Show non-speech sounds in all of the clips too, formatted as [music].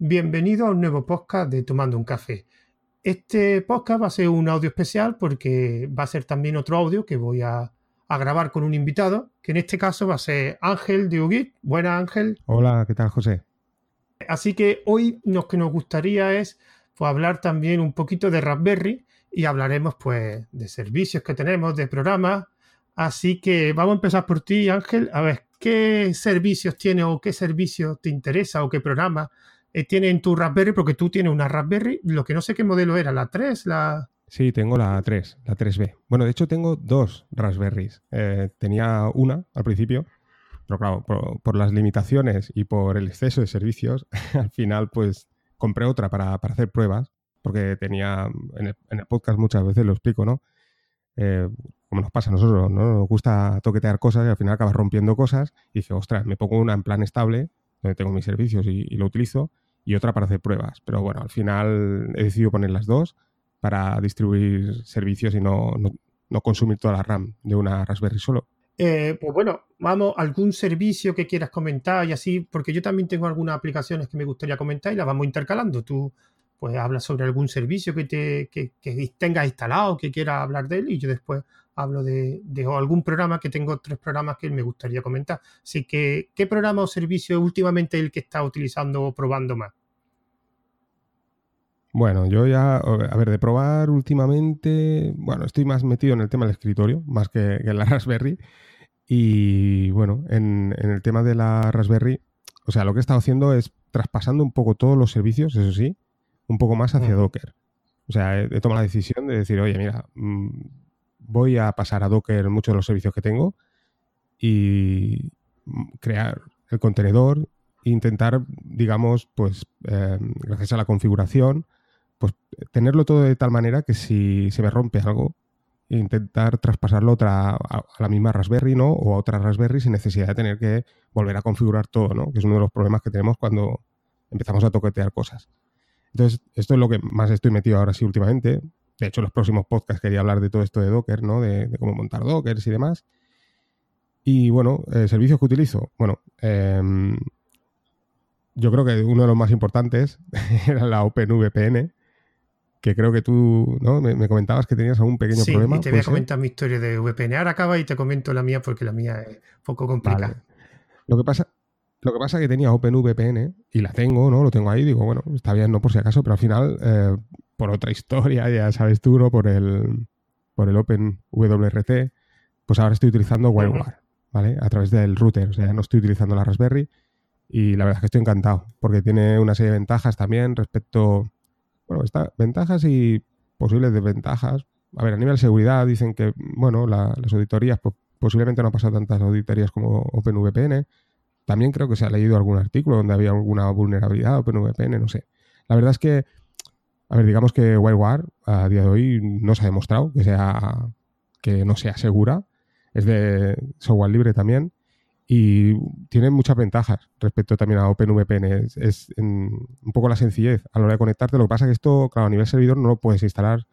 bienvenido a un nuevo podcast de Tomando un Café. Este podcast va a ser un audio especial porque va a ser también otro audio que voy a, grabar con un invitado, que en este caso va a ser Ángel de Ugit. Buenas Ángel. Hola, ¿qué tal José? Así que hoy lo que nos gustaría es pues, hablar también un poquito de Raspberry y hablaremos pues de servicios que tenemos, de programas. Así que vamos a empezar por ti Ángel. A ver, ¿qué servicios tiene o qué servicio te interesa o qué programa eh, en tu Raspberry? Porque tú tienes una Raspberry, lo que no sé qué modelo era, la 3, la... Sí, tengo la 3, la 3B. Bueno, de hecho tengo dos Raspberries. Eh, tenía una al principio, pero claro, por, las limitaciones y por el exceso de servicios, [laughs] al final pues compré otra para, hacer pruebas, porque tenía, en el, podcast muchas veces lo explico, ¿no? Eh, como nos pasa a nosotros, ¿no? Nos gusta toquetear cosas y al final acabas rompiendo cosas y dices, ostras, me pongo una en plan estable, donde tengo mis servicios y, lo utilizo, y otra para hacer pruebas. Pero bueno, al final he decidido poner las dos para distribuir servicios y no, no, consumir toda la RAM de una Raspberry solo. Eh, pues bueno, vamos, algún servicio que quieras comentar y así, porque yo también tengo algunas aplicaciones que me gustaría comentar y las vamos intercalando. Tú pues hablas sobre algún servicio que, te, que, que tengas instalado, que quieras hablar de él y yo después hablo de, algún programa que tengo tres programas que me gustaría comentar. Así que, ¿qué programa o servicio es últimamente el que está utilizando o probando más? Bueno, yo ya, a ver, de probar últimamente, bueno, estoy más metido en el tema del escritorio, más que, en la [laughs] Raspberry. Y bueno, en, el tema de la Raspberry, o sea, lo que he estado haciendo es traspasando un poco todos los servicios, eso sí, un poco más hacia mm. Docker. O sea, he, tomado la decisión de decir, oye, mira, mm, voy a pasar a Docker muchos de los servicios que tengo y crear el contenedor e intentar, digamos, pues em, gracias a la configuración, pues tenerlo todo de tal manera que si se me rompe algo, intentar traspasarlo otra, a, la misma Raspberry, ¿no? O a otra Raspberry sin necesidad de tener que volver a configurar todo, ¿no? Que es uno de los problemas que tenemos cuando empezamos a toquetear cosas. Entonces, esto es lo que más estoy metido ahora sí últimamente. De hecho, en los próximos podcasts quería hablar de todo esto de Docker, ¿no? De, cómo montar Dockers y demás. Y bueno, eh, servicios que utilizo. Bueno, em, yo creo que uno de los más importantes [laughs] era la OpenVPN, que creo que tú ¿no? me, comentabas que tenías algún pequeño sí, problema. Y te voy a comentar mi historia de VPN. Ahora acaba y te comento la mía porque la mía es poco complicada. Lo que pasa, lo que pasa es que tenía OpenVPN y la tengo, ¿no? Lo tengo ahí, digo, bueno, está bien, no por si acaso, pero al final eh, por otra historia, ya sabes tú, ¿no? Por el, por el OpenWRT, pues ahora estoy utilizando WireGuard, ¿vale? A través del router, o sea, no estoy utilizando la Raspberry y la verdad es que estoy encantado porque tiene una serie de ventajas también respecto, bueno, está, ventajas y posibles desventajas. A ver, a nivel de seguridad dicen que, bueno, las auditorías, pues, posiblemente no han pasado tantas auditorías como OpenVPN. También creo que se ha leído algún artículo donde había alguna vulnerabilidad OpenVPN, no sé. La verdad es que a ver, digamos que WireGuard a día de hoy no se ha demostrado que sea que no sea segura. Es de software libre también y tiene muchas ventajas respecto también a OpenVPN. Es, un poco la sencillez a la hora de conectarte. Lo que pasa es que esto, claro, a nivel servidor no lo puedes instalar,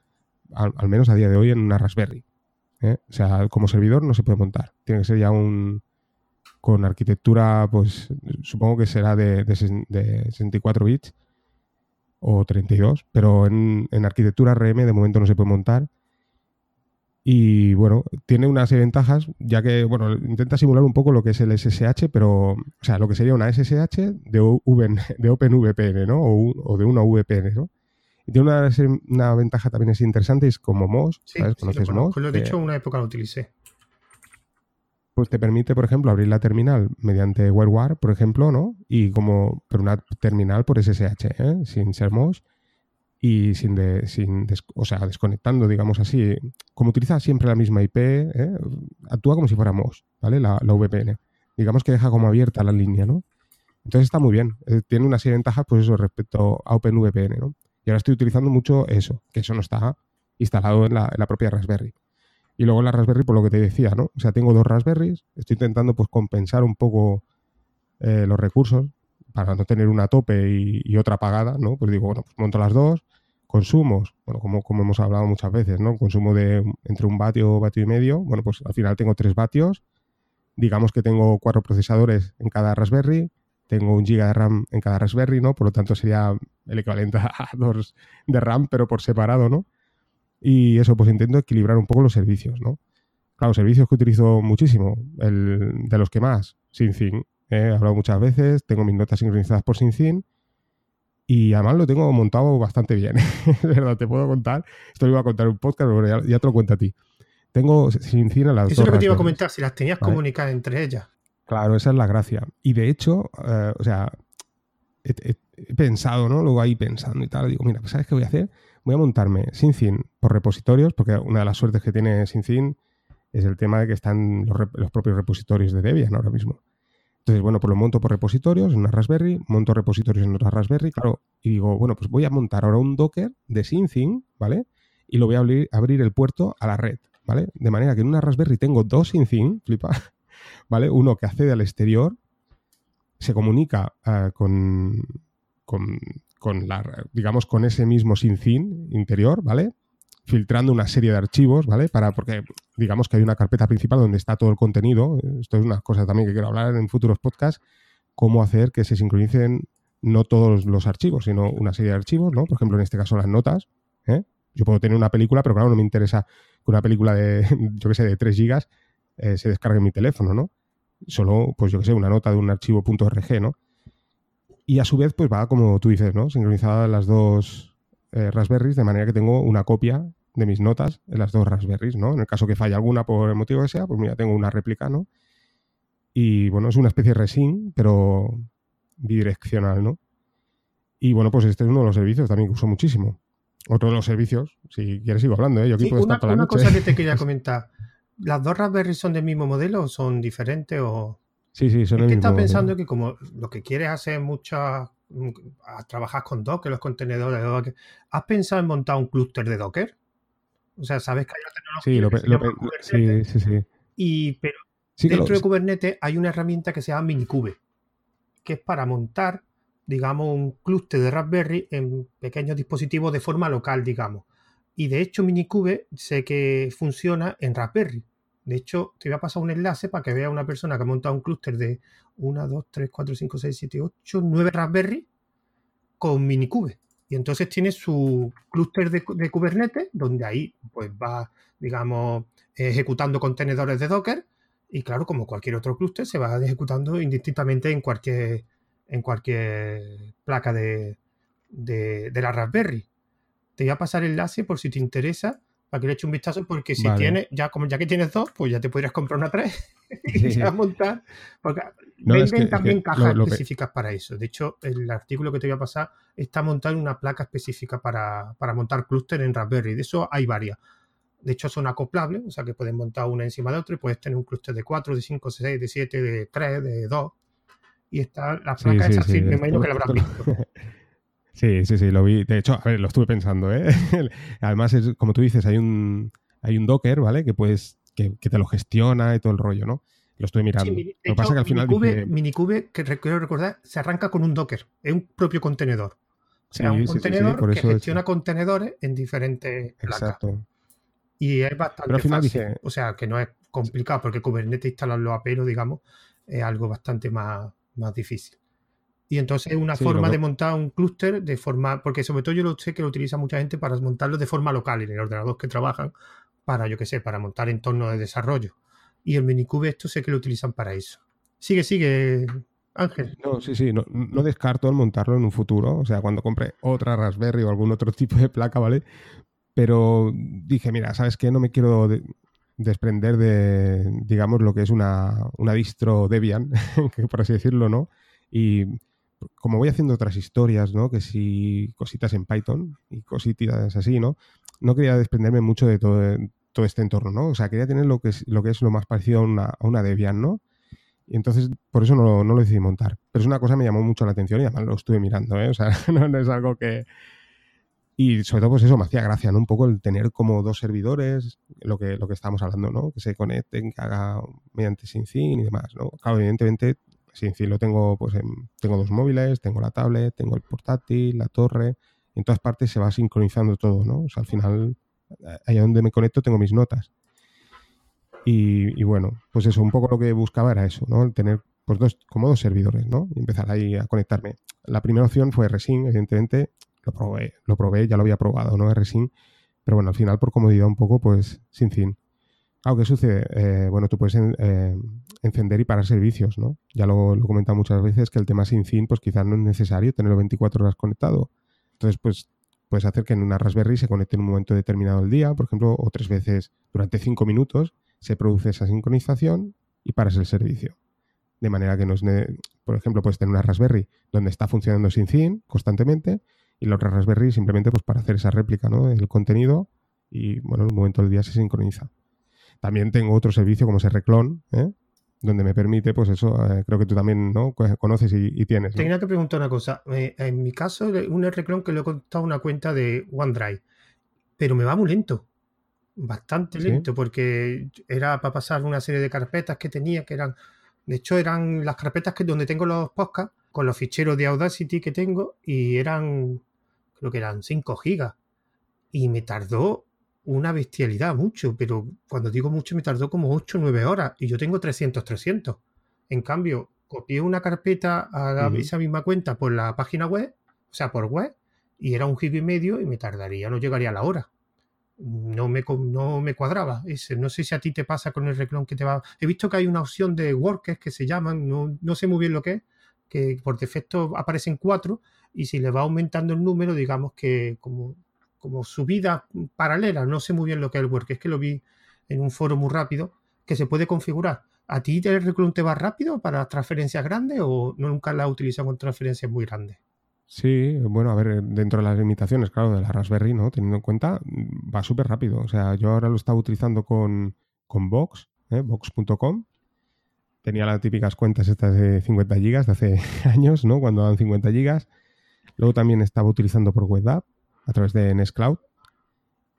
al, menos a día de hoy, en una Raspberry. ¿eh? O sea, como servidor no se puede montar. Tiene que ser ya un con arquitectura, pues supongo que será de, de 64 bits o 32, pero en, arquitectura RM de momento no se puede montar. Y bueno, tiene unas ventajas, ya que, bueno, intenta simular un poco lo que es el SSH, pero, o sea, lo que sería una SSH de, [laughs] de OpenVPN, ¿no? O, de una VPN, ¿no? Y tiene una, una, ventaja también es interesante, es como MOS, ¿sabes? ¿Conoces MOS? Lo he dicho, una época lo utilicé pues te permite, por ejemplo, abrir la terminal mediante WireGuard, por ejemplo, ¿no? Y como, pero una terminal por SSH, ¿eh? sin ser MOS y sin, de, sin o sea, desconectando, digamos así. Como utiliza siempre la misma IP, ¿eh? actúa como si fuera MOS, ¿vale? La, VPN. Digamos que deja como abierta la línea, ¿no? Entonces está muy bien. Eh, tiene una serie de ventajas, pues eso, respecto a OpenVPN, ¿no? Y ahora estoy utilizando mucho eso, que eso no está instalado en la, en la propia Raspberry. Y luego la Raspberry, por lo que te decía, ¿no? O sea, tengo dos Raspberries, estoy intentando pues compensar un poco eh, los recursos para no tener una tope y, otra apagada, ¿no? Pues digo, bueno, pues monto las dos, consumos, bueno, como, como hemos hablado muchas veces, ¿no? Consumo de entre un vatio, vatio y medio, bueno, pues al final tengo tres vatios, digamos que tengo cuatro procesadores en cada Raspberry, tengo un giga de RAM en cada Raspberry, ¿no? Por lo tanto sería el equivalente [laughs] a dos de RAM, pero por separado, ¿no? Y eso, pues intento equilibrar un poco los servicios, ¿no? Claro, servicios que utilizo muchísimo, el de los que más, SyncIn. ¿eh? He hablado muchas veces, tengo mis notas sincronizadas por SyncIn y además lo tengo montado bastante bien. [laughs] verdad, te puedo contar. Esto lo iba a contar en un podcast, pero ya, te lo cuento a ti. Tengo SyncIn a las Eso es lo que te iba a comentar, si las tenías comunicadas entre ellas. Claro, esa es la gracia. Y de hecho, eh, o sea, he, pensado, ¿no? Luego ahí pensando y tal, digo, mira, pues ¿sabes qué voy a hacer? Voy a montarme SyncIn por repositorios, porque una de las suertes que tiene SyncIn es el tema de que están los, propios repositorios de Debian ahora mismo. Entonces, bueno, pues lo monto por repositorios en una Raspberry, monto repositorios en otra Raspberry, claro, y digo, bueno, pues voy a montar ahora un Docker de SyncIn, ¿vale? Y lo voy a abrir, el puerto a la red, ¿vale? De manera que en una Raspberry tengo dos SyncIn, [laughs] flipa, ¿vale? Uno que accede al exterior, se comunica con, con, la, digamos, con ese mismo SyncIn interior, ¿vale? Filtrando una serie de archivos, ¿vale? Para, porque digamos que hay una carpeta principal donde está todo el contenido. Esto es una cosa también que quiero hablar en futuros podcasts, cómo hacer que se sincronicen no todos los archivos, sino una serie de archivos, ¿no? Por ejemplo, en este caso las notas. ¿eh? Yo puedo tener una película, pero claro, no me interesa que una película de, [laughs] yo qué sé, de 3 gigas eh, se descargue en mi teléfono, ¿no? Solo, pues yo qué sé, una nota de un archivo .rg, ¿no? Y a su vez, pues va, como tú dices, ¿no? Sincronizada las dos eh, Raspberries, de manera que tengo una copia de mis notas en las dos Raspberries, ¿no? En el caso que falle alguna por el motivo que sea, pues mira, tengo una réplica, ¿no? Y bueno, es una especie de resync, pero bidireccional, ¿no? Y bueno, pues este es uno de los servicios también que uso muchísimo. Otro de los servicios, si quieres sigo hablando, ¿eh? Yo aquí puedo una, estar toda la una cosa que te [laughs] quería comentar. ¿Las dos Raspberry son del mismo modelo o son diferentes? O... Sí, sí, son es el que mismo pensando que como lo que quieres hacer muchas mm, trabajar con Docker, los contenedores de Docker, ¿has pensado en montar un clúster de Docker? O sea, sabes que hay una tecnología sí, lo, sí, sí, sí. Y, pero dentro de Kubernetes hay una herramienta que se llama Minikube, que es para montar, digamos, un clúster de Raspberry en pequeños dispositivos de forma local, digamos. Y de hecho, Minikube sé que funciona en Raspberry. De hecho, te voy a pasar un enlace para que vea una persona que ha montado un clúster de 1, 2, 3, 4, 5, 6, 7, 8, 9 Raspberry con Minikube. Y entonces tiene su clúster de, Kubernetes, donde ahí pues va, digamos, ejecutando contenedores de Docker. Y claro, como cualquier otro clúster, se va ejecutando indistintamente en cualquier, en cualquier placa de, de, de la Raspberry. Te voy a pasar el enlace por si te interesa, para que le eche un vistazo, porque si tienes, ya como ya que tienes dos, pues ya te podrías comprar una tres [laughs] y ya montar. Porque venden también cajas específicas para eso. De hecho, el artículo que te voy a pasar está montado en una placa específica para, montar clúster en Raspberry. De eso hay varias. De hecho, son acoplables, o sea que puedes montar una encima de otra y puedes tener un clúster de 4, de 5, de 6, de 7, de 3, de 2. Y está la placa esa, sí, me imagino que la habrás visto. [laughs] Sí, sí, sí, lo vi. De hecho, a ver, lo estuve pensando, ¿eh? [laughs] Además, es, como tú dices, hay un, hay un Docker, ¿vale? Que puedes, que, te lo gestiona y todo el rollo, ¿no? Lo estoy mirando. lo que pasa que al final Minikube, Minikube, que quiero recordar, se arranca con un Docker, es un propio contenedor. O sea, un contenedor que gestiona contenedores en diferentes Exacto. Y es bastante fácil. O sea, que no es complicado, porque Kubernetes instalarlo a pelo, digamos, es algo bastante más, más difícil. Y entonces es una forma de montar un clúster de forma, porque sobre todo yo lo sé que lo utiliza mucha gente para montarlo de forma local en el ordenador que trabajan, para, yo qué sé, para montar entornos de desarrollo. Y el Minikube esto sé que lo utilizan para eso. Sigue, sigue, Ángel. No, sí, sí, no, no descarto el montarlo en un futuro, o sea, cuando compre otra Raspberry o algún otro [laughs] tipo de placa, ¿vale? Pero dije, mira, ¿sabes qué? No me quiero desprender de, digamos, lo que es una, una distro Debian, [laughs] por así decirlo, ¿no? Y como voy haciendo otras historias, ¿no? Que si cositas en Python y cositas así, ¿no? No quería desprenderme mucho de todo, todo este entorno, ¿no? O sea, quería tener lo que es lo, que es lo más parecido a una, a una Debian, ¿no? Y entonces, por eso no, no, lo decidí montar. Pero es una cosa que me llamó mucho la atención y además lo estuve mirando, ¿eh? O sea, [laughs] no, es algo que... Y sobre todo, pues eso, me hacía gracia, ¿no? Un poco el tener como dos servidores, lo que, lo que estábamos hablando, ¿no? Que se conecten, que haga mediante SyncIn y demás, ¿no? Claro, evidentemente Sí, lo tengo, pues tengo dos móviles, tengo la tablet, tengo el portátil, la torre, en todas partes se va sincronizando todo, ¿no? O sea, al final, allá donde me conecto tengo mis notas. Y, bueno, pues eso, un poco lo que buscaba era eso, ¿no? El tener pues dos, como dos servidores, ¿no? Y empezar ahí a conectarme. La primera opción fue Resin, evidentemente, lo probé, lo probé, ya lo había probado, ¿no? Resin, pero bueno, al final por comodidad un poco, pues sin fin. Claro, ¿qué sucede? Eh, bueno, tú puedes eh, encender y parar servicios, ¿no? Ya lo, he comentado muchas veces que el tema sin fin, pues quizás no es necesario tenerlo 24 horas conectado. Entonces, pues puedes hacer que en una Raspberry se conecte en un momento determinado del día, por ejemplo, o tres veces durante cinco minutos, se produce esa sincronización y paras el servicio. De manera que no es, por ejemplo, puedes tener una Raspberry donde está funcionando sin fin constantemente y la otra Raspberry simplemente pues para hacer esa réplica ¿no? del contenido y bueno, en un momento del día se sincroniza. También tengo otro servicio como ese Reclon, ¿eh? donde me permite, pues eso, eh, creo que tú también ¿no? conoces y, tienes. Tenía que preguntar una cosa. Eh, en mi caso, un Reclon que le he contado una cuenta de OneDrive, pero me va muy lento. Bastante lento, porque era para pasar una serie de carpetas que tenía, que eran, de hecho, eran las carpetas que donde tengo los podcasts, con los ficheros de Audacity que tengo, y eran, creo que eran 5 gigas. Y me tardó una bestialidad, mucho, pero cuando digo mucho me tardó como 8 o 9 horas y yo tengo 300, 300. En cambio, copié una carpeta a esa misma cuenta por la página web, o sea, por web, y era un giga y medio y me tardaría, no llegaría a la hora. No me, no me cuadraba ese. No sé si a ti te pasa con el reclon que te va. He visto que hay una opción de workers que se llaman, no, no sé muy bien lo que es, que por defecto aparecen cuatro y si le va aumentando el número, digamos que como como subida paralela, no sé muy bien lo que es el work, es que lo vi en un foro muy rápido, que se puede configurar. ¿A ti el te va rápido para transferencias grandes o nunca la utilizado con transferencias muy grandes? Sí, bueno, a ver, dentro de las limitaciones, claro, de la Raspberry, ¿no? Teniendo en cuenta, va súper rápido. O sea, yo ahora lo estaba utilizando con, con Vox, ¿eh? Vox.com. Tenía las típicas cuentas estas de 50 gigas de hace [laughs] años, ¿no? Cuando daban 50 gigas. Luego también estaba utilizando por WebApp a través de Nextcloud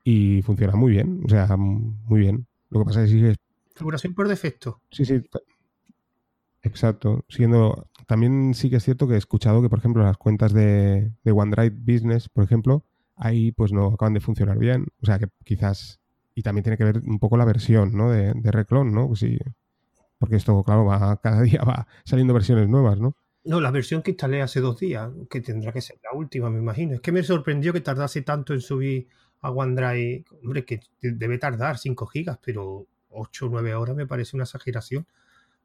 y funciona muy bien, o sea, muy bien. Lo que pasa es que. Configuración por defecto. Sí, sí. Exacto. Siguiendo, también sí que es cierto que he escuchado que, por ejemplo, las cuentas de, OneDrive Business, por ejemplo, ahí pues no acaban de funcionar bien. O sea que quizás... Y también tiene que ver un poco la versión, ¿no? De, de Reclon, ¿no? Sí, porque esto, claro, va, [laughs] cada día va saliendo versiones nuevas, ¿no? No, la versión que instalé hace dos días, que tendrá que ser la última, me imagino. Es que me sorprendió que tardase tanto en subir a OneDrive. Hombre, que debe tardar 5 gigas, pero 8 o 9 horas me parece una exageración.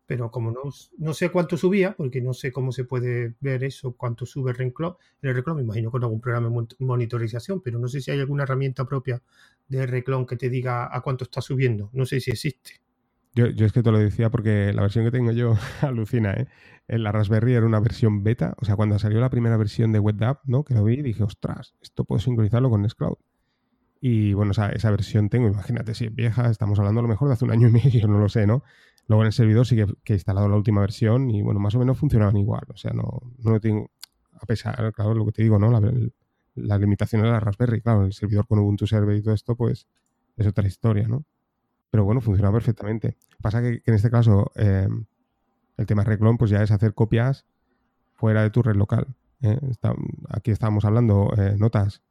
Pero como no, no sé cuánto subía, porque no sé cómo se puede ver eso, cuánto sube Reclon, el Reclon me imagino con algún programa de monitorización, pero no sé si hay alguna herramienta propia de Reclon que te diga a cuánto está subiendo. No sé si existe. Yo, yo, es que te lo decía porque la versión que tengo yo [laughs] alucina, ¿eh? En la Raspberry era una versión beta, o sea, cuando salió la primera versión de WebDAV, ¿no? Que lo vi dije, ostras, esto puedo sincronizarlo con Nextcloud. Y bueno, esa, esa versión tengo, imagínate, si es vieja, estamos hablando a lo mejor de hace un año y [laughs] medio, no lo sé, ¿no? Luego en el servidor sí que, he instalado la última versión y bueno, más o menos funcionaban igual, o sea, no, no tengo, a pesar, claro, lo que te digo, ¿no? La, la limitación de la Raspberry, claro, el servidor con Ubuntu Server y todo esto, pues es otra historia, ¿no? pero bueno, funciona perfectamente. Pasa que, en este caso eh, el tema reclon pues ya es hacer copias fuera de tu red local. ¿eh? aquí estábamos hablando eh, notas,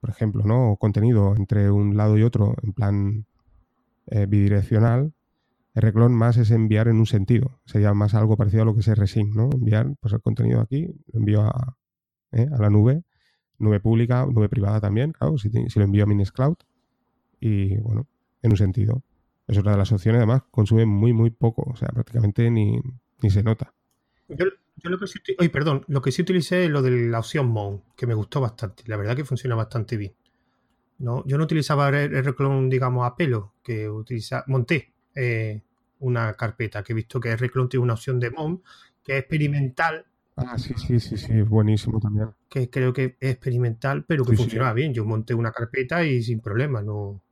por ejemplo, ¿no? O contenido entre un lado y otro en plan bidireccional. El reclon más es enviar en un sentido. Sería más algo parecido a lo que es RSync, ¿no? Enviar pues el contenido aquí, lo envío a, a la nube, nube pública, nube privada también, claro, si, lo envío a Miniscloud y bueno, en un sentido es otra de las opciones, además consume muy, muy poco, o sea, prácticamente ni, se nota. Yo, lo que sí, oye, perdón, lo que sí utilicé es lo de la opción Mount, que me gustó bastante, la verdad que funciona bastante bien. ¿no? Yo no utilizaba el reclon, digamos, a pelo, que utiliza, monté eh, una carpeta que he visto que el reclon tiene una opción de Mount, que es experimental. Ah, sí, sí, sí, sí, buenísimo también. Que creo que es experimental, pero que funcionaba bien. Yo monté una carpeta y sin problema, no,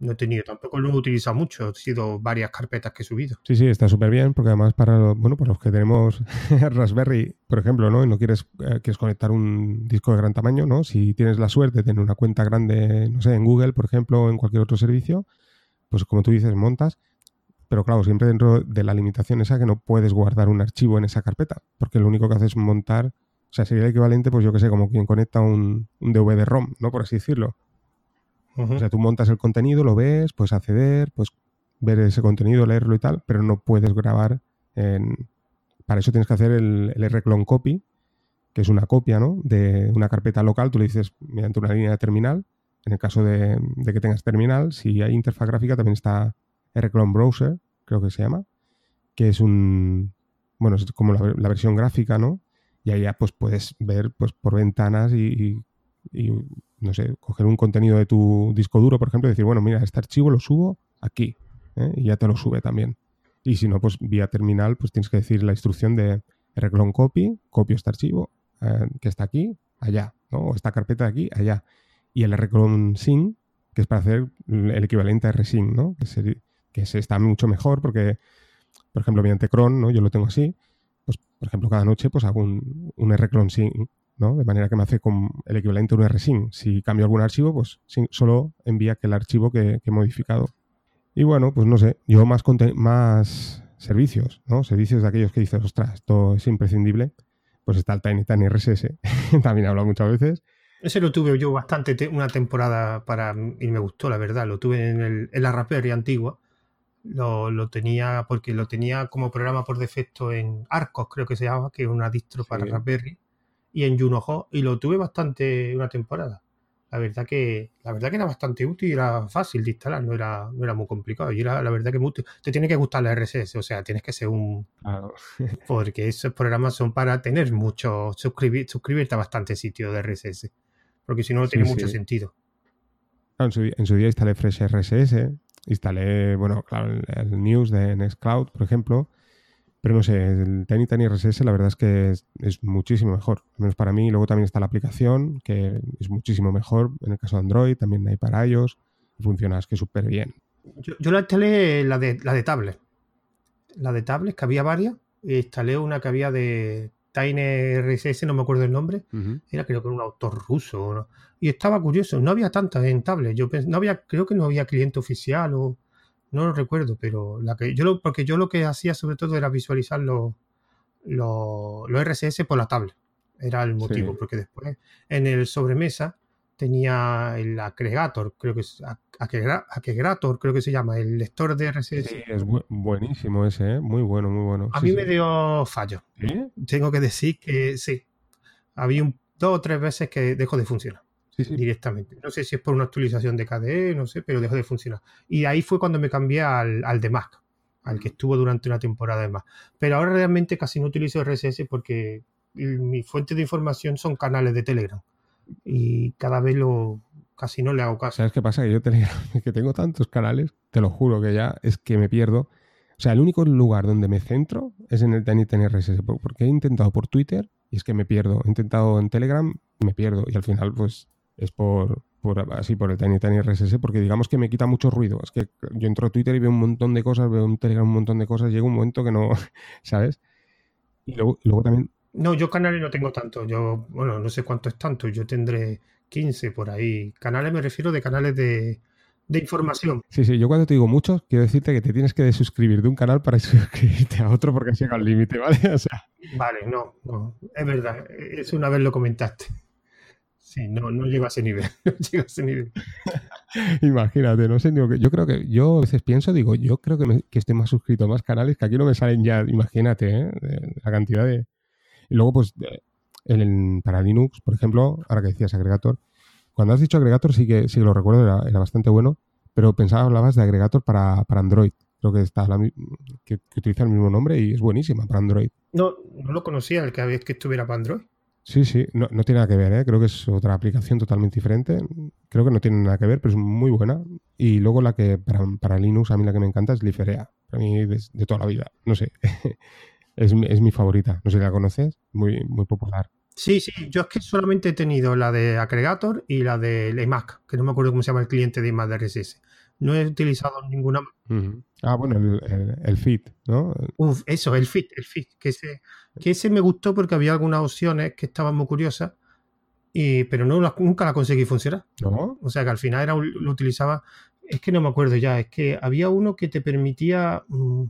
no he tenido, tampoco lo he utilizado mucho, han sido varias carpetas que he subido. Sí, sí, está súper bien, porque además para, bueno, para los que tenemos [laughs] Raspberry, por ejemplo, ¿no? Y no quieres, eh, quieres conectar un disco de gran tamaño, ¿no? Si tienes la suerte de tener una cuenta grande, no sé, en Google, por ejemplo, o en cualquier otro servicio, pues como tú dices, montas, pero claro, siempre dentro de la limitación esa que no puedes guardar un archivo en esa carpeta, porque lo único que haces es montar, o sea, sería el equivalente, pues yo que sé, como quien conecta un, un DVD-ROM, ¿no? Por así decirlo o sea, tú montas el contenido, lo ves, puedes acceder, puedes ver ese contenido, leerlo y tal, pero no puedes grabar en, para eso tienes que hacer el, el rclone copy, que es una copia ¿no? de una carpeta local. Tú le dices mediante una línea de terminal. En el caso de, que tengas terminal, si hay interfaz gráfica, también está rclone browser, creo que se llama, que es un, bueno, es como la, versión gráfica, ¿no? Y ahí ya pues puedes ver pues por ventanas y, no sé, coger un contenido de tu disco duro, por ejemplo, y decir, bueno, mira, este archivo lo subo aquí, ¿eh? y ya te lo sube también. Y si no, pues vía terminal, pues tienes que decir la instrucción de reclone copy, copio este archivo, eh, que está aquí, allá, ¿no? O esta carpeta de aquí, allá. Y el reclone sync, que es para hacer el equivalente a rsync, ¿no? Que, se está mucho mejor porque por ejemplo, mediante cron, ¿no? Yo lo tengo así, pues, por ejemplo, cada noche pues hago un, un rclone sync, ¿no? De manera que me hace con el equivalente a un rsync. Si cambio algún archivo, pues solo envía aquel archivo que, he modificado. Y bueno, pues no sé, yo más, más servicios, ¿no? Servicios de aquellos que dices, ostras, esto es imprescindible. Pues está el Tiny Tiny RSS, [laughs] también he hablado muchas veces. Ese lo tuve yo bastante una temporada para y me gustó, la verdad. Lo tuve en, el, en la Raspberry antigua lo, tenía porque lo tenía como programa por defecto en Arcos, creo que se llama, que es una distro para Raspberry, y en Juno y lo tuve bastante una temporada. La verdad que la verdad que era bastante útil y era fácil de instalar, no era, no era muy complicado. Y era la verdad que muy útil. Te tiene que gustar la RSS, o sea, tienes que ser un. [laughs] porque esos programas son para tener mucho. Suscribir, suscribirte a bastante sitio de RSS. Porque si no, no tiene mucho sentido. en, su, en, su, día instalé Fresh RSS, instalé, bueno, claro, el, News de Nextcloud, por ejemplo, pero no sé, el Tiny Tiny RSS la verdad es que es, muchísimo mejor, al menos para mí. Luego también está la aplicación, que es muchísimo mejor, en el caso de Android, también hay para iOS, funciona es que súper bien. Yo, la instalé la de, la de tablet, la de tablet, que había varias, instalé una que había de Tiny RSS, no me acuerdo el nombre, era creo que un autor ruso, y estaba curioso, no había tantas en tablet, yo no había, creo que no había cliente oficial o no lo recuerdo, pero la que yo lo, porque yo lo que hacía sobre todo era visualizar los, los, RSS por la tablet, era el motivo, porque después en el sobremesa tenía el agregator, creo que es agregator, creo que se llama, el lector de RSS. Sí, es buenísimo ese, ¿eh? muy bueno, muy bueno. A mí me dio fallo. Tengo que decir que sí. Había un, dos o tres veces que dejó de funcionar directamente. No sé si es por una actualización de KDE, no sé, pero dejó de funcionar. Y ahí fue cuando me cambié al, al de Mac, al que estuvo durante una temporada de más. Pero ahora realmente casi no utilizo RSS porque mi fuente de información son canales de Telegram y cada vez lo casi no le hago caso. ¿Sabes qué pasa? Que yo [laughs] que tengo tantos canales, te lo juro que ya es que me pierdo. O sea, el único lugar donde me centro es en el Tiny RSS, porque he intentado por Twitter y es que me pierdo. He intentado en Telegram y me pierdo. Y al final, pues, es por, así por el Tiny Tiny RSS, porque digamos que me quita mucho ruido. Es que yo entro a Twitter y veo un montón de cosas, veo en Telegram un montón de cosas, llega un momento que no, [laughs] ¿sabes? Y luego, luego también no, yo canales no tengo tanto. Yo, bueno, no sé cuánto es tanto. Yo tendré 15 por ahí. Canales me refiero de canales de, información. Sí, sí, yo cuando te digo muchos, quiero decirte que te tienes que desuscribir de un canal para [laughs] suscribirte a otro porque has llegado al límite, ¿vale? [laughs] O sea. Vale, no, no, es verdad. Eso una vez lo comentaste. Sí, no, no llego a ese nivel. [laughs] No llego a ese nivel. [laughs] Imagínate, no sé, yo creo que, yo a veces pienso, digo, yo creo que, me, que estoy más suscrito a más canales que aquí no me salen ya, imagínate, ¿eh? la cantidad de, y luego, pues, para Linux, por ejemplo, ahora que decías agregator, cuando has dicho agregator sí que, sí lo recuerdo, era, bastante bueno, pero pensaba, hablabas de agregator para, Android. Creo que está que, utiliza el mismo nombre y es buenísima para Android. No, no lo conocía el que había que estuviera para Android. Sí, sí, no, tiene nada que ver, ¿eh? creo que es otra aplicación totalmente diferente. Creo que no tiene nada que ver, pero es muy buena. Y luego la que para, para Linux, a mí la que me encanta es Liferea. Para mí de, toda la vida, no sé. [laughs] Es, es, mi favorita. No sé si la conoces. Muy, muy popular. Sí, sí. Yo es que solamente he tenido la de Aggregator y la de iMac, que no me acuerdo cómo se llama el cliente de iMac de RSS. No he utilizado ninguna Ah, bueno, el, el, Fit, ¿no? Uf, eso, el Fit, el Fit. Que ese, que ese me gustó porque había algunas opciones que estaban muy curiosas, y, pero no, nunca la conseguí funcionar. ¿No? O sea que al final era, lo utilizaba. Es que no me acuerdo ya, es que había uno que te permitía. Mm,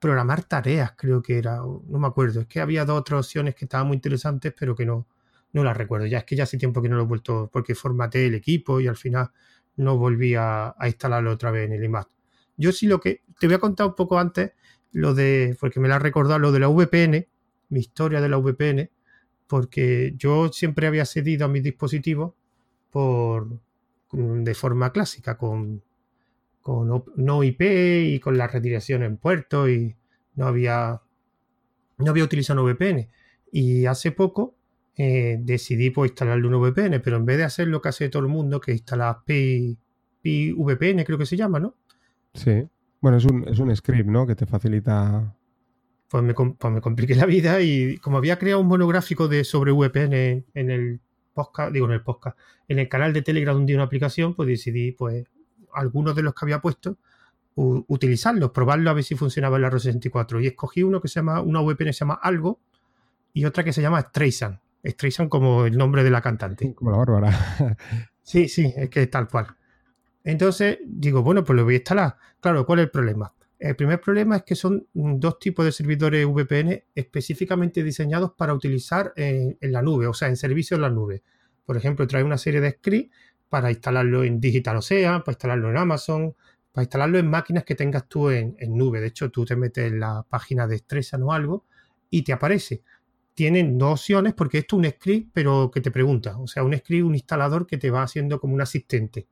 programar tareas, creo que era, no me acuerdo, es que había dos otras opciones que estaban muy interesantes, pero que no, no las recuerdo. Ya es que ya hace tiempo que no lo he vuelto, porque formateé el equipo y al final no volví a, instalarlo otra vez en el iMac. Yo sí lo que, te voy a contar un poco antes, lo de, porque me la ha recordado lo de la VPN, mi historia de la VPN, porque yo siempre había cedido a mis dispositivos por, de forma clásica, con, con no IP y con la redirección en puerto y no había, no había utilizado VPN. Y hace poco eh, decidí pues, instalarle un VPN, pero en vez de hacer lo que hace todo el mundo, que instala Pi, VPN, creo que se llama, ¿no? Sí. Bueno, es un, es un script, ¿no? Que te facilita. Pues me, pues me compliqué la vida y como había creado un monográfico de sobre VPN en el podcast, digo en el podcast, en el canal de Telegram donde una aplicación, pues decidí, pues, algunos de los que había puesto, utilizarlos, probarlo a ver si funcionaba en la R64. Y escogí uno que se llama, una VPN que se llama Algo y otra que se llama Streisand. Streisand como el nombre de la cantante. Como la bárbara. [laughs] sí, sí, es que es tal cual. Entonces digo, bueno, pues lo voy a instalar. Claro, ¿cuál es el problema? El primer problema es que son dos tipos de servidores VPN específicamente diseñados para utilizar en, la nube, o sea, en servicios en la nube. Por ejemplo, trae una serie de scripts para instalarlo en Digital Ocean, para instalarlo en Amazon, para instalarlo en máquinas que tengas tú en, nube. De hecho, tú te metes en la página de Stresan o algo y te aparece. Tienen dos opciones porque esto es un script, pero que te pregunta. O sea, un script, un instalador que te va haciendo como un asistente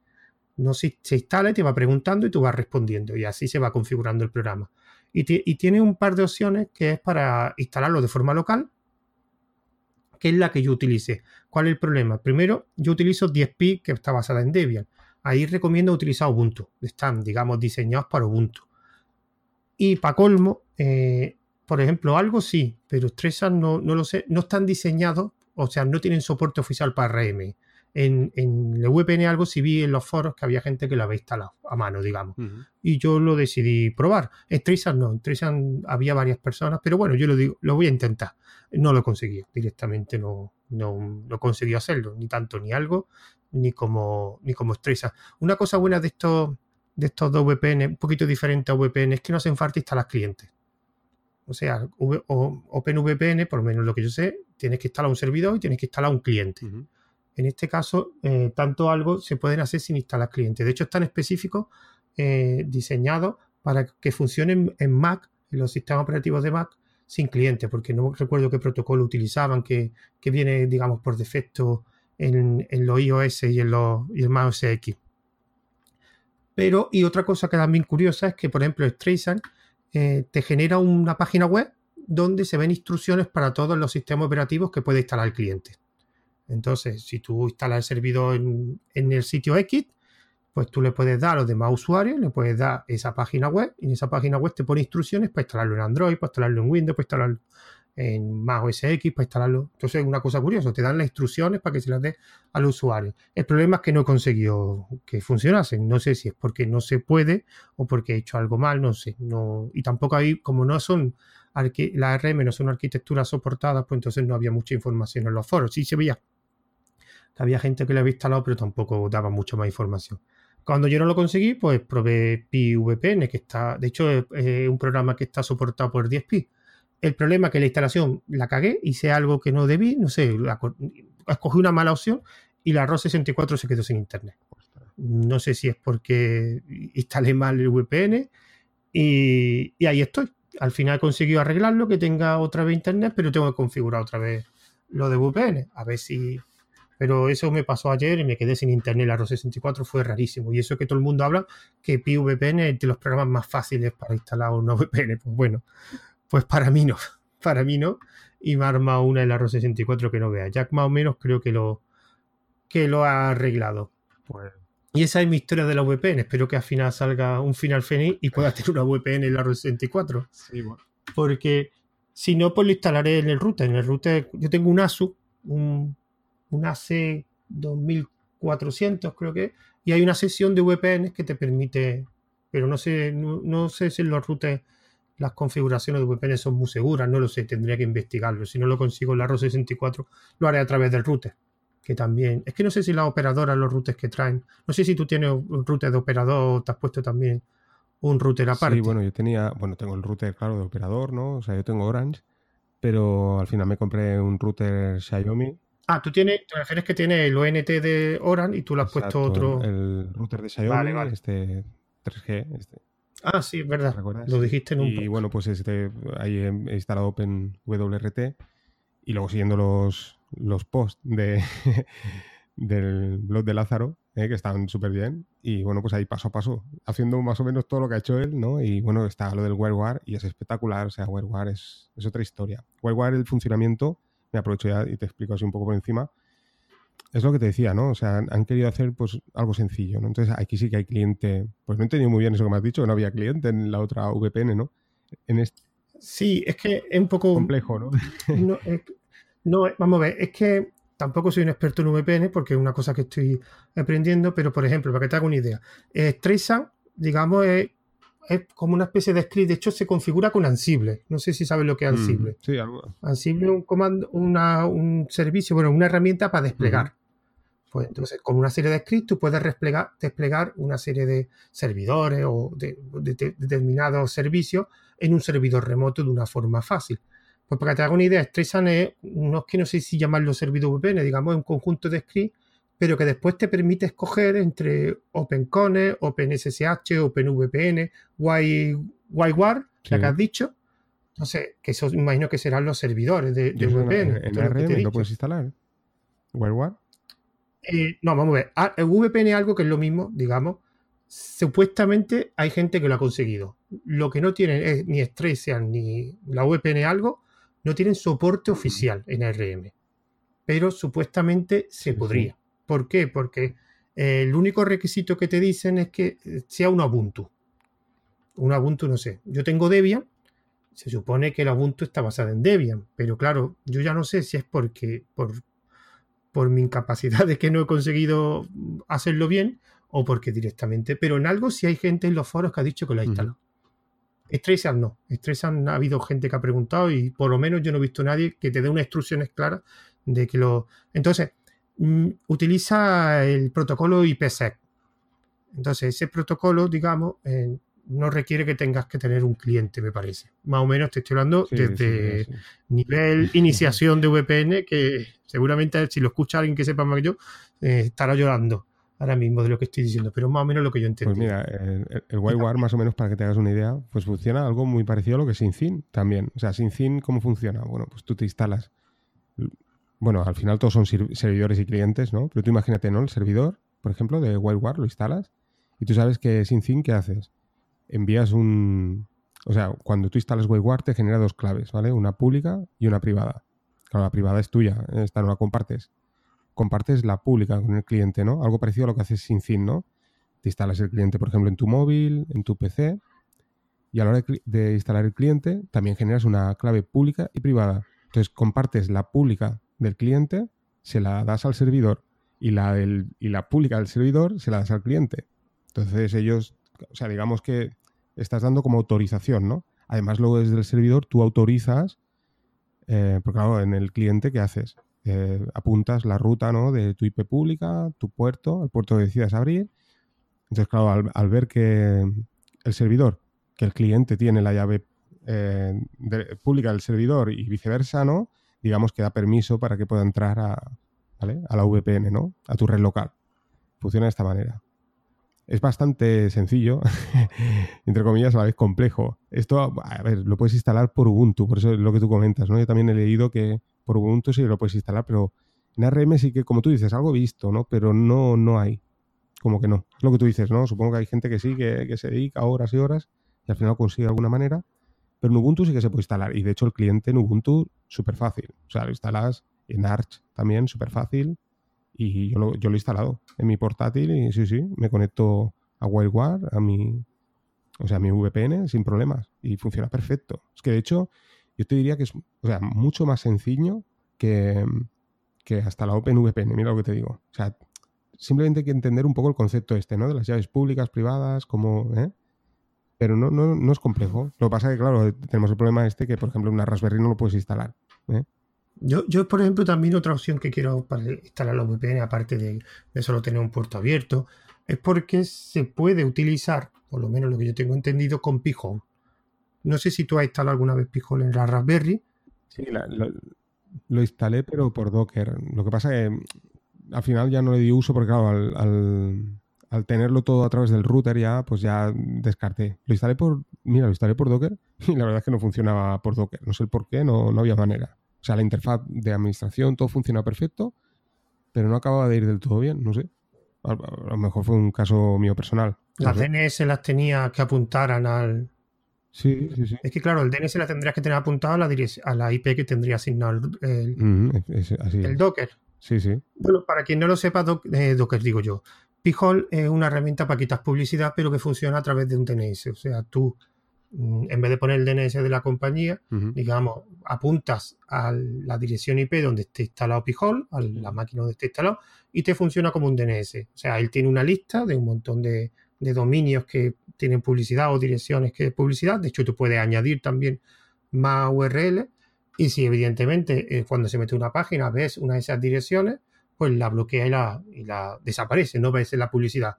no se, instala y te va preguntando y tú vas respondiendo y así se va configurando el programa. Y, tiene un par de opciones que es para instalarlo de forma local, que es la que yo utilice. ¿Cuál es el problema? Primero, yo utilizo 10p que está basada en Debian. Ahí recomiendo utilizar Ubuntu. Están, digamos, diseñados para Ubuntu. Y para colmo, eh, por ejemplo, algo sí, pero Stresan no, no lo sé, no están diseñados, o sea, no tienen soporte oficial para RM en, en el VPN algo si vi en los foros que había gente que lo había instalado a mano, digamos. Y yo lo decidí probar. En Streisand no, en Streisand había varias personas, pero bueno, yo lo digo, lo voy a intentar. No lo conseguí, directamente no, no, no conseguí hacerlo, ni tanto ni algo, ni como, ni como Streisand. Una cosa buena de estos, de estos dos VPN, un poquito diferente a VPN, es que no hacen falta instalar clientes. O sea, OpenVPN, por lo menos lo que yo sé, tienes que instalar un servidor y tienes que instalar un cliente. En este caso, eh, tanto algo se pueden hacer sin instalar clientes. De hecho, están específicos eh, diseñados para que funcionen en Mac, en los sistemas operativos de Mac, sin clientes, porque no recuerdo qué protocolo utilizaban, que, viene, digamos, por defecto en, los iOS y en los y el Mac OS X. Pero, y otra cosa que también curiosa es que, por ejemplo, Streisand eh, te genera una página web donde se ven instrucciones para todos los sistemas operativos que puede instalar el cliente. Entonces, si tú instalas el servidor en, el sitio X, pues tú le puedes dar a los demás usuarios, le puedes dar esa página web y en esa página web te pone instrucciones para instalarlo en Android, para instalarlo en Windows, para instalarlo en Mac OS X, para instalarlo. Entonces, es una cosa curiosa, te dan las instrucciones para que se las dé al usuario. El problema es que no he conseguido que funcionasen. No sé si es porque no se puede o porque he hecho algo mal, no sé. No, y tampoco hay, como no son las RM no son arquitecturas soportadas, pues entonces no había mucha información en los foros. Sí se veía había gente que lo había instalado, pero tampoco daba mucho más información. Cuando yo no lo conseguí, pues probé PiVPN, que está, de hecho, es, un programa que está soportado por 10pi. El problema es que la instalación la cagué, hice algo que no debí, no sé, escogí una mala opción y la ROS64 se quedó sin internet. No sé si es porque instalé mal el VPN y, y ahí estoy. Al final he conseguido arreglarlo, que tenga otra vez internet, pero tengo que configurar otra vez lo de VPN. A ver si, pero eso me pasó ayer y me quedé sin internet. La RO64 fue rarísimo. Y eso que todo el mundo habla que PVPN es de los programas más fáciles para instalar un VPN. Pues bueno, pues para mí no. [laughs] Para mí no. Y me ha armado una en la RO64 que no vea. Jack más o menos creo que lo, que lo ha arreglado. Y esa es mi historia de la VPN. Espero que al final salga un final feliz y pueda tener una VPN en la RO64. Sí, bueno. Porque si no, pues lo instalaré en el router. En el router yo tengo un ASUS, un un AC 2400 creo que, y hay una sesión de VPN que te permite, pero no sé, no, sé si en los routers las configuraciones de VPN son muy seguras, no lo sé, tendría que investigarlo. Si no lo consigo en la RO64, lo haré a través del router. Que también, es que no sé si las operadoras, los routers que traen, no sé si tú tienes un router de operador o te has puesto también un router aparte. Sí, bueno, yo tenía, bueno, tengo el router, claro, de operador, ¿no? O sea, yo tengo Orange, pero al final me compré un router Xiaomi Ah, tú tienes, te refieres que tiene el ONT de Oran y tú le has puesto otro. El router de Xiaomi, este 3G. Este. Ah, sí, es verdad. Lo dijiste en un Y bueno, pues este, ahí he instalado OpenWRT y luego siguiendo los, los posts de, [laughs] del blog de Lázaro, eh, que están súper bien. Y bueno, pues ahí paso a paso, haciendo más o menos todo lo que ha hecho él, ¿no? Y bueno, está lo del WireWare y es espectacular. O sea, WireWare es, es otra historia. WireWare, el funcionamiento, me aprovecho ya y te explico así un poco por encima es lo que te decía, ¿no? O sea, han querido hacer pues algo sencillo, ¿no? Entonces aquí sí que hay cliente. Pues no he entendido muy bien eso que me has dicho, que no había cliente en la otra VPN, ¿no? En este... Sí, es que es un poco complejo, ¿no? [laughs] no, vamos a ver, es que tampoco soy un experto en VPN porque es una cosa que estoy aprendiendo, pero por ejemplo, para que te haga una idea, Streisand, digamos, es, como una especie de script, de hecho se configura con Ansible. No sé si sabes lo que es mm, Ansible. sí, algo. Ansible es un comando, una, un servicio, bueno, una herramienta para desplegar. Pues entonces, con una serie de scripts tú puedes desplegar, desplegar una serie de servidores o de, determinados servicios en un servidor remoto de una forma fácil. Pues para que te haga una idea, Streisand es, no es que no sé si llamarlo servidor VPN, digamos, es un conjunto de scripts, pero que después te permite escoger entre OpenCone, OpenSSH, OpenVPN, WireWare, la que has dicho. Entonces, que eso imagino que serán los servidores de, VPN. En, RM lo puedes instalar. WireWare. Eh, no, vamos a ver. Ah, el VPN es algo que es lo mismo, digamos. Supuestamente hay gente que lo ha conseguido. Lo que no tienen es ni Streisand ni la VPN algo, no tienen soporte oficial en ARM. Pero supuestamente se podría. ¿Por qué? Porque eh, el único requisito que te dicen es que sea un Ubuntu. Un Ubuntu, no sé. Yo tengo Debian. Se supone que el Ubuntu está basado en Debian. Pero claro, yo ya no sé si es porque por, por mi incapacidad de que no he conseguido hacerlo bien o porque directamente, pero en algo si hay gente en los foros que ha dicho que lo ha instalado. Uh no. Streisand ha habido gente que ha preguntado y por lo menos yo no he visto a nadie que te dé unas instrucciones claras de que lo... Entonces, utiliza el protocolo IPsec. Entonces, ese protocolo, digamos, no requiere que tengas que tener un cliente, me parece. Más o menos te estoy hablando desde nivel [laughs] iniciación de VPN, que seguramente si lo escucha alguien que sepa más que yo, eh, estará llorando ahora mismo de lo que estoy diciendo, pero más o menos lo que yo entiendo. Pues mira, el, el WireWare, más o menos para que te hagas una idea, pues funciona algo muy parecido a lo que es SyncIn también. O sea, SyncIn, ¿cómo funciona? Bueno, pues tú te instalas. Bueno, al final todos son servidores y clientes, ¿no? Pero tú imagínate, ¿no? El servidor, por ejemplo, de WireWare lo instalas y tú sabes que SyncIn, ¿qué haces? envías un... O sea, cuando tú instalas WireGuard te genera dos claves, ¿vale? Una pública y una privada. Claro, la privada es tuya, esta no la compartes. Compartes la pública con el cliente, ¿no? Algo parecido a lo que haces sin fin, ¿no? Te instalas el cliente, por ejemplo, en tu móvil, en tu PC, y a la hora de instalar el cliente también generas una clave pública y privada. Entonces compartes la pública del cliente, se la das al servidor y la, del, y la pública del servidor se la das al cliente. Entonces ellos, o sea, digamos que estás dando como autorización, ¿no? Además, luego desde el servidor tú autorizas, eh, porque claro, en el cliente, ¿qué haces? Eh, apuntas la ruta ¿no? de tu IP pública, tu puerto, el puerto que decidas abrir. Entonces, claro, al, ver que el servidor, que el cliente tiene la llave eh, pública del servidor y viceversa, ¿no? Digamos que da permiso para que pueda entrar a, a la VPN, ¿no? A tu red local. Funciona de esta manera es bastante sencillo, [laughs] entre comillas, a la vez complejo. Esto, a ver, lo puedes instalar por Ubuntu, por eso es lo que tú comentas, ¿no? Yo también he leído que por Ubuntu sí lo puedes instalar, pero en ARM sí que, como tú dices, algo visto, ¿no? Pero no, no hay. Como que no. Es lo que tú dices, ¿no? Supongo que hay gente que sí, que, se dedica horas y horas y al final consigue de alguna manera. Pero en Ubuntu sí que se puede instalar. Y de hecho el cliente en Ubuntu, súper fácil. O sea, lo instalas en Arch también, súper fácil y yo lo, he instalado en mi portátil y sí, sí, me conecto a WireGuard, a mi, o sea, a mi VPN sin problemas y funciona perfecto. Es que de hecho, yo te diría que es o sea, mucho más sencillo que, que hasta la OpenVPN, mira lo que te digo. O sea, simplemente hay que entender un poco el concepto este, ¿no? De las llaves públicas, privadas, como, ¿eh? Pero no, no, no es complejo. Lo que pasa es que, claro, tenemos el problema este que, por ejemplo, una Raspberry no lo puedes instalar. ¿eh? Yo, yo, por ejemplo, también otra opción que quiero para instalar la VPN, aparte de, solo tener un puerto abierto, es porque se puede utilizar, por lo menos lo que yo tengo entendido, con Pijón. No sé si tú has instalado alguna vez Pijón en la Raspberry. Sí, lo, instalé, pero por Docker. Lo que pasa es que al final ya no le di uso porque, claro, al, al tenerlo todo a través del router ya, pues ya descarté. Lo instalé por, mira, lo instalé por Docker [laughs] y la verdad es que no funcionaba por Docker. No sé el por qué, no, no había manera. O sea, la interfaz de administración, todo funciona perfecto, pero no acababa de ir del todo bien, no sé. A, lo mejor fue un caso mío personal. Las DNS las tenía que apuntaran al... Sí, sí, sí. Es que claro, el DNS la tendrías que tener apuntada a la, a la IP que tendría asignado el, Docker. Sí, sí. Bueno, para quien no lo sepa, eh, Docker digo yo. Pijol es una herramienta para quitar publicidad, pero que funciona a través de un DNS. O sea, tú, mm, en vez de poner el DNS de la compañía, digamos, apuntas a la dirección IP donde esté instalado Pijol, a la máquina donde esté instalado, y te funciona como un DNS. O sea, él tiene una lista de un montón de, dominios que tienen publicidad o direcciones que publicidad. De hecho, tú puedes añadir también más URL. Y si evidentemente eh, cuando se mete una página ves una de esas direcciones, pues la bloquea y la, y la desaparece, no ves la publicidad.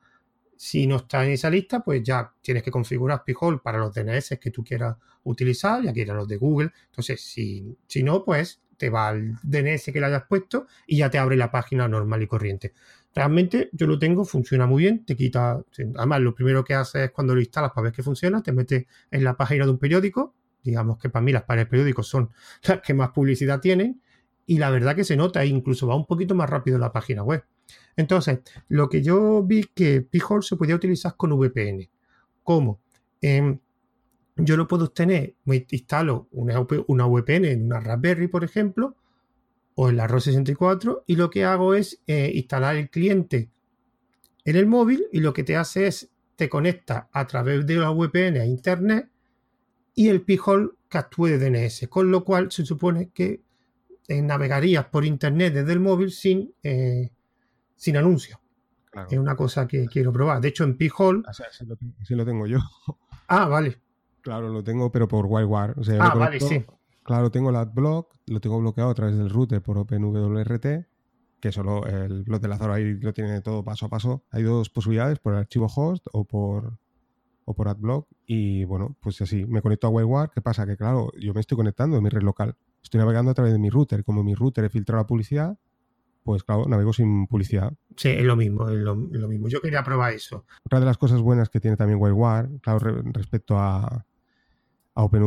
Si no está en esa lista, pues ya tienes que configurar Pijol para los DNS que tú quieras utilizar, ya quieras los de Google. Entonces, si, si no, pues te va al DNS que le hayas puesto y ya te abre la página normal y corriente. Realmente yo lo tengo, funciona muy bien, te quita, además lo primero que haces es cuando lo instalas para ver que funciona, te metes en la página de un periódico, digamos que para mí las páginas periódicos son las que más publicidad tienen, y la verdad que se nota, incluso va un poquito más rápido la página web. Entonces, lo que yo vi que Pijol se podía utilizar con VPN. ¿Cómo? Em, yo lo puedo obtener, me instalo una, una, VPN en una Raspberry, por ejemplo, o en la ROS64, y lo que hago es eh, instalar el cliente en el móvil y lo que te hace es te conecta a través de la VPN a internet y el Pijol que actúe de DNS, con lo cual se supone que eh, navegarías por internet desde el móvil sin, eh, sin anuncios. Es una cosa que quiero probar. De hecho, en P-Hole. Así, lo, tengo yo. [laughs] Ah, vale. Claro, lo tengo, pero por WireWare. ah, vale, sí. Claro, tengo el AdBlock, lo tengo bloqueado a través del router por OpenWRT, que solo el blog de Lázaro ahí lo tiene todo paso a paso. Hay dos posibilidades, por el archivo host o por, o por AdBlock. Y bueno, pues así, me conecto a WireWare. ¿Qué pasa? Que claro, yo me estoy conectando en mi red local estoy navegando a través de mi router. Como mi router he filtrado la publicidad, pues claro, navego sin publicidad. Sí, es lo mismo, es lo, mismo. Yo quería probar eso. Otra de las cosas buenas que tiene también WireWare, claro, respecto a, a, Open,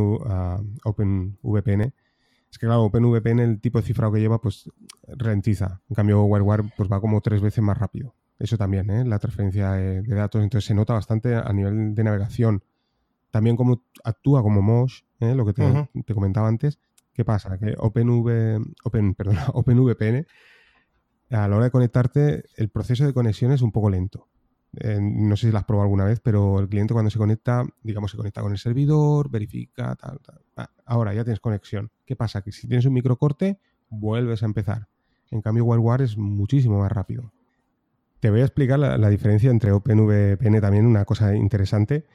OpenVPN, es que claro, OpenVPN el tipo de cifrado que lleva pues ralentiza. En cambio, WireWare pues va como tres veces más rápido. Eso también, ¿eh? la transferencia de, datos. Entonces se nota bastante a nivel de navegación. También como actúa como Mosh, ¿eh? lo que te comentaba antes, ¿Qué pasa? Que OpenV, Open, perdona, [laughs] OpenVPN, a la hora de conectarte, el proceso de conexión es un poco lento. Eh, no sé si lo has probado alguna vez, pero el cliente cuando se conecta, digamos, se conecta con el servidor, verifica, tal, tal. Ah, ahora ya tienes conexión. ¿Qué pasa? Que si tienes un microcorte, vuelves a empezar. En cambio, WireWare es muchísimo más rápido. Te voy a explicar la, diferencia entre OpenVPN también, una cosa interesante,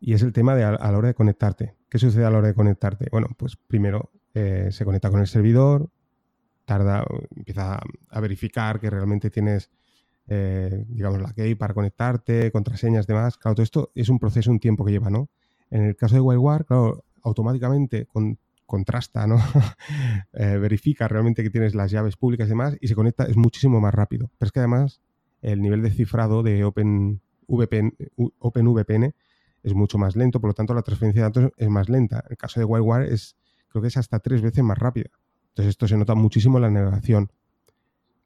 y es el tema de a la hora de conectarte. ¿Qué sucede a la hora de conectarte? Bueno, pues primero eh, se conecta con el servidor, tarda, empieza a verificar que realmente tienes, eh, digamos, la key para conectarte, contraseñas, demás. Claro, todo esto es un proceso, un tiempo que lleva, ¿no? En el caso de WireWare, claro, automáticamente contrasta, ¿no? [laughs] Eh, verifica realmente que tienes las llaves públicas y demás y se conecta, es muchísimo más rápido. Pero es que además el nivel de cifrado de OpenVPN, OpenVPN es mucho más lento, por lo tanto la transferencia de datos es más lenta. En el caso de WireWare es creo que es hasta tres veces más rápida. Entonces esto se nota muchísimo en la navegación.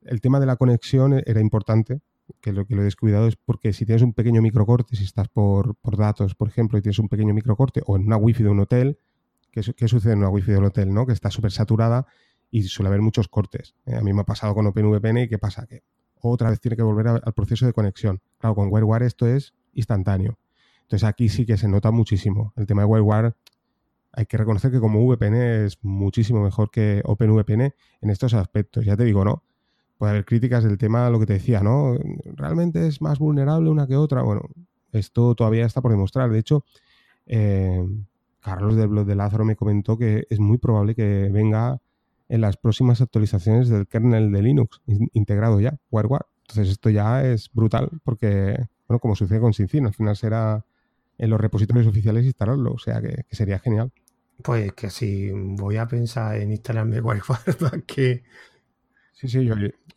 El tema de la conexión era importante, que lo que lo he descuidado es porque si tienes un pequeño microcorte, si estás por, datos, por ejemplo, y tienes un pequeño microcorte, o en una wifi de un hotel, ¿qué, sucede en una wifi del hotel? ¿no? Que está súper saturada y suele haber muchos cortes. Eh, a mí me ha pasado con OpenVPN y ¿qué pasa? Que otra vez tiene que volver al proceso de conexión. Claro, con WireWare esto es instantáneo. Entonces aquí sí que se nota muchísimo. El tema de WireWare hay que reconocer que como VPN es muchísimo mejor que OpenVPN en estos aspectos. Ya te digo, ¿no? Puede haber críticas del tema, lo que te decía, ¿no? ¿Realmente es más vulnerable una que otra? Bueno, esto todavía está por demostrar. De hecho, eh, Carlos del blog de Lázaro me comentó que es muy probable que venga en las próximas actualizaciones del kernel de Linux integrado ya, WireWare. Entonces esto ya es brutal porque, bueno, como sucede con SynCin, al final será en los repositorios oficiales instalarlo, o sea que, sería genial. Pues que si voy a pensar en instalarme [laughs] WireWare que... Sí, sí,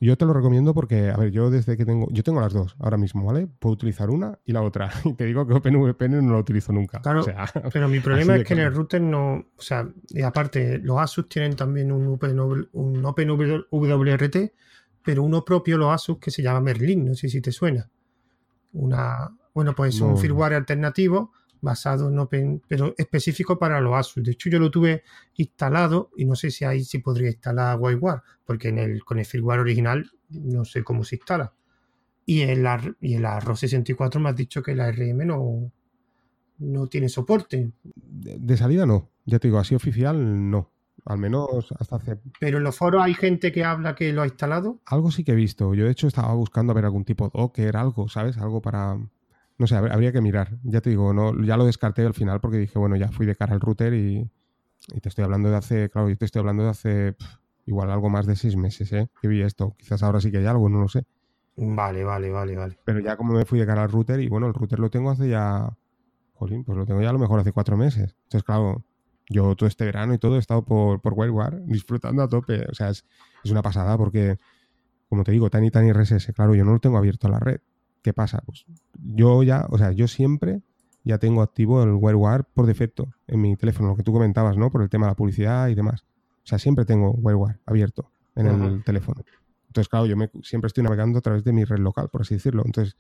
yo, te lo recomiendo porque, a ver, yo desde que tengo, yo tengo las dos ahora mismo, ¿vale? Puedo utilizar una y la otra. [laughs] Y te digo que OpenVPN no lo utilizo nunca. Claro, [laughs] pero mi problema es que en el router no, o sea, y aparte, los Asus tienen también un, Open, un OpenWRT, pero uno propio, los Asus, que se llama Merlin, no sé si te suena. Una, bueno, pues es un firmware alternativo basado en Open, pero específico para los Asus. De hecho, yo lo tuve instalado y no sé si ahí sí podría instalar WireGuard, porque en el, con el firmware original no sé cómo se instala. Y en la, y el ROS 64 me has dicho que la RM no, no tiene soporte. De, salida no, ya te digo, así oficial no. Al menos hasta hace. Pero en los foros hay gente que habla que lo ha instalado. Algo sí que he visto. Yo de hecho estaba buscando a ver algún tipo de Docker, algo, ¿sabes? Algo para, no sé, habría que mirar. Ya te digo, no, ya lo descarté al final porque dije, bueno, ya fui de cara al router y, te estoy hablando de hace, claro, yo te estoy hablando de hace igual algo más de seis meses, ¿eh? Que vi esto. Quizás ahora sí que hay algo, no lo sé. Vale, vale, vale, vale. Pero ya como me fui de cara al router y bueno, el router lo tengo hace ya, jolín, pues lo tengo ya a lo mejor hace cuatro meses. Entonces, claro, yo todo este verano y todo he estado por, por [laughs] disfrutando a tope. O sea, es, es una pasada porque, como te digo, Tiny Tiny RSS, claro, yo no lo tengo abierto a la red. ¿Qué pasa? Pues yo ya, o sea, yo siempre ya tengo activo el WireGuard por defecto en mi teléfono, lo que tú comentabas, ¿no? Por el tema de la publicidad y demás. O sea, siempre tengo WireGuard abierto en el teléfono. Entonces, claro, yo me, siempre estoy navegando a través de mi red local, por así decirlo. Entonces,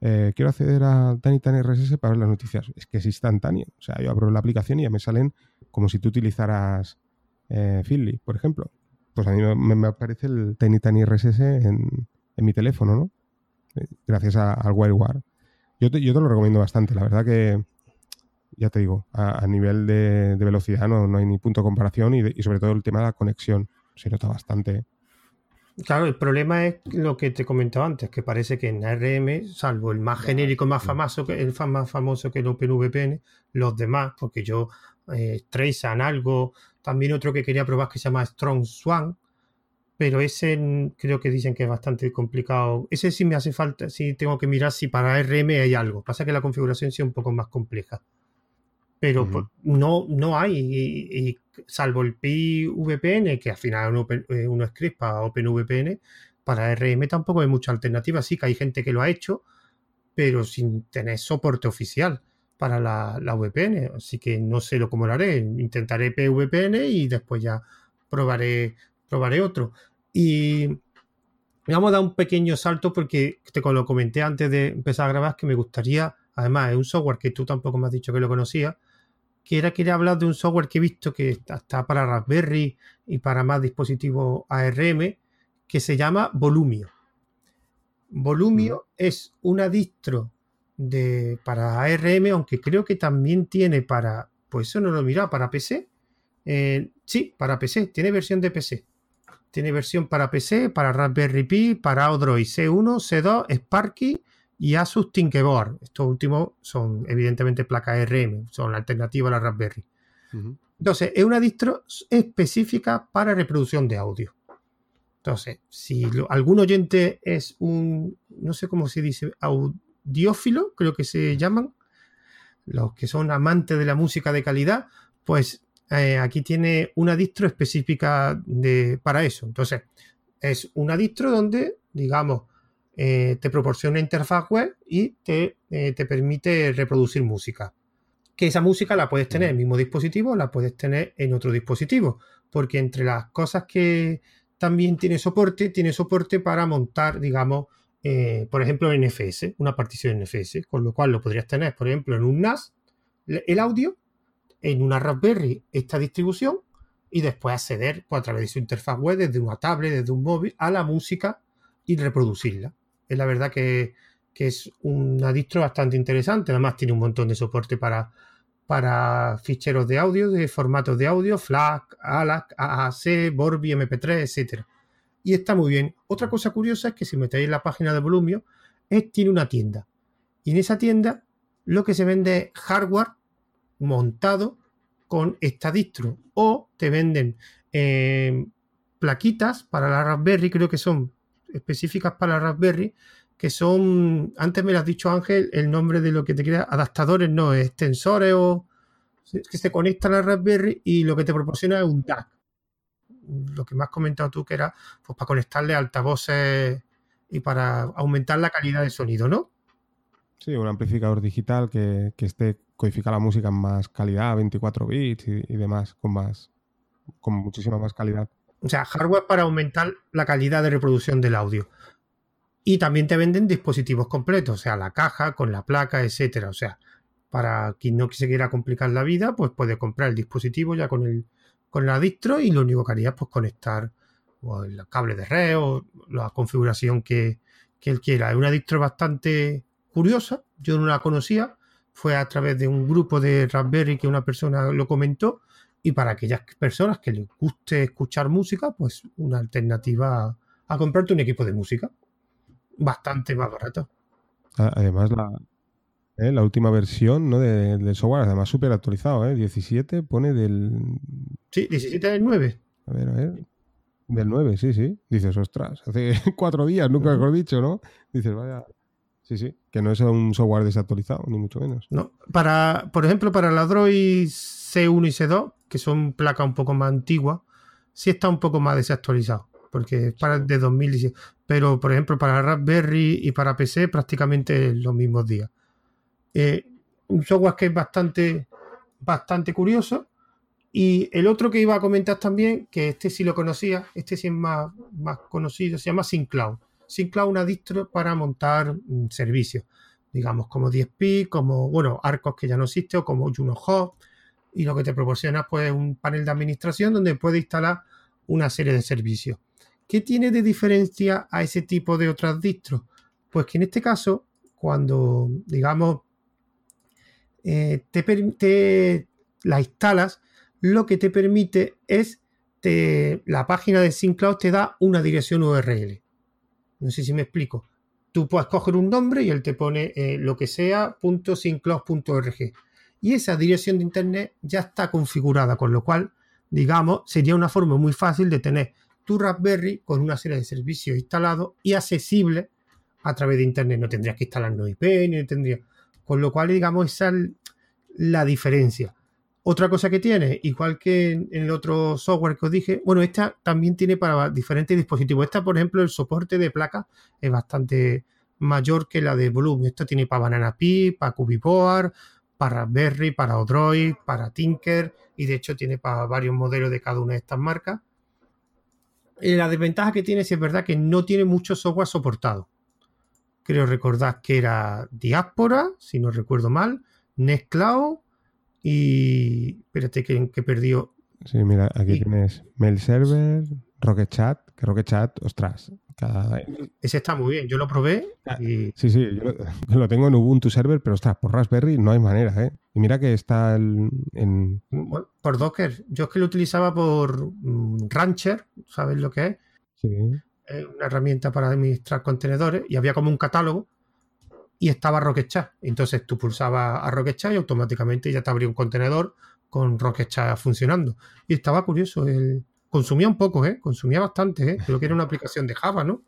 eh, quiero acceder a Tiny RSS para ver las noticias. Es que es instantáneo. O sea, yo abro la aplicación y ya me salen como si tú utilizaras eh, Feedly, por ejemplo. Pues a mí me, aparece el Tiny RSS en, en mi teléfono, ¿no? Gracias al WireGuard. Yo te, yo te lo recomiendo bastante, la verdad que, ya te digo, a, nivel de, velocidad no, no, hay ni punto de comparación y, sobre todo el tema de la conexión se nota bastante. Claro, el problema es lo que te comentaba antes, que parece que en ARM, salvo el más genérico, más famoso, el más famoso que el OpenVPN, los demás, porque yo eh, algo, también otro que quería probar que se llama Strong Swan, pero ese creo que dicen que es bastante complicado. Ese sí me hace falta, sí tengo que mirar si para RM hay algo. Pasa que la configuración sí es un poco más compleja. Pero pues, no, no hay, y, salvo el PI VPN, que al final uno, eh, uno es para OpenVPN, para RM tampoco hay mucha alternativa. Sí que hay gente que lo ha hecho, pero sin tener soporte oficial para la, la VPN. Así que no sé lo cómo lo haré. Intentaré PVPN y después ya probaré probaré otro. Y vamos a dar un pequeño salto porque te lo comenté antes de empezar a grabar que me gustaría, además es un software que tú tampoco me has dicho que lo conocía, que era quería hablar de un software que he visto que está para Raspberry y para más dispositivos ARM que se llama Volumio. Volumio es una distro de, para ARM, aunque creo que también tiene para, pues eso no lo he mirado, para PC. Eh, sí, para PC, tiene versión de PC. Tiene versión para PC, para Raspberry Pi, para Android C1, C2, Sparky y Asus Tinkerboard. Estos últimos son evidentemente placas RM, son la alternativa a la Raspberry. Entonces, es una distro específica para reproducción de audio. Entonces, si algún oyente es un, no sé cómo se dice, audiófilo, creo que se llaman, los que son amantes de la música de calidad, pues eh, aquí tiene una distro específica de, para eso. Entonces, es una distro donde, digamos, eh, te proporciona interfaz web y te, eh, te, permite reproducir música. Que esa música la puedes tener en el mismo dispositivo, la puedes tener en otro dispositivo. Porque entre las cosas que también tiene soporte, tiene soporte para montar, digamos, por ejemplo, en NFS, una partición NFS, con lo cual lo podrías tener, por ejemplo, en un NAS, el audio en una Raspberry esta distribución y después acceder pues, a través de su interfaz web, desde una tablet, desde un móvil, a la música y reproducirla. Es la verdad que, es una distro bastante interesante. Además, tiene un montón de soporte para, para ficheros de audio, de formatos de audio, FLAC, ALAC, AAC, Borbi, MP3, etc. Y está muy bien. Otra cosa curiosa es que si metéis en la página de Volumio, es, tiene una tienda. Y en esa tienda lo que se vende es hardware montado con esta distro. O te venden eh, plaquitas para la Raspberry, creo que son específicas para la Raspberry, que son, antes me lo has dicho Ángel, el nombre de lo que te crea, adaptadores, no, extensores o que se conectan a Raspberry y lo que te proporciona es un DAC. lo que me has comentado tú, que era pues, para conectarle altavoces y para aumentar la calidad del sonido, ¿no? Sí, un amplificador digital que, que esté codifica la música en más calidad, 24 bits y, demás, con más, con muchísima más calidad. O sea, hardware para aumentar la calidad de reproducción del audio. Y también te venden dispositivos completos, o sea, la caja con la placa, etcétera. O sea, para quien no se quiera complicar la vida, pues puede comprar el dispositivo ya con el con la distro y lo único que haría es pues, conectar el cable de red o la configuración que, que él quiera. Es una distro bastante curiosa, yo no la conocía, fue a través de un grupo de Raspberry que una persona lo comentó y para aquellas personas que les guste escuchar música, pues una alternativa a comprarte un equipo de música bastante más barato. Además, la, ¿eh? la última versión ¿no? del software, además súper actualizado, ¿eh? 17 pone del... Sí, 17 del 9. A ver, a ver. Del 9, sí, sí. Dices, ostras, hace [laughs] cuatro días, nunca mejor dicho, ¿no? Dices, vaya... Sí, sí, que no es un software desactualizado, ni mucho menos. No, para, por ejemplo, para la Droid C1 y C2, que son placas un poco más antiguas, sí está un poco más desactualizado, porque es para de 2017. Pero, por ejemplo, para Raspberry y para PC, prácticamente los mismos días. Eh, un software que es bastante, bastante curioso. Y el otro que iba a comentar también, que este sí lo conocía, este sí es más, más conocido, se llama SyncCloud. SyncCloud una distro para montar mm, servicios, digamos, como DSP, como, bueno, Arcos que ya no existe, o como Juno Hub, y lo que te proporciona pues un panel de administración donde puedes instalar una serie de servicios. ¿Qué tiene de diferencia a ese tipo de otras distros? Pues que en este caso, cuando, digamos, eh, te, la instalas, lo que te permite es la página de SyncCloud te da una dirección URL. No sé si me explico. Tú puedes coger un nombre y él te pone eh, lo que sea .syncloud.org. Y esa dirección de internet ya está configurada, con lo cual, digamos, sería una forma muy fácil de tener tu Raspberry con una serie de servicios instalados y accesibles a través de internet. No tendrías que instalar no IP, ni tendrías con lo cual, digamos, esa es la diferencia. Otra cosa que tiene, igual que en el otro software que os dije, bueno, esta también tiene para diferentes dispositivos. Esta, por ejemplo, el soporte de placa es bastante mayor que la de Bloom. Esto tiene para Banana Pi, para Cubiboard, para Raspberry, para Odroid, para Tinker y de hecho tiene para varios modelos de cada una de estas marcas. Eh, la desventaja que tiene, si es verdad, que no tiene mucho software soportado creo recordar que era Diáspora, si no recuerdo mal, Nextcloud y. Espérate que, que perdió. Sí, mira, aquí tienes Mail Server, Rocket Chat, que Rocket Chat, ostras. Ese está muy bien, yo lo probé. Ah, y... Sí, sí, yo [laughs] lo, tengo en Ubuntu Server, pero ostras, por Raspberry no hay manera, ¿eh? Y mira que está en. por Docker. Yo es que lo utilizaba por mm, Rancher, ¿sabes lo que es? Sí una herramienta para administrar contenedores y había como un catálogo y estaba Rocket Chat. Entonces tú pulsabas a Rocket Chat y automáticamente ya te abría un contenedor con Rocket Chat funcionando. Y estaba curioso. El... Consumía un poco, ¿eh? Consumía bastante, ¿eh? Creo que era una [laughs] aplicación de Java, ¿no?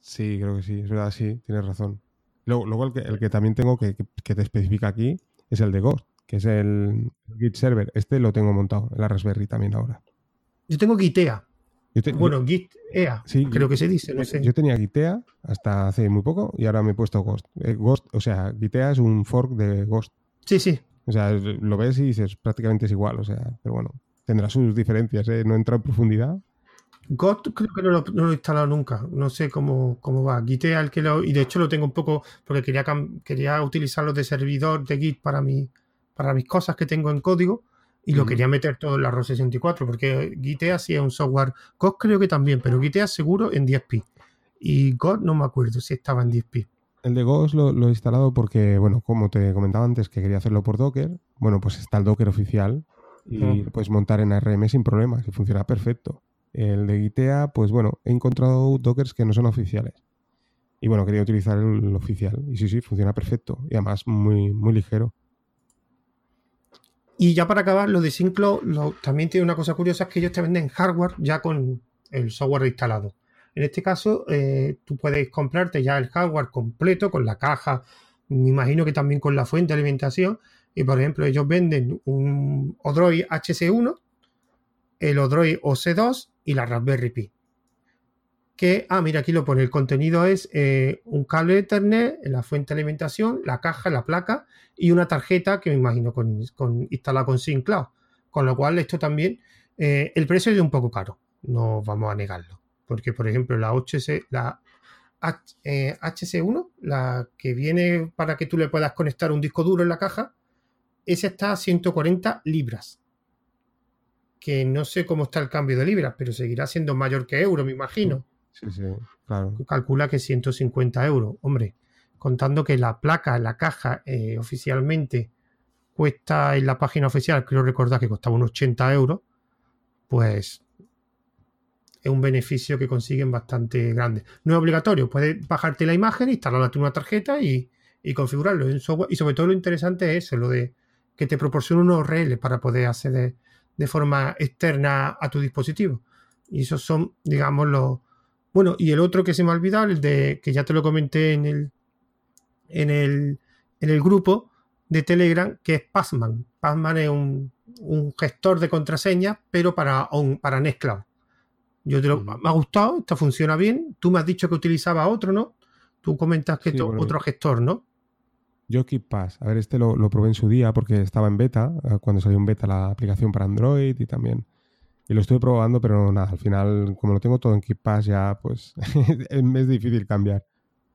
Sí, creo que sí. Es verdad, sí. Tienes razón. Luego, el, que, también tengo que, te especifica aquí es el de Ghost, que es el Git Server. Este lo tengo montado en la Raspberry también ahora. Yo tengo Gitea bueno, Git EA, creo que se dice, no sé. Yo tenía Gitea hasta hace muy poco y ahora me he puesto Ghost. Eh, Ghost, o sea, Gitea es un fork de Ghost. Sí, sí. O sea, lo ves y dices, prácticamente es igual, o sea, pero bueno, tendrá sus diferencias, ¿eh? No entra en profundidad. Ghost creo que no lo, he instalado nunca, no sé cómo, cómo va. Gitea el que lo, y de hecho lo tengo un poco, porque quería, quería utilizarlo de servidor de Git para, mi, para mis cosas que tengo en código y lo quería meter todo en la ROS 64 porque Gitea sí es un software, God creo que también, pero Gitea seguro en 10p y God no me acuerdo si estaba en 10p. El de Ghost lo, he instalado porque, bueno, como te comentaba antes que quería hacerlo por Docker, bueno, pues está el Docker oficial y puedes montar en ARM sin problemas y funciona perfecto. El de Gitea, pues bueno, he encontrado Dockers que no son oficiales. Y bueno, quería utilizar el, oficial. Y sí, sí, funciona perfecto. Y además muy, muy ligero. Y ya para acabar, lo de SyncCloud también tiene una cosa curiosa, es que ellos te venden hardware ya con el software instalado. En este caso, eh, tú puedes comprarte ya el hardware completo con la caja, me imagino que también con la fuente de alimentación. Y por ejemplo, ellos venden un Odroid HC1 el Odroid OC2 y la Raspberry Pi. Que, ah, mira, aquí lo pone. El contenido es eh, un cable Ethernet, la fuente de alimentación, la caja, la placa y una tarjeta que me imagino con, instalada con SyncCloud. Con lo cual, esto también, eh, el precio es un poco caro, no vamos a negarlo. Porque, por ejemplo, la, HC, la HC1, la que viene para que tú le puedas conectar un disco duro en la caja, ese está a 140 libras. Que no sé cómo está el cambio de libras, pero seguirá siendo mayor que euro, me imagino. Sí, sí, claro. Calcula que 150 euros. Hombre, contando que la placa, la caja, eh, oficialmente cuesta en la página oficial, creo recordar que costaba unos 80 euros, pues es un beneficio que consiguen bastante grande. No es obligatorio, puedes bajarte la imagen, instalarla en una tarjeta y, y configurarlo en software. Y sobre todo lo interesante es eso, lo de que te proporciona unos URL para poder acceder de forma externa a tu dispositivo. Y esos son, digamos, los... Bueno, y el otro que se me ha olvidado, el de que ya te lo comenté en el, en el, en el grupo de Telegram, que es Passman. Passman es un, gestor de contraseñas, pero para, para Nextcloud. Yo te lo, me ha gustado, esto funciona bien. Tú me has dicho que utilizaba otro, ¿no? Tú comentas que otro gestor, ¿no? Yo KeepPass, a ver, este lo, probé en su día porque estaba en beta, eh, cuando salió en beta la aplicación para Android y también. Y lo estuve probando, pero nada, al final, como lo tengo todo en KeepPass, ya pues [laughs] es difícil cambiar.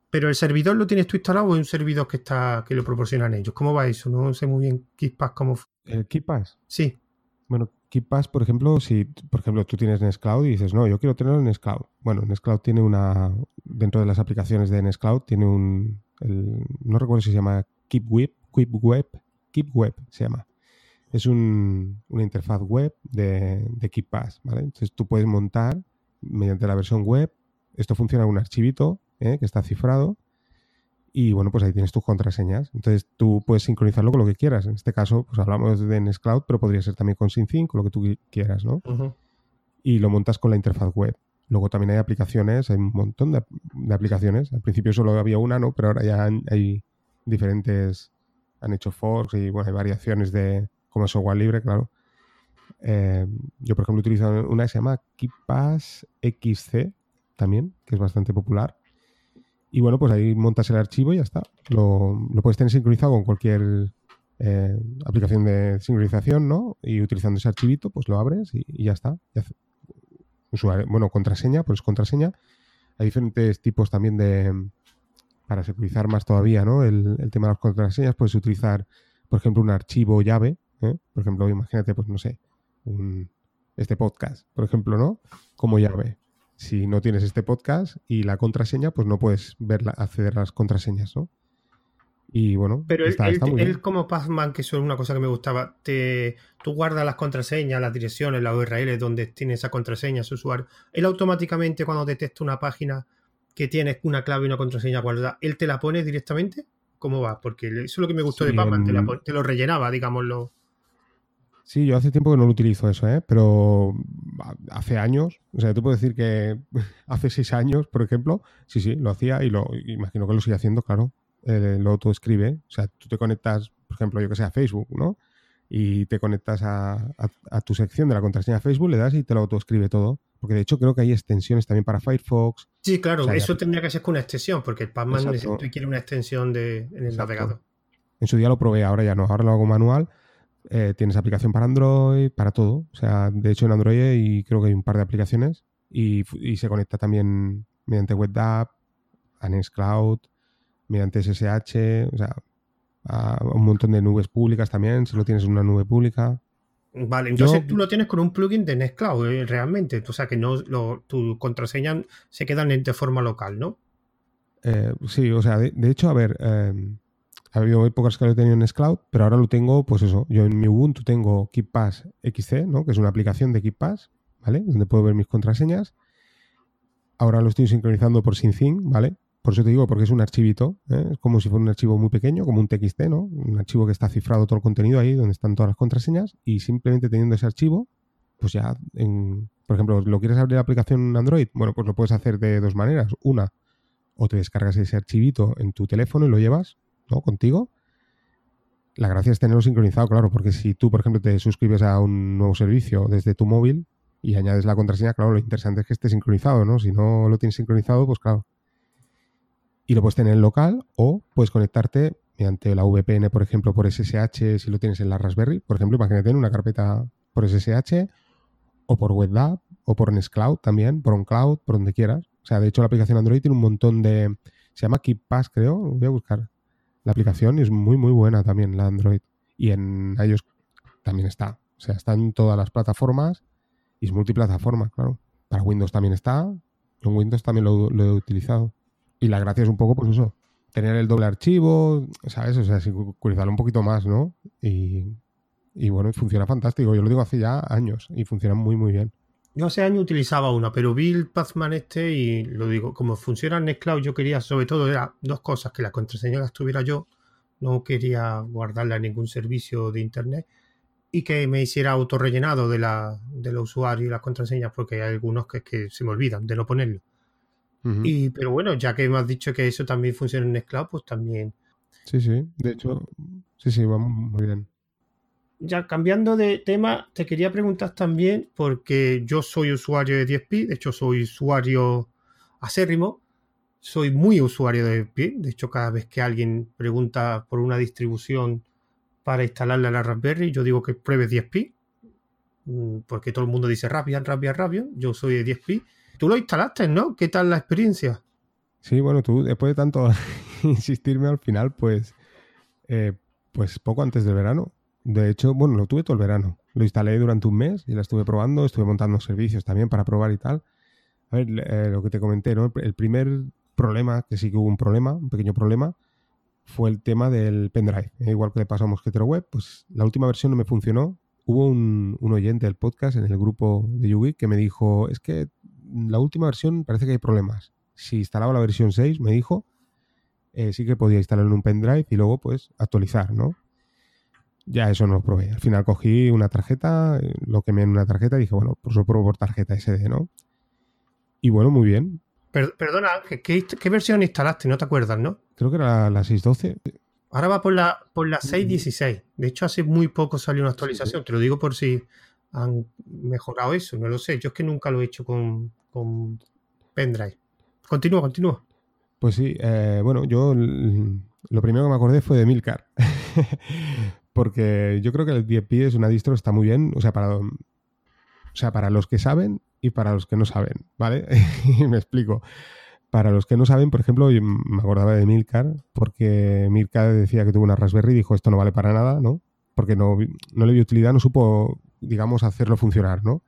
¿Pero el servidor lo tienes tú instalado o es un servidor que está que lo proporcionan ellos? ¿Cómo va eso? No sé muy bien KeepPass cómo. ¿El KeepPass? Sí. Bueno, KeepPass, por ejemplo, si por ejemplo tú tienes Nextcloud y dices, no, yo quiero tenerlo en Nextcloud. Bueno, Nextcloud tiene una. Dentro de las aplicaciones de Nextcloud tiene un, no recuerdo si se llama KeepWeb, KeepWeb, KeepWeb se llama. Es un, una interfaz web de, de KeepPass, ¿vale? Entonces tú puedes montar mediante la versión web, esto funciona en un archivito ¿eh? que está cifrado y bueno, pues ahí tienes tus contraseñas. Entonces tú puedes sincronizarlo con lo que quieras. En este caso, pues hablamos de Nextcloud, pero podría ser también con SyncSync, con lo que tú quieras, ¿no? Y lo montas con la interfaz web. Luego también hay aplicaciones, hay un montón de, aplicaciones. Al principio solo había una, ¿no? Pero ahora ya hay diferentes, han hecho forks y bueno, hay variaciones de como software libre, claro. Eh, yo, por ejemplo, utilizo una que se llama KeePass XC también, que es bastante popular. Y bueno, pues ahí montas el archivo y ya está. Lo, puedes tener sincronizado con cualquier eh, aplicación de sincronización, ¿no? Y utilizando ese archivito, pues lo abres y, ya está bueno, contraseña, pues contraseña. Hay diferentes tipos también de, para securizar más todavía, ¿no? El, tema de las contraseñas, puedes utilizar, por ejemplo, un archivo llave, ¿eh? Por ejemplo, imagínate, pues no sé, este podcast, por ejemplo, ¿no? Como llave. Si no tienes este podcast y la contraseña, pues no puedes ver acceder a las contraseñas, ¿no? Y bueno, pero él, como Pacman, que eso es una cosa que me gustaba, te, tú guardas las contraseñas, las direcciones, las URL donde tiene esa contraseña su usuario. Él automáticamente cuando detecta una página que tiene una clave y una contraseña guardada, él te la pone directamente. ¿Cómo va? Porque eso es lo que me gustó de Pacman, te, lo rellenaba, digámoslo. Sí, yo hace tiempo que no lo utilizo eso, ¿eh? pero hace años, o sea, tú puedes decir que [laughs] hace seis años, por ejemplo, sí, sí, lo hacía y lo imagino que lo sigue haciendo, claro eh, lo autoescribe. O sea, tú te conectas, por ejemplo, yo que sé, a Facebook, ¿no? Y te conectas a, tu sección de la contraseña Facebook, le das y te lo autoescribe todo. Porque de hecho creo que hay extensiones también para Firefox. Sí, claro, eso tendría que ser con una extensión, porque el Pacman quiere una extensión de, en el navegador. En su día lo probé, ahora ya no, ahora lo hago manual. Eh, tienes aplicación para Android, para todo. O sea, de hecho en Android y creo que hay un par de aplicaciones y, se conecta también mediante WebDAV, a Nextcloud, mediante SSH, o sea, a un montón de nubes públicas también, si lo tienes en una nube pública. Vale, entonces tú lo tienes con un plugin de Nextcloud eh, realmente, o sea que no lo, tu contraseña se quedan de forma local, ¿no? Eh, sí, o sea, de, hecho, a ver, eh, ha habido épocas que lo he tenido en Nextcloud, pero ahora lo tengo, pues eso, yo en mi Ubuntu tengo KeepPass XC, ¿no? Que es una aplicación de KeepPass, ¿vale? Donde puedo ver mis contraseñas. Ahora lo estoy sincronizando por SyncSync, ¿vale? Por eso te digo, porque es un archivito, ¿eh? es como si fuera un archivo muy pequeño, como un TXT, ¿no? Un archivo que está cifrado todo el contenido ahí, donde están todas las contraseñas, y simplemente teniendo ese archivo, pues ya, por ejemplo, ¿lo quieres abrir la aplicación Android? Bueno, pues lo puedes hacer de dos maneras. Una, o te descargas ese archivito en tu teléfono y lo llevas, ¿no? Contigo. la gracia es tenerlo sincronizado, claro, porque si tú, por ejemplo, te suscribes a un nuevo servicio desde tu móvil y añades la contraseña, claro, lo interesante es que esté sincronizado, ¿no? Si no lo tienes sincronizado, pues claro. Y lo puedes tener en local o puedes conectarte mediante la VPN, por ejemplo, por SSH, si lo tienes en la Raspberry. Por ejemplo, imagínate en una carpeta por SSH o por WebDAV o por Nextcloud también, por OnCloud, por donde quieras. O sea, de hecho la aplicación Android tiene un montón de... Se llama KeepPass, creo. Voy a buscar la aplicación es muy, muy buena también la Android. Y en iOS también está. O sea, está en todas las plataformas y es multiplataforma, claro. Para Windows también está. En Windows también lo, lo he utilizado. Y la gracia es un poco, pues eso, tener el doble archivo, ¿sabes? O sea, securizarlo un poquito más, ¿no? Y, y bueno, funciona fantástico. Yo lo digo hace ya años y funciona muy, muy bien. Yo hace años utilizaba una, pero vi el Pathman este y lo digo, como funciona en Nextcloud, yo quería sobre todo era dos cosas, que la contraseña la estuviera yo, no quería guardarla en ningún servicio de internet y que me hiciera autorrellenado de, la, de los usuarios y las contraseñas, porque hay algunos que, que se me olvidan de no ponerlo. y, pero bueno, ya que me has dicho que eso también funciona en Nextcloud, pues también. Sí, sí, de hecho, sí, sí, vamos muy bien ya cambiando de tema, te quería preguntar también, porque yo soy usuario de 10P, de hecho soy usuario acérrimo, soy muy usuario de 10P, de hecho cada vez que alguien pregunta por una distribución para instalarla en la Raspberry, yo digo que pruebe 10P, mm, porque todo el mundo dice Raspbian, Raspbian, Raspbian, yo soy de 10P. Tú lo instalaste, ¿no? ¿Qué tal la experiencia? Sí, bueno, tú después de tanto [laughs] insistirme al final, pues, eh, pues poco antes del verano, de hecho, bueno, lo tuve todo el verano. Lo instalé durante un mes y la estuve probando, estuve montando servicios también para probar y tal. A ver, eh, lo que te comenté, ¿no? El primer problema, que sí que hubo un problema, un pequeño problema, fue el tema del pendrive. Eh, igual que le pasó a Mosquetero Web, pues la última versión no me funcionó. Hubo un, oyente del podcast en el grupo de YouGeek que me dijo, es que la última versión parece que hay problemas. Si instalaba la versión 6, me dijo, eh, sí que podía instalar en un pendrive y luego pues actualizar, ¿no? Ya eso no lo probé. Al final cogí una tarjeta, lo quemé en una tarjeta y dije, bueno, pues lo pruebo por tarjeta SD, ¿no? Y bueno, muy bien. perdona, ¿qué, ¿qué, versión instalaste? No te acuerdas, ¿no? Creo que era la 612. Ahora va por la, por la 616. De hecho, hace muy poco salió una actualización. Te lo digo por si han mejorado eso. No lo sé. Yo es que nunca lo he hecho con, con pendrive. Continúa, continúa. Pues sí, eh, bueno, yo lo primero que me acordé fue de Milcar. [laughs] porque yo creo que el 10P es una distro, está muy bien, o sea, para, o sea, para los que saben y para los que no saben, ¿vale? [laughs] y me explico. Para los que no saben, por ejemplo, yo me acordaba de Milcar, porque Milcar decía que tuvo una Raspberry y dijo esto no vale para nada, ¿no? Porque no, no le dio utilidad, no supo, digamos, hacerlo funcionar, ¿no?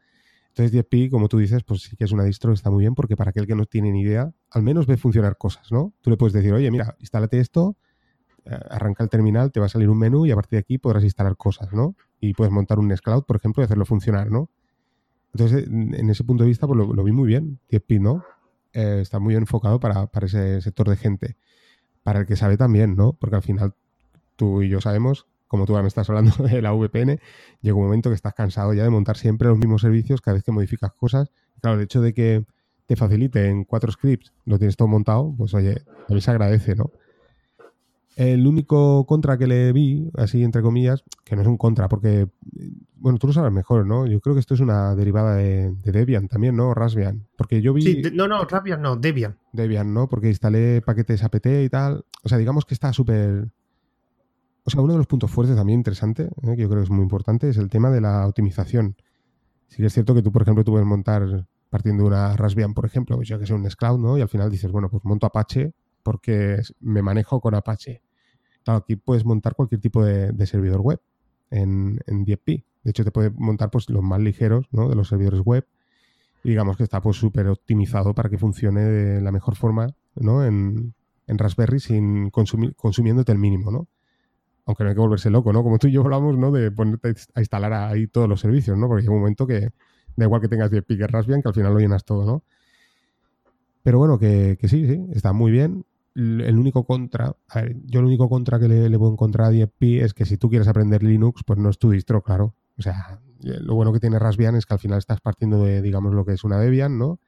Entonces 10P, como tú dices, pues sí que es una distro, está muy bien, porque para aquel que no tiene ni idea, al menos ve funcionar cosas, ¿no? Tú le puedes decir, oye, mira, instálate esto, arranca el terminal, te va a salir un menú y a partir de aquí podrás instalar cosas, ¿no? Y puedes montar un Nextcloud, por ejemplo, y hacerlo funcionar, ¿no? Entonces, en ese punto de vista, pues lo, vi muy bien, 10 ¿no? Eh, está muy enfocado para, ese sector de gente. Para el que sabe también, ¿no? Porque al final tú y yo sabemos, como tú ahora me estás hablando [laughs] de la VPN, llega un momento que estás cansado ya de montar siempre los mismos servicios cada vez que modificas cosas. Claro, el hecho de que te facilite en cuatro scripts, lo tienes todo montado, pues oye, a mí se agradece, ¿no? El único contra que le vi, así entre comillas, que no es un contra, porque, bueno, tú lo sabes mejor, ¿no? Yo creo que esto es una derivada de, Debian también, ¿no? Raspbian. Porque yo vi... Sí, no, no, Raspbian no, Debian. Debian, ¿no? Porque instalé paquetes apt y tal. O sea, digamos que está súper... O sea, uno de los puntos fuertes también interesante, ¿eh? que yo creo que es muy importante, es el tema de la optimización. Sí que es cierto que tú, por ejemplo, tú puedes montar partiendo de una Raspbian, por ejemplo, pues yo que sé, un Nextcloud, ¿no? Y al final dices, bueno, pues monto Apache porque me manejo con Apache. Claro, aquí puedes montar cualquier tipo de, servidor web en, en 10P. De hecho, te puede montar pues, los más ligeros ¿no? de los servidores web. Y digamos que está pues súper optimizado para que funcione de la mejor forma ¿no? en, Raspberry sin consumir, consumiéndote el mínimo, ¿no? Aunque no hay que volverse loco, ¿no? Como tú y yo hablamos, ¿no? De ponerte a instalar ahí todos los servicios, ¿no? Porque llega un momento que da igual que tengas 10 que Raspbian, que al final lo llenas todo, ¿no? Pero bueno, que, que sí, sí, está muy bien el único contra, a ver, yo el único contra que le, le puedo encontrar a 10P es que si tú quieres aprender Linux, pues no es tu distro, claro. O sea, lo bueno que tiene Raspbian es que al final estás partiendo de, digamos, lo que es una Debian, ¿no?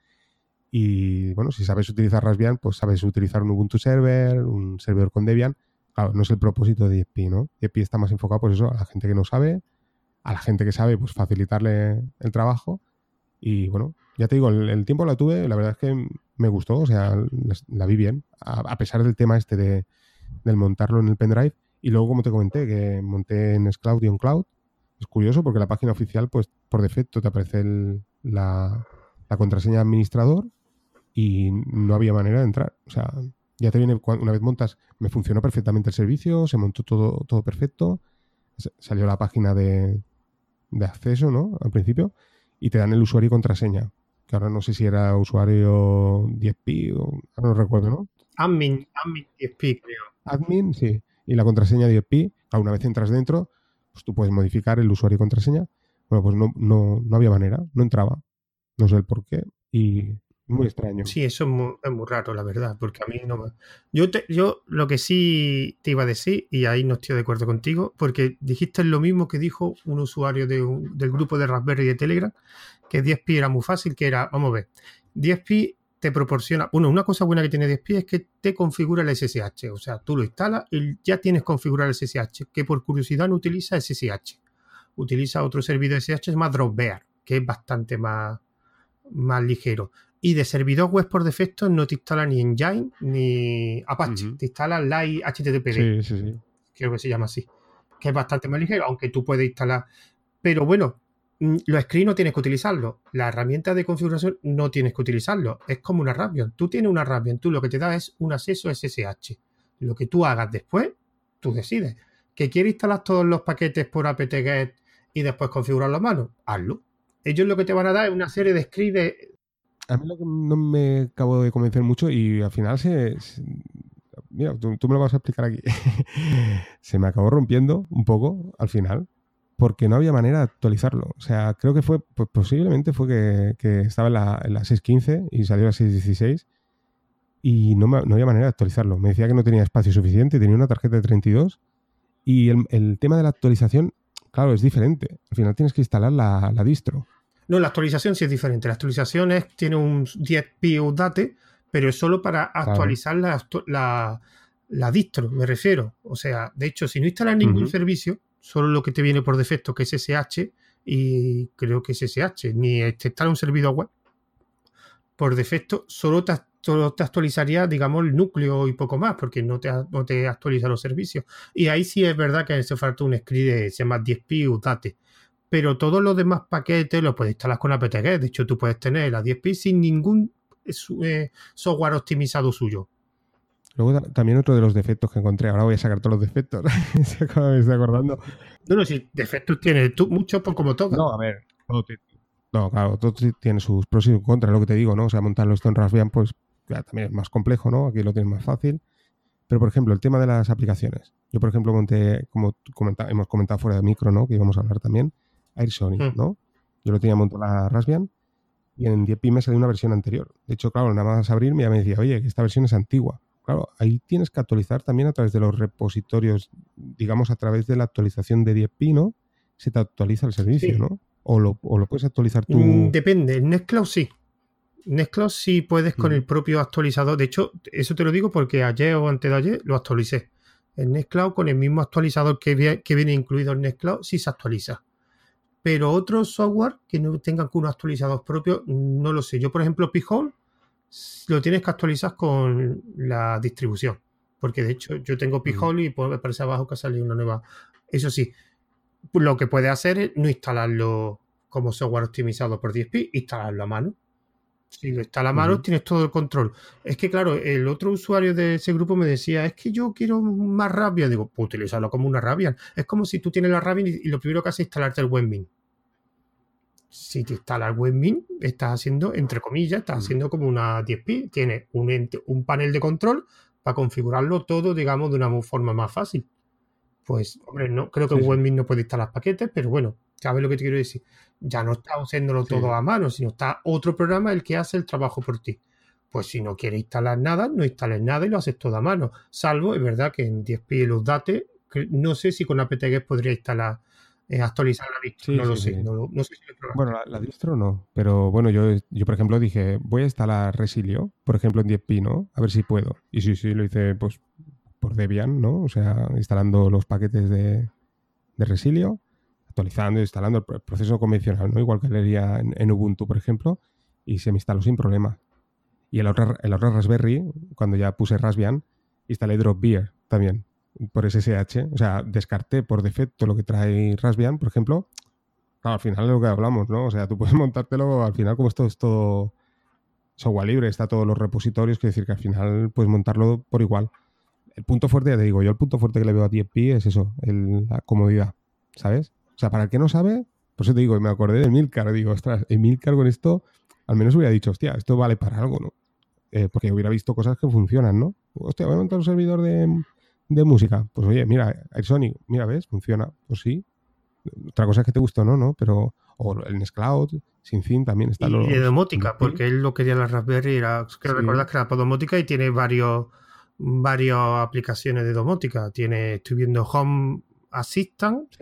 Y bueno, si sabes utilizar Raspbian, pues sabes utilizar un Ubuntu Server, un servidor con Debian, claro, no es el propósito de DSP, ¿no? DSP está más enfocado, pues eso, a la gente que no sabe, a la gente que sabe, pues facilitarle el trabajo. Y bueno, ya te digo, el, tiempo la tuve, la verdad es que me gustó, o sea, la vi bien, a, pesar del tema este de, montarlo en el pendrive. Y luego, como te comenté, que monté en Scloud y Cloud Es curioso porque la página oficial, pues por defecto te aparece la, la contraseña administrador y no había manera de entrar. O sea, ya te viene, una vez montas, me funcionó perfectamente el servicio, se montó todo, todo perfecto, salió la página de, de acceso, ¿no? Al principio, y te dan el usuario y contraseña. Que ahora no sé si era usuario 10P o ahora no recuerdo, ¿no? Admin, admin 10P, creo. Admin, sí. Y la contraseña 10P, una vez entras dentro, pues tú puedes modificar el usuario y contraseña. Bueno, pues no, no, no había manera, no entraba. No sé el por qué. Y muy extraño. Sí, eso es muy, raro, la verdad, porque a mí no me... Yo, yo lo que sí te iba a decir, y ahí no estoy de acuerdo contigo, porque dijiste lo mismo que dijo un usuario de del grupo de Raspberry de Telegram, que 10pi era muy fácil, que era, vamos a ver, 10pi te proporciona, bueno, una cosa buena que tiene 10pi es que te configura el SSH, o sea, tú lo instalas y ya tienes configurado el SSH, que por curiosidad no utiliza SSH, utiliza otro servidor SSH, es más Dropbear, que es bastante más, más ligero. Y de servidor web por defecto no te instala ni Engine ni Apache. Te instala Light HTTPD. Sí, sí, sí. Creo que se llama así. Que es bastante más ligero, aunque tú puedes instalar. Pero bueno, mm, los scripts no tienes que utilizarlo. La herramienta de configuración no tienes que utilizarlo. Es como una Raspbian. Tú tienes una Raspbian. Tú lo que te da es un acceso SSH. Lo que tú hagas después, tú decides. ¿Que quieres instalar todos los paquetes por apt-get y después configurarlo a mano? Hazlo. Ellos lo que te van a dar es una serie de scripts de, a mí lo que no me acabo de convencer mucho y al final se... mira, tú, me lo vas a explicar aquí. [laughs] se me acabó rompiendo un poco al final porque no había manera de actualizarlo. O sea, creo que fue, pues posiblemente fue que, estaba en la, en la 6.15 y salió la 6.16 y no, no, había manera de actualizarlo. Me decía que no tenía espacio suficiente, tenía una tarjeta de 32 y el, el tema de la actualización, claro, es diferente. Al final tienes que instalar la, la distro. No, la actualización sí es diferente. La actualización es, tiene un 10p update, pero es solo para actualizar la, la, distro, me refiero. O sea, de hecho, si no instalas ningún servicio, solo lo que te viene por defecto que es SH, y creo que es SH, ni te instala un servidor web, por defecto solo te, te actualizaría, digamos, el núcleo y poco más, porque no te, no te actualiza los servicios. Y ahí sí es verdad que hace falta un script de, se llama 10p update pero todos los demás paquetes los puedes instalar con apt De hecho, tú puedes tener la 10 sin ningún eh, software optimizado suyo. Luego también otro de los defectos que encontré, ahora voy a sacar todos los defectos, [laughs] me estoy acordando. No, no, si defectos tiene tú, muchos pues como todo. No, a ver, no, claro, todo tiene sus pros y sus contras, lo que te digo, ¿no? O sea, montarlo esto en Raspbian, pues también es más complejo, ¿no? Aquí lo tienes más fácil. Pero, por ejemplo, el tema de las aplicaciones. Yo, por ejemplo, monté, como hemos comentado fuera de micro, ¿no? Que íbamos a hablar también, Air Sony, hmm. ¿no? Yo lo tenía montado la Raspbian y en 10 me salió una versión anterior. De hecho, claro, nada más abrirme ya me decía, oye, que esta versión es antigua. Claro, ahí tienes que actualizar también a través de los repositorios, digamos, a través de la actualización de 10P, ¿no? Se te actualiza el servicio, ¿no? O lo, puedes actualizar tú. Mm, depende, en Nextcloud sí. Nextcloud sí puedes con el propio actualizador. De hecho, eso te lo digo porque ayer o antes de ayer lo actualicé. En Nextcloud, con el mismo actualizador que, que viene incluido en Nextcloud, sí se actualiza pero otros software que no tengan unos actualizados propios, no lo sé. Yo, por ejemplo, Pijol lo tienes que actualizar con la distribución, porque de hecho yo tengo Pijol y me parece abajo que ha salido una nueva. Eso sí, lo que puede hacer es no instalarlo como software optimizado por DSP, instalarlo a mano. Si lo instala a mano, tienes todo el control. Es que, claro, el otro usuario de ese grupo me decía, es que yo quiero más Rabian. Digo, pues utilizarlo como una Rabian. Es como si tú tienes la Rabian y, lo primero que haces es instalarte el WebMin. Si te instalas el WebMin, estás haciendo, entre comillas, estás haciendo como una DSP. Tienes un, un panel de control para configurarlo todo, digamos, de una forma más fácil. Pues, hombre, no, creo que sí, no puede instalar paquetes, pero bueno, ¿sabes lo que te quiero decir? Ya no está haciéndolo todo a mano, sino está otro programa el que hace el trabajo por ti. Pues si no quieres instalar nada, no instales nada y lo haces todo a mano. Salvo, es verdad que en 10p los datos, no sé si con apt-get podría instalar, eh, actualizar la distro, no lo sé. No, sé si bueno, la, distro no, pero bueno, yo, yo por ejemplo dije, voy a instalar Resilio, por ejemplo en 10p, ¿no? A ver si puedo. Y sí, sí, lo hice pues por Debian, ¿no? O sea, instalando los paquetes de, de Resilio, actualizando, instalando el proceso convencional, ¿no? Igual que leería en, en Ubuntu, por ejemplo, y se me instaló sin problema. Y el otro, el otro Raspberry, cuando ya puse Raspbian, instalé Dropbeer también por SSH. O sea, descarté por defecto lo que trae Raspbian, por ejemplo. Al final es lo que hablamos, ¿no? O sea, tú puedes [laughs] montártelo, al final como esto es todo software libre, está todos los repositorios, quiere decir que al final puedes montarlo por igual. El punto fuerte, ya te digo, yo el punto fuerte que le veo a DFP es eso, la comodidad, ¿sabes? O sea, para el que no sabe, por eso te digo, me acordé de Milcar, digo, ostras, Milcar con esto, al menos hubiera dicho, hostia, esto vale para algo, ¿no? Eh, porque hubiera visto cosas que funcionan, ¿no? Hostia, voy a montar un servidor de, música. Pues oye, mira, Sony, mira, ¿ves? Funciona. Pues sí. Otra cosa es que te gustó, ¿no? ¿no? Pero, o el Nextcloud, sin fin, también está. Y, de domótica, porque él lo quería la Raspberry, era, que sí. que era para domótica y tiene varios, varias aplicaciones de domótica. Tiene, estoy viendo Home Assistant.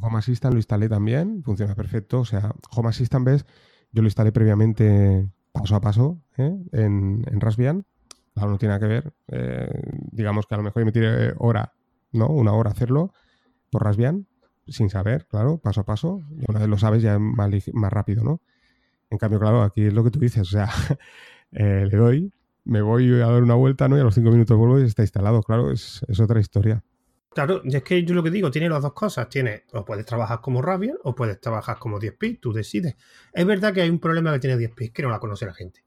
Home Assistant lo instalé también, funciona perfecto. O sea, Home Assistant, ¿ves? Yo lo instalé previamente paso a paso ¿eh? en, en Raspbian. Claro, no tiene nada que ver. Eh, digamos que a lo mejor me tiré hora, ¿no? Una hora hacerlo por Raspbian, sin saber, claro, paso a paso. Y una vez lo sabes ya es más, rápido, ¿no? En cambio, claro, aquí es lo que tú dices. O sea, [laughs] eh, le doy, me voy a dar una vuelta, ¿no? Y a los cinco minutos vuelvo y está instalado. Claro, es, es otra historia. Claro, es que yo lo que digo, tiene las dos cosas. Tiene, o puedes trabajar como Raspbian o puedes trabajar como 10p, tú decides. Es verdad que hay un problema que tiene 10p, que no la conoce la gente.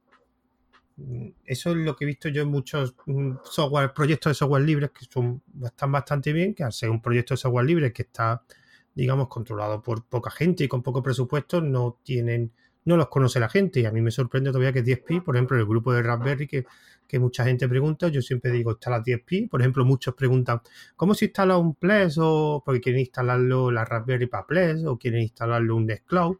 Mm, eso es lo que he visto yo en muchos mm, proyectos de software libres que son, están bastante bien, que al ser un proyecto de software libre que está, digamos, controlado por poca gente y con poco presupuesto, no tienen, no los conoce la gente. Y a mí me sorprende todavía que 10p, por ejemplo, el grupo de Raspberry, que que mucha gente pregunta, yo siempre digo instala 10pi, por ejemplo, muchos preguntan, ¿cómo se instala un Ples? o porque quieren instalarlo la Raspberry para Ples o quieren instalarlo un Nextcloud.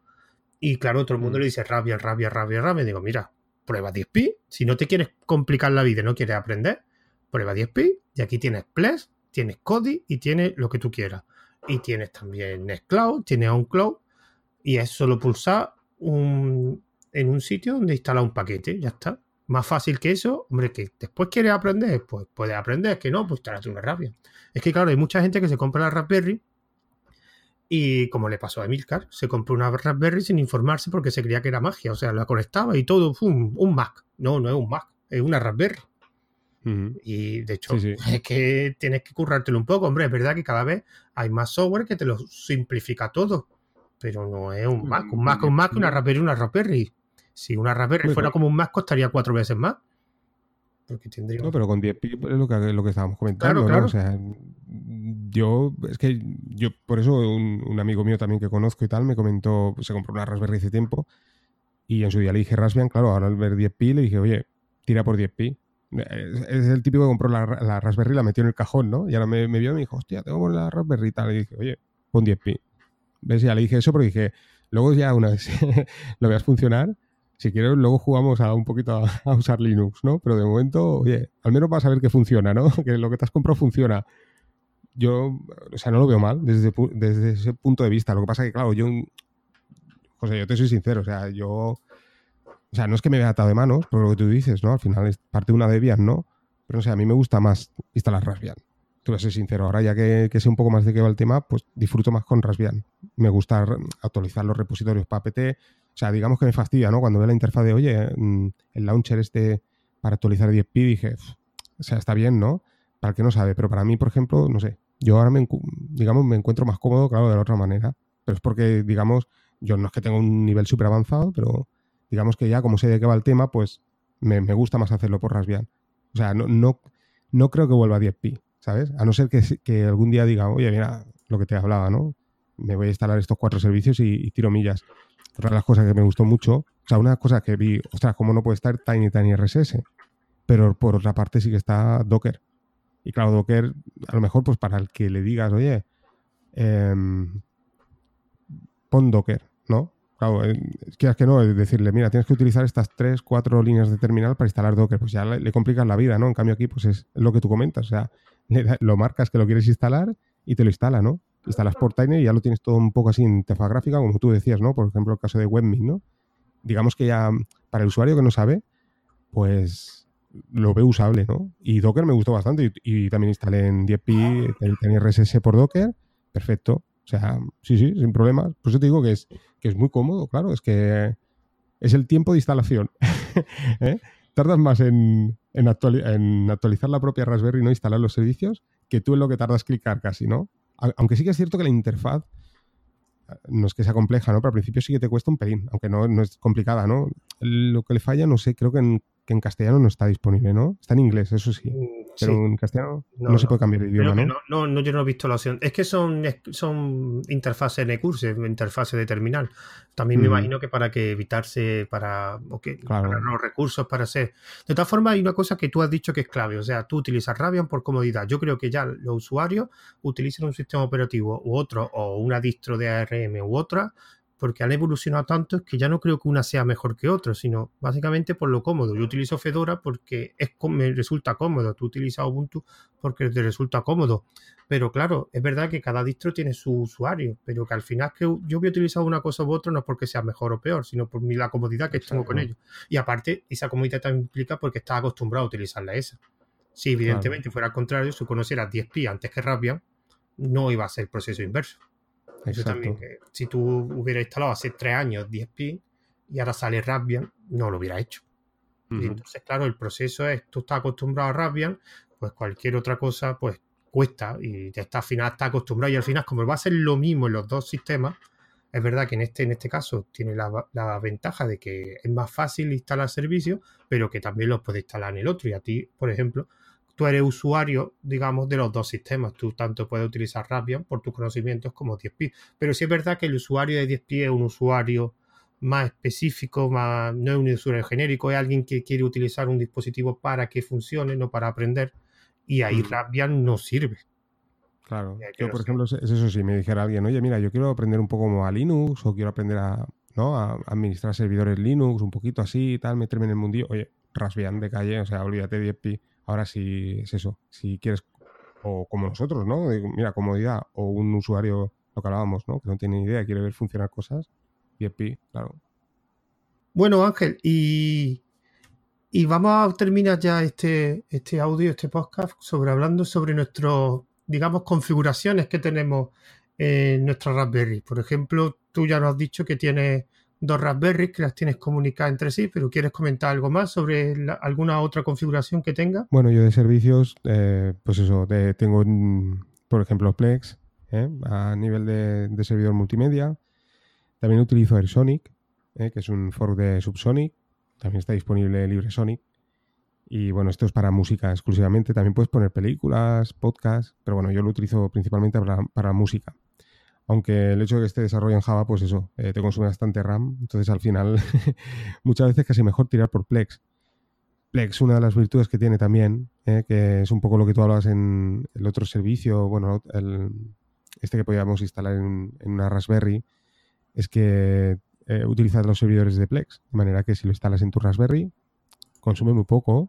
Y claro, todo el mundo mm. le dice rabia, rabia, rabia, rabia, digo, mira, prueba 10pi, si no te quieres complicar la vida y no quieres aprender, prueba 10pi y aquí tienes Ples, tienes Kodi y tienes lo que tú quieras. Y tienes también Nextcloud, tienes OnCloud. Y es solo pulsar un, en un sitio donde instala un paquete, ya está más fácil que eso, hombre, que después quieres aprender, pues puedes aprender, que no, pues te una rabia. Es que claro, hay mucha gente que se compra la Raspberry y como le pasó a Emilcar, se compró una Raspberry sin informarse porque se creía que era magia, o sea, la conectaba y todo, ¡pum! un Mac. No, no es un Mac, es una Raspberry. Y de hecho, [laughs] es que tienes que currártelo un poco, hombre, es verdad que cada vez hay más software que te lo simplifica todo, pero no es un Mac, un Mac, un Mac, una Raspberry, una Raspberry. Si una Raspberry fuera como un Mac, costaría cuatro veces más. Porque tendría... No, pero con 10 pi es lo que, lo que estábamos comentando, claro, O sea, yo, es que yo, por eso un, amigo mío también que conozco y tal, me comentó, se compró una Raspberry hace tiempo y en su día le dije Raspbian, claro, ahora al ver 10 pi le dije, oye, tira por 10 pi. Es, el típico que compró la, Raspberry y la metió en el cajón, ¿no? Y ahora me, vio y me dijo, hostia, tengo la Raspberry y tal. Y dije, oye, pon 10 pi. ¿Ves? Ya le dije eso, pero dije, luego ya una vez [laughs] lo veas funcionar, si quieres, luego jugamos a un poquito [laughs] a, usar Linux, ¿no? Pero de momento, oye, al menos vas a ver que funciona, ¿no? [laughs] Que lo que te has comprado funciona. Yo, o sea, no lo veo mal desde, desde ese punto de vista. Lo que pasa es que, claro, yo, José, yo te soy sincero, o sea, yo, o sea, no es que me vea atado de manos, por lo que tú dices, ¿no? Al final es parte de una Debian, ¿no? Pero, o sea, a mí me gusta más instalar Raspbian. Tú voy a ser sincero, ahora ya que, que, sé un poco más de qué va el tema, pues disfruto más con Raspbian. Me gusta actualizar los repositorios para APT, o sea, digamos que me fastidia, ¿no? Cuando veo la interfaz de, oye, mm, el launcher este para actualizar 10p, dije, o sea, está bien, ¿no? Para el que no sabe, pero para mí, por ejemplo, no sé, yo ahora me, digamos, me encuentro más cómodo, claro, de la otra manera. Pero es porque, digamos, yo no es que tenga un nivel súper avanzado, pero digamos que ya como sé de qué va el tema, pues me, gusta más hacerlo por Raspbian. O sea, no, no, no creo que vuelva a 10p, ¿sabes? A no ser que, que algún día diga, oye, mira, lo que te hablaba, ¿no? Me voy a instalar estos cuatro servicios y tiro millas. Otra de las cosas que me gustó mucho, o sea, una cosa que vi, ostras, ¿cómo no puede estar Tiny Tiny RSS? Pero por otra parte sí que está Docker. Y claro, Docker, a lo mejor, pues para el que le digas, oye, em, pon Docker, ¿no? Claro, eh, quieras que no, decirle, mira, tienes que utilizar estas tres, cuatro líneas de terminal para instalar Docker. Pues ya le, complicas la vida, ¿no? En cambio aquí, pues es, lo que tú comentas. O sea, [laughs] lo marcas que lo quieres instalar y te lo instala, ¿no? Instalas Portainer y ya lo tienes todo un poco así en interfaz gráfica, como tú decías, ¿no? Por ejemplo, el caso de WebMe, ¿no? Digamos que ya para el usuario que no sabe, pues lo veo usable, ¿no? Y Docker me gustó bastante y, también instalé en 10p, tenía RSS por Docker, perfecto. O sea, sí, sí, sin problemas. Por eso te digo que es, que es muy cómodo, claro, es que es el tiempo de instalación. [laughs] ¿eh? Tardas más en, en, actualizar la propia Raspberry y no instalar los servicios que tú en lo que tardas clicar casi, ¿no? Aunque sí que es cierto que la interfaz no es que sea compleja, ¿no? Pero al principio sí que te cuesta un pelín, aunque no, no es complicada, ¿no? Lo que le falla, no sé, creo que en que en castellano no está disponible, ¿no? Está en inglés, eso sí. Mm, pero en castellano no, se puede cambiar de idioma, ¿no? ¿no? No, yo no he visto la opción. Es que son, son interfaces N-Curse, interfaces de terminal. También me imagino que para que evitarse, para, los recursos para hacer. De todas formas, hay una cosa que tú has dicho que es clave. O sea, tú utilizas Rabian por comodidad. Yo creo que ya los usuarios utilizan un sistema operativo u otro, o una distro de ARM u otra, porque han evolucionado tanto que ya no creo que una sea mejor que otra, sino básicamente por lo cómodo. Yo utilizo Fedora porque es, me resulta cómodo, tú utilizas Ubuntu porque te resulta cómodo. Pero claro, es verdad que cada distro tiene su usuario, pero que al final que yo voy a utilizar una cosa u otra no es porque sea mejor o peor, sino por la comodidad que tengo con ellos. Y aparte, esa comodidad también implica porque estás acostumbrado a utilizarla esa. Si evidentemente fuera al contrario, si conocieras 10pi antes que Raspbian, no iba a ser el proceso inverso. Eso también, que si tú hubieras instalado hace tres años 10 pin y ahora sale Raspbian, no lo hubiera hecho. entonces, claro, el proceso es, tú estás acostumbrado a Raspbian, pues cualquier otra cosa, pues cuesta y ya está, al final está acostumbrado y al final, como va a ser lo mismo en los dos sistemas, es verdad que en este, en este caso tiene la, la, ventaja de que es más fácil instalar servicios, pero que también los puedes instalar en el otro. Y a ti, por ejemplo, tú eres usuario, digamos, de los dos sistemas. Tú tanto puedes utilizar Raspbian por tus conocimientos como 10 Pero sí es verdad que el usuario de 10 es un usuario más específico, más, no es un usuario genérico, es alguien que quiere utilizar un dispositivo para que funcione, no para aprender. Y ahí mm. Raspbian no sirve. Claro. Yo, por ejemplo, es eso si me dijera alguien, oye, mira, yo quiero aprender un poco como a Linux o quiero aprender a, ¿no? a administrar servidores Linux, un poquito así y tal, meterme en el mundillo. Oye, Raspbian de calle, o sea, olvídate de 10 Ahora sí es eso, si quieres, o como nosotros, ¿no? Mira, comodidad, o un usuario, lo que hablábamos, ¿no? Que no tiene ni idea, quiere ver funcionar cosas, pi, claro. Bueno, Ángel, y, y vamos a terminar ya este, este audio, este podcast, sobre hablando sobre nuestros, digamos, configuraciones que tenemos en nuestra Raspberry. Por ejemplo, tú ya nos has dicho que tienes dos Raspberry que las tienes comunicadas entre sí, pero ¿quieres comentar algo más sobre alguna otra configuración que tenga? Bueno, yo de servicios, eh, pues eso, tengo, por ejemplo, Plex eh, a nivel de, servidor multimedia. También utilizo AirSonic, eh, que es un fork de Subsonic. También está disponible LibreSonic. Y bueno, esto es para música exclusivamente. También puedes poner películas, podcasts, pero bueno, yo lo utilizo principalmente para música. Aunque el hecho de que esté desarrollo en Java, pues eso, eh, te consume bastante RAM. Entonces al final, [laughs] muchas veces casi mejor tirar por Plex. Plex, una de las virtudes que tiene también, eh, que es un poco lo que tú hablas en el otro servicio, bueno, este que podíamos instalar en, una Raspberry, es que eh, utilizas los servidores de Plex. De manera que si lo instalas en tu Raspberry, consume muy poco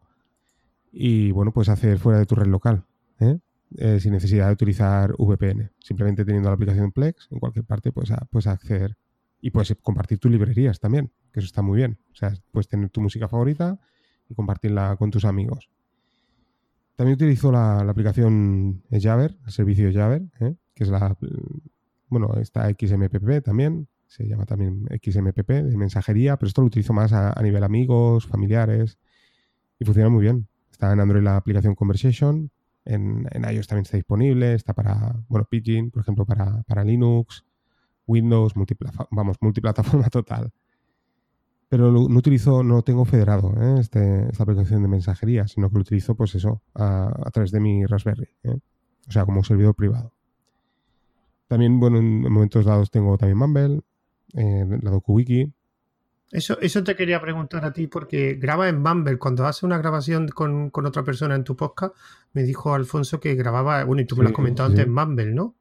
y bueno, puedes hacer fuera de tu red local. ¿eh? Eh, sin necesidad de utilizar VPN. Simplemente teniendo la aplicación Plex, en cualquier parte puedes, puedes acceder y puedes compartir tus librerías también, que eso está muy bien. O sea, puedes tener tu música favorita y compartirla con tus amigos. También utilizo la, aplicación Jabber, el servicio Jabber, ¿eh? que es la. Bueno, está XMPP también, se llama también XMPP de mensajería, pero esto lo utilizo más a, a nivel amigos, familiares y funciona muy bien. Está en Android la aplicación Conversation en, iOS también está disponible, está para, bueno, Pidgin, por ejemplo, para, para Linux, Windows, vamos, multiplataforma [laughs] total. Pero no, utilizo, no tengo federado ¿eh? este, esta aplicación de mensajería, sino que lo utilizo, pues eso, a, través de mi Raspberry, ¿eh? o sea, como un servidor privado. También, bueno, en, momentos dados tengo también Mumble, eh, la DocuWiki, eso, eso te quería preguntar a ti porque graba en Mumble. Cuando hace una grabación con, otra persona en tu podcast, me dijo Alfonso que grababa, bueno, y tú me lo has comentado antes, en Mumble, ¿no?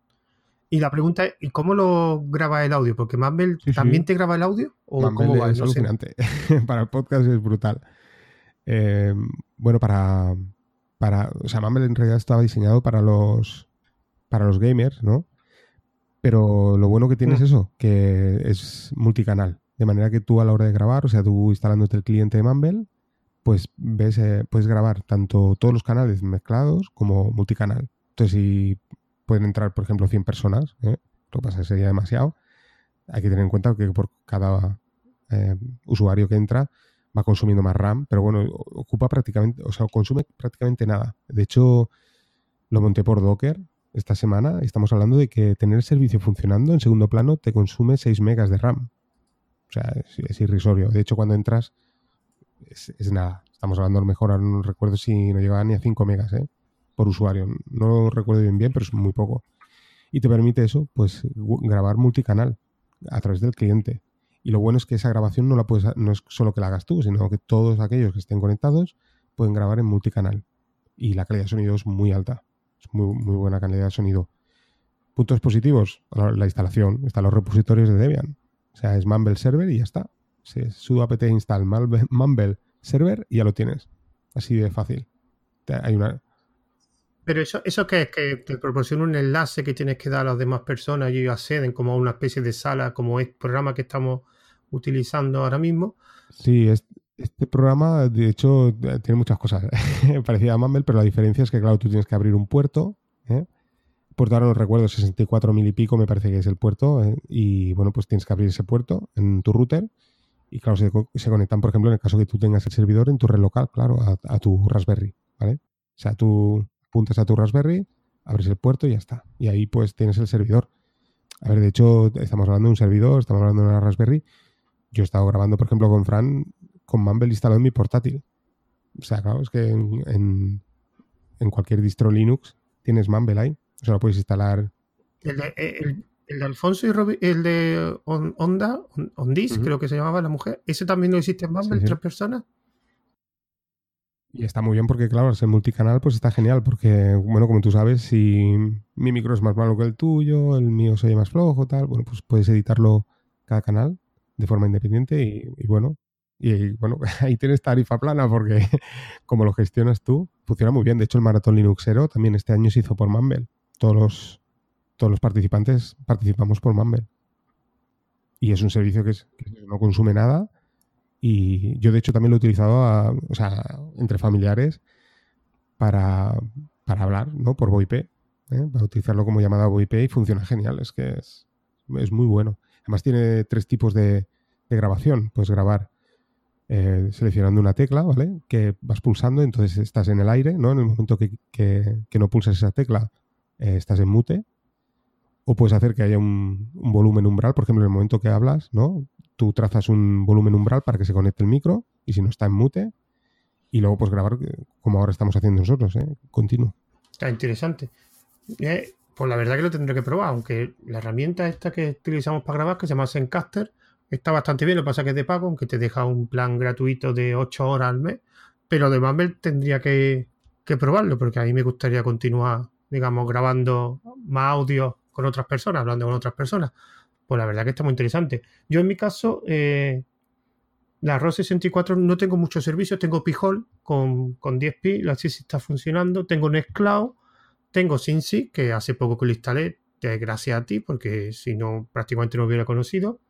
Y la pregunta es, ¿y cómo lo graba el audio? Porque Mumble también te graba el audio o cómo va? Es alucinante. [laughs] para el podcast es brutal. Eh, bueno, para, para, o sea, Mumble en realidad estaba diseñado para los, para los gamers, ¿no? Pero lo bueno que tiene es mm. eso, que es multicanal. De manera que tú a la hora de grabar, o sea, tú instalándote el cliente de Mumble, pues ves, eh, puedes grabar tanto todos los canales mezclados como multicanal. Entonces, si pueden entrar, por ejemplo, 100 personas, ¿eh? lo que pasa sería demasiado, hay que tener en cuenta que por cada eh, usuario que entra va consumiendo más RAM, pero bueno, ocupa prácticamente, o sea, consume prácticamente nada. De hecho, lo monté por Docker esta semana. Estamos hablando de que tener el servicio funcionando en segundo plano te consume 6 megas de RAM. O sea, es, irrisorio. De hecho, cuando entras, es, nada. Estamos hablando a lo mejor, no recuerdo si no llegaba ni a 5 megas ¿eh? por usuario. No lo recuerdo bien bien, pero es muy poco. Y te permite eso, pues grabar multicanal a través del cliente. Y lo bueno es que esa grabación no la puedes, no es solo que la hagas tú, sino que todos aquellos que estén conectados pueden grabar en multicanal. Y la calidad de sonido es muy alta. Es muy, muy buena calidad de sonido. Puntos positivos, la instalación. Están los repositorios de Debian. O sea, es Mumble Server y ya está. Se sudo apt install Mumble Server y ya lo tienes. Así de fácil. Hay una, pero eso, eso que es que te proporciona un enlace que tienes que dar a las demás personas y ellos acceden como a una especie de sala, como es el programa que estamos utilizando ahora mismo. Sí, este programa, de hecho, tiene muchas cosas [laughs] parecidas a Mumble, pero la diferencia es que, claro, tú tienes que abrir un puerto. ¿eh? Puerto ahora no recuerdo, 64 mil y pico me parece que es el puerto. ¿eh? Y bueno, pues tienes que abrir ese puerto en tu router. Y claro, se, conectan, por ejemplo, en el caso que tú tengas el servidor en tu red local, claro, a, tu Raspberry, ¿vale? O sea, tú apuntas a tu Raspberry, abres el puerto y ya está. Y ahí pues tienes el servidor. A ver, de hecho, estamos hablando de un servidor, estamos hablando de una Raspberry. Yo he estado grabando, por ejemplo, con Fran, con Mumble instalado en mi portátil. O sea, claro, es que en, cualquier distro Linux tienes Mumble ahí. O sea, lo puedes instalar. El de, el, Alfonso y el de Onda, Ondis, creo que se llamaba la mujer, ¿ese también no existe en Mumble, tres personas? Y está muy bien porque, claro, ser multicanal pues está genial porque, bueno, como tú sabes, si mi micro es más malo que el tuyo, el mío se oye más flojo, tal, bueno, pues puedes editarlo cada canal de forma independiente y, bueno, y bueno, [laughs] ahí tienes tarifa plana porque [laughs] como lo gestionas tú, funciona muy bien. De hecho, el Maratón Linuxero también este año se hizo por Mumble. Todos los, todos los participantes participamos por Mumble. Y es un servicio que, que no consume nada y yo, de hecho, también lo he utilizado o sea, entre familiares para, para hablar, ¿no? Por VoIP, ¿eh? para utilizarlo como llamada VoIP y funciona genial. Es que es, es muy bueno. Además, tiene tres tipos de, grabación. Puedes grabar eh, seleccionando una tecla, ¿vale? Que vas pulsando, entonces estás en el aire, ¿no? En el momento que, que, no pulsas esa tecla, eh, estás en mute. O puedes hacer que haya un, volumen umbral, por ejemplo, en el momento que hablas, ¿no? tú trazas un volumen umbral para que se conecte el micro y si no está en mute y luego pues grabar como ahora estamos haciendo nosotros, ¿eh? continuo. Está interesante. Eh, pues la verdad que lo tendré que probar, aunque la herramienta esta que utilizamos para grabar, que se llama Zencaster, está bastante bien, lo que pasa que es de pago, aunque te deja un plan gratuito de 8 horas al mes, pero de Mumble tendría que, que probarlo, porque a mí me gustaría continuar, digamos, grabando más audio con otras personas, hablando con otras personas pues la verdad que está muy interesante. Yo en mi caso, eh, la ROS 64 no tengo muchos servicios, tengo Pijol con, con 10pi, la sí está funcionando, tengo Nextcloud, tengo Cincy, que hace poco que lo instalé, gracias a ti, porque si no prácticamente no hubiera conocido.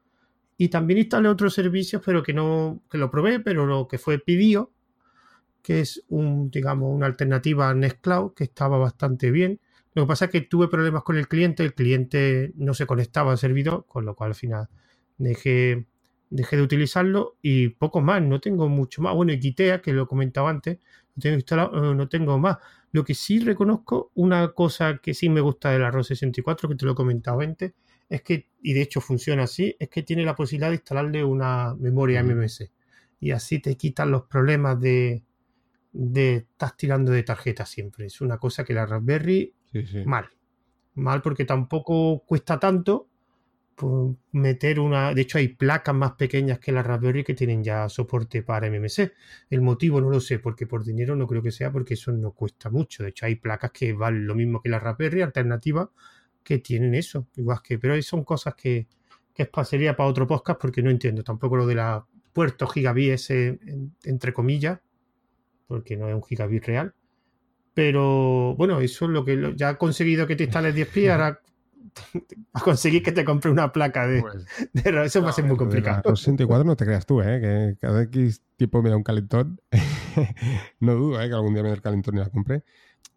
Y también instalé otros servicios, pero que no, que lo probé, pero lo que fue Pidio, que es un, digamos, una alternativa a Nextcloud, que estaba bastante bien. Lo que pasa es que tuve problemas con el cliente, el cliente no se conectaba al servidor, con lo cual al final dejé, dejé de utilizarlo y poco más, no tengo mucho más. Bueno, y que lo comentaba antes, no tengo instalado, eh, no tengo más. Lo que sí reconozco, una cosa que sí me gusta del arroz 64, que te lo he comentado antes, es que, y de hecho funciona así, es que tiene la posibilidad de instalarle una memoria MMS. Y así te quitan los problemas de, de estar tirando de tarjeta siempre. Es una cosa que la Raspberry Mal. Mal porque tampoco cuesta tanto pues, meter una... De hecho hay placas más pequeñas que la Raspberry que tienen ya soporte para MMC. El motivo no lo sé, porque por dinero no creo que sea, porque eso no cuesta mucho. De hecho hay placas que valen lo mismo que la Raspberry, alternativas, que tienen eso. Igual que... Pero son cosas que, que pasaría para otro podcast porque no entiendo tampoco lo de la puerto gigabit ese, entre comillas, porque no es un gigabit real. Pero bueno, eso es lo que ya ha conseguido que te instales 10 pi, ahora [laughs] a conseguir que te compre una placa de, pues, eso va a ser muy complicado. Los 64 no te creas tú, ¿eh? que cada X tiempo me da un calentón. [laughs] no dudo ¿eh? que algún día me dé el calentón y la compre.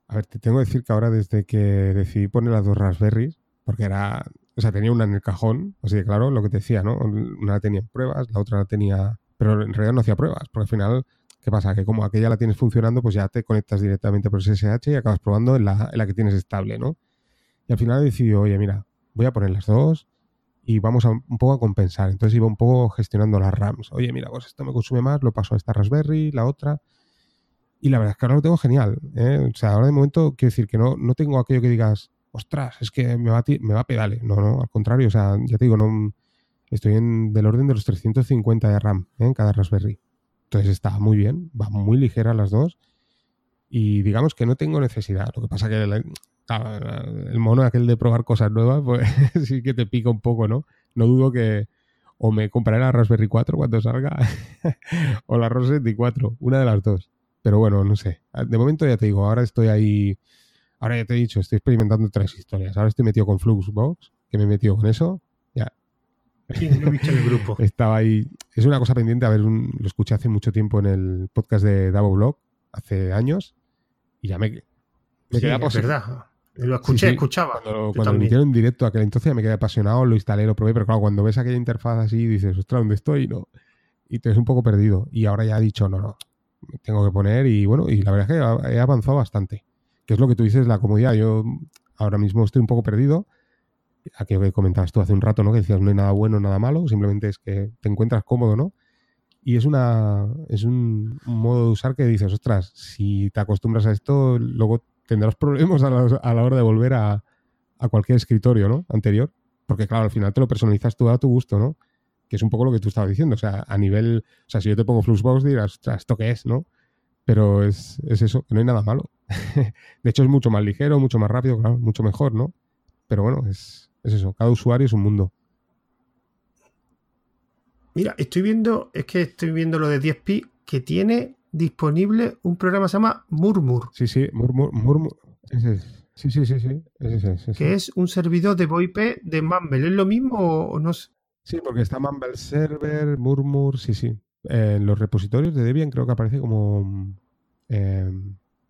A ver, te tengo que decir que ahora desde que decidí poner las dos Raspberries, porque era, o sea, tenía una en el cajón, así que claro, lo que te decía, ¿no? Una la tenía en pruebas, la otra la tenía, pero en realidad no hacía pruebas, porque al final, ¿qué pasa? Que como aquella la tienes funcionando, pues ya te conectas directamente por SSH y acabas probando en la, en la que tienes estable, ¿no? Y al final he decidido, oye, mira, voy a poner las dos y vamos a, un poco a compensar. Entonces iba un poco gestionando las RAMs. Oye, mira, pues esto me consume más, lo paso a esta Raspberry, la otra. Y la verdad es que ahora lo tengo genial. ¿eh? O sea, ahora de momento quiero decir que no, no tengo aquello que digas, ostras, es que me va, a me va a pedale. No, no, al contrario. O sea, ya te digo, no, estoy en del orden de los 350 de RAM ¿eh? en cada Raspberry. Entonces está muy bien, va muy ligera las dos. Y digamos que no tengo necesidad. Lo que pasa que el mono aquel de probar cosas nuevas, [laughs] pues sí que te pica un poco, ¿no? No dudo que o me compraré la Raspberry 4 cuando salga [laughs] o la Raspberry 4, una de las dos. Pero bueno, no sé. De momento ya te digo, ahora estoy ahí. Ahora ya te he dicho, estoy experimentando tres historias. Ahora estoy metido con Fluxbox, que me he metido con eso. Sí, lo en el grupo. [laughs] Estaba ahí. Es una cosa pendiente. A ver, lo escuché hace mucho tiempo en el podcast de Davo Blog, hace años. Y ya me. me sí, es verdad. Lo escuché, escuchaba. Cuando, cuando lo emitieron en directo aquel entonces ya me quedé apasionado, lo instalé, lo probé, pero claro, cuando ves aquella interfaz así dices, ostras, ¿dónde estoy? No. Y te ves un poco perdido. Y ahora ya he dicho, no, no, tengo que poner y bueno, y la verdad es que he avanzado bastante. Que es lo que tú dices, la comodidad. Yo ahora mismo estoy un poco perdido. Aquello que comentabas tú hace un rato, ¿no? Que decías no hay nada bueno, nada malo, simplemente es que te encuentras cómodo, ¿no? Y es una es un, modo de usar que dices, ostras, si te acostumbras a esto, luego tendrás problemas a la, hora de volver a, a, cualquier escritorio, ¿no? Anterior. Porque claro, al final te lo personalizas tú a tu gusto, ¿no? que es un poco lo que tú estabas diciendo. O sea, a nivel, o sea, si yo te pongo Fluxbox dirás, ¿esto qué es, no? Pero es, eso, que no hay nada malo. [laughs] de hecho, es mucho más ligero, mucho más rápido, claro, mucho mejor, ¿no? Pero bueno, es, eso, cada usuario es un mundo. Mira, estoy viendo, es que estoy viendo lo de 10pi que tiene disponible un programa que se llama Murmur. Sí, sí, Murmur, Murmur. Sí, sí, sí, sí. que es un servidor de VoIP de Mumble. ¿Es lo mismo o no sé? Sí, porque está Mumble Server, Murmur, sí, sí. en los repositorios de Debian creo que aparece como eh,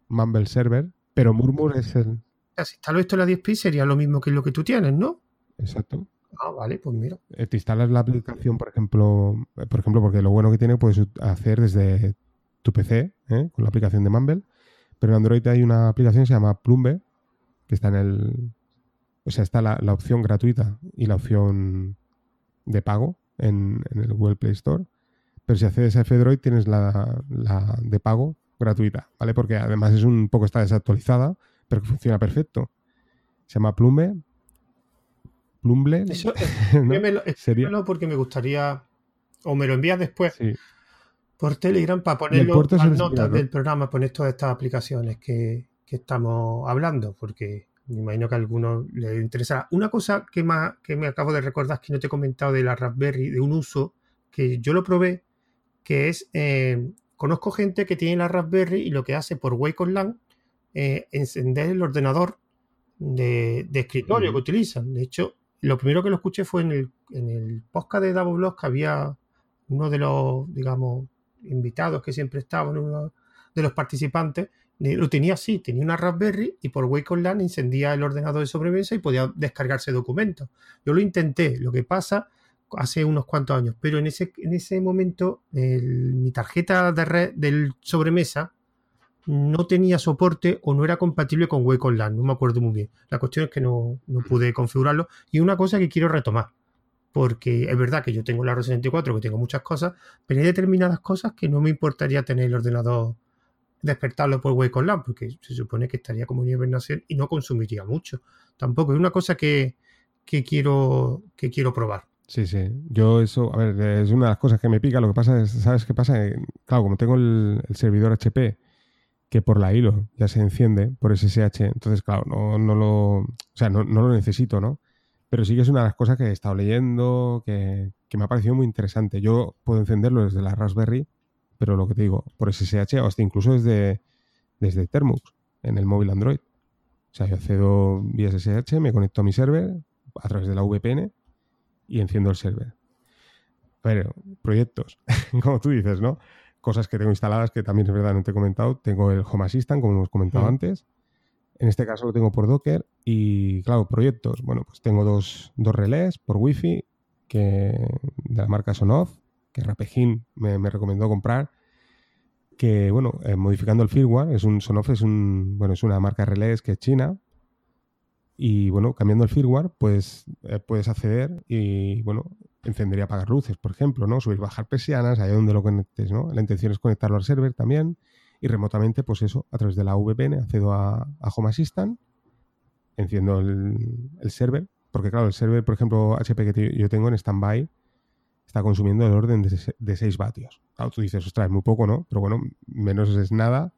Mumble Server, pero Murmur es el... Si instalo esto en la 10 sería lo mismo que lo que tú tienes, ¿no? Exacto. Ah, vale, pues mira. Eh, te instalas la aplicación, por ejemplo, eh, por ejemplo, porque lo bueno que tiene puedes hacer desde tu PC, con la aplicación de Mumble, pero en Android hay una aplicación que se llama Plumbe, que está en el... O sea, está la opción gratuita y la opción de pago en, el Google Play Store. Pero si accedes a F-Droid tienes la, de pago gratuita, ¿vale? Porque además es un poco está desactualizada, pero que funciona perfecto. Se llama Plume. Plumble. Eso, [laughs] Sería... porque me gustaría. O me lo envías después. Por Telegram para ponerlo las notas del programa, poner todas estas aplicaciones que, que estamos hablando, porque me imagino que a algunos les interesará. Una cosa que, más, que me acabo de recordar es que no te he comentado de la Raspberry, de un uso que yo lo probé, que es, eh, conozco gente que tiene la Raspberry y lo que hace por Wake Online eh, encender el ordenador de, escritorio que utilizan. De hecho, lo primero que lo escuché fue en el, en el podcast de Davo Blog que había uno de los, digamos, invitados que siempre estaban, uno de los participantes, lo tenía así, tenía una Raspberry y por Wake Online encendía el ordenador de sobremesa y podía descargarse documentos. Yo lo intenté, lo que pasa hace unos cuantos años, pero en ese, en ese momento mi tarjeta de red del sobremesa no tenía soporte o no era compatible con Wake Online, no me acuerdo muy bien. La cuestión es que no, no pude configurarlo y una cosa que quiero retomar, porque es verdad que yo tengo la R64, que tengo muchas cosas, pero hay determinadas cosas que no me importaría tener el ordenador despertarlo por Wake Online, porque se supone que estaría como en hibernación y no consumiría mucho. Tampoco es una cosa que, quiero, que quiero probar. Sí, sí. Yo eso, a ver, es una de las cosas que me pica. Lo que pasa es, ¿sabes qué pasa? Claro, como tengo el, servidor HP, que por la hilo ya se enciende por SSH, entonces, claro, no, no lo, o sea, no, no, lo necesito, ¿no? Pero sí que es una de las cosas que he estado leyendo, que, que me ha parecido muy interesante. Yo puedo encenderlo desde la Raspberry pero lo que te digo, por SSH o hasta incluso desde, desde Termux en el móvil Android. O sea, yo accedo vía SSH, me conecto a mi server, a través de la VPN y enciendo el server. Pero, proyectos, [laughs] como tú dices, ¿no? Cosas que tengo instaladas que también es verdad, no te he comentado. Tengo el Home Assistant, como hemos comentado antes. En este caso lo tengo por Docker. Y claro, proyectos. Bueno, pues tengo dos, dos relés por Wi-Fi que, de la marca Sonoff, que Rapejin me, me recomendó comprar que, bueno, eh, modificando el firmware, es un Sonoff es un, bueno, es una marca de relés que es china, y bueno, cambiando el firmware, pues eh, puedes acceder y bueno, encender y apagar luces, por ejemplo, ¿no? Subir, bajar persianas, allá donde lo conectes, ¿no? La intención es conectarlo al server también y remotamente, pues eso, a través de la VPN accedo a, Home Assistant, enciendo el, server, porque claro, el server, por ejemplo, HP que yo tengo en standby, está consumiendo el orden de, de 6 vatios. Claro, tú dices, ostras, es muy poco, ¿no? Pero bueno, menos es nada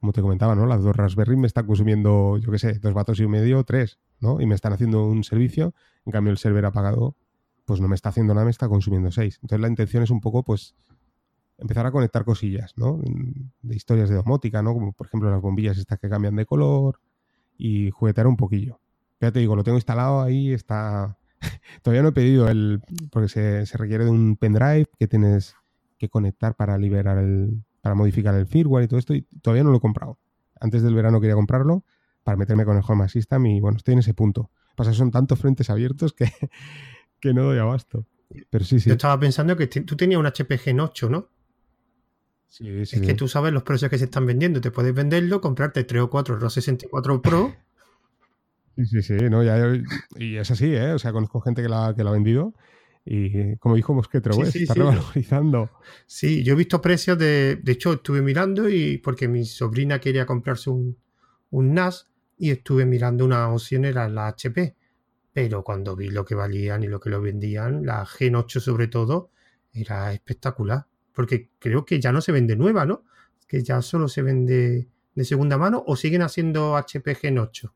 como te comentaba, ¿no? Las dos Raspberry me están consumiendo, yo qué sé, dos vatos y medio, tres, ¿no? Y me están haciendo un servicio, en cambio el server apagado, pues no me está haciendo nada, me está consumiendo seis. Entonces la intención es un poco, pues, empezar a conectar cosillas, ¿no? De historias de domótica, ¿no? Como por ejemplo las bombillas estas que cambian de color y juguetear un poquillo. Ya te digo, lo tengo instalado ahí, está... [laughs] Todavía no he pedido el... porque se, se requiere de un pendrive que tienes que conectar para liberar el, para modificar el firmware y todo esto y todavía no lo he comprado. Antes del verano quería comprarlo para meterme con el Home Assistant y bueno, estoy en ese punto. Pasa, son tantos frentes abiertos que, [laughs] que no doy abasto. Pero sí, sí. Yo estaba pensando que tú tenías un HP Gen 8, ¿no? Sí, sí. Es que tú sabes los precios que se están vendiendo. Te puedes venderlo, comprarte 3 o 4 ROS 64 Pro. Sí, sí, sí. No, ya, y es así, ¿eh? O sea, conozco gente que la, que la ha vendido y como dijo Mosquetro, sí, está revalorizando. Sí, yo he visto precios de. De hecho, estuve mirando y porque mi sobrina quería comprarse un, NAS y estuve mirando una opción, era la HP. Pero cuando vi lo que valían y lo que lo vendían, la Gen 8 sobre todo, era espectacular. Porque creo que ya no se vende nueva, ¿no? Que ya solo se vende de segunda mano o siguen haciendo HP Gen 8.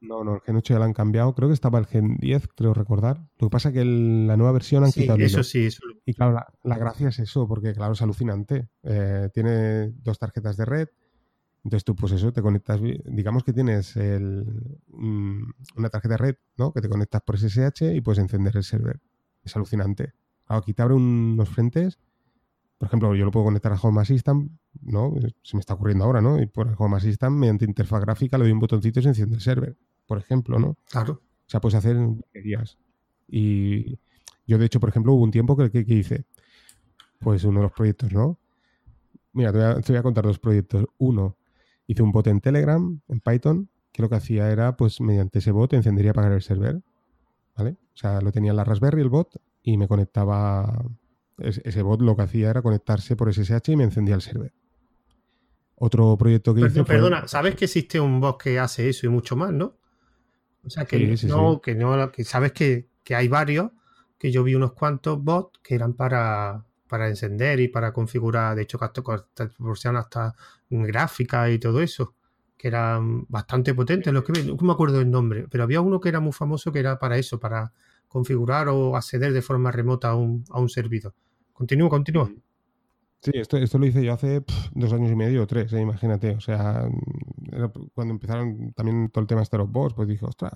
No, no, el Gen 8 ya lo han cambiado. Creo que estaba el Gen 10, creo recordar. Lo que pasa es que la nueva versión han quitado eso sí, eso. Y claro, la, gracia es eso, porque claro, es alucinante. Eh, tiene dos tarjetas de red. Entonces tú, pues eso, te conectas, digamos que tienes una tarjeta red, ¿no? Que te conectas por SSH y puedes encender el server. Es alucinante. Claro, aquí te abre unos frentes. Por ejemplo, yo lo puedo conectar a Home Assistant, ¿no? Se me está ocurriendo ahora, ¿no? Y por Home Assistant, mediante interfaz gráfica, le doy un botoncito y se enciende el server por ejemplo, ¿no? Claro. O sea, puedes hacer días. Y yo, de hecho, por ejemplo, hubo un tiempo que, que, hice, pues uno de los proyectos, ¿no? Mira, te voy, a, contar dos proyectos. Uno, hice un bot en Telegram, en Python, que lo que hacía era, pues mediante ese bot encendería apagar el server. ¿Vale? O sea, lo tenía en la Raspberry el bot y me conectaba. Ese bot lo que hacía era conectarse por SSH y me encendía el server. Otro proyecto que hice. Perdona, ¿sabes que existe un bot que hace eso y mucho más, no? O sea, que no, que no, que sabes que, hay varios, que yo vi unos cuantos bots que eran para, para encender y para configurar, de hecho, hasta proporcionan hasta gráfica y todo eso, que eran bastante potentes los que no me acuerdo el nombre, pero había uno que era muy famoso que era para eso, para configurar o acceder de forma remota a un, a un servidor. Continúa, continúa. Sí, esto, esto lo hice yo hace dos años y medio o tres, ¿eh? imagínate. O sea, cuando empezaron también todo el tema de los bots, pues dije, ostras,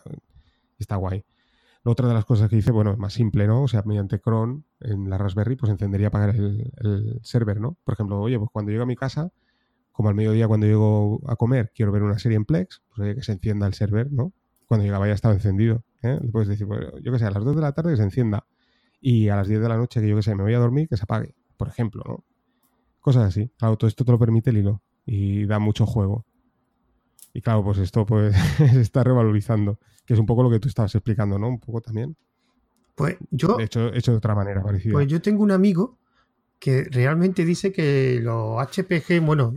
está guay. Otra de las cosas que hice, bueno, es más simple, ¿no? O sea, mediante cron en la Raspberry, pues encendería apagar el, el server, ¿no? Por ejemplo, oye, pues cuando llego a mi casa, como al mediodía cuando llego a comer, quiero ver una serie en Plex, pues oye, que se encienda el server, ¿no? Cuando llegaba ya estaba encendido. ¿eh? Le puedes decir, pues, yo qué sé, a las 2 de la tarde que se encienda. Y a las 10 de la noche, que yo qué sé, me voy a dormir, que se apague, por ejemplo, ¿no? Cosas así. Claro, todo esto te lo permite el hilo y da mucho juego. Y claro, pues esto pues [laughs] se está revalorizando, que es un poco lo que tú estabas explicando, ¿no? Un poco también. Pues yo... De hecho, hecho de otra manera parecida. Pues yo tengo un amigo que realmente dice que los HPG, bueno,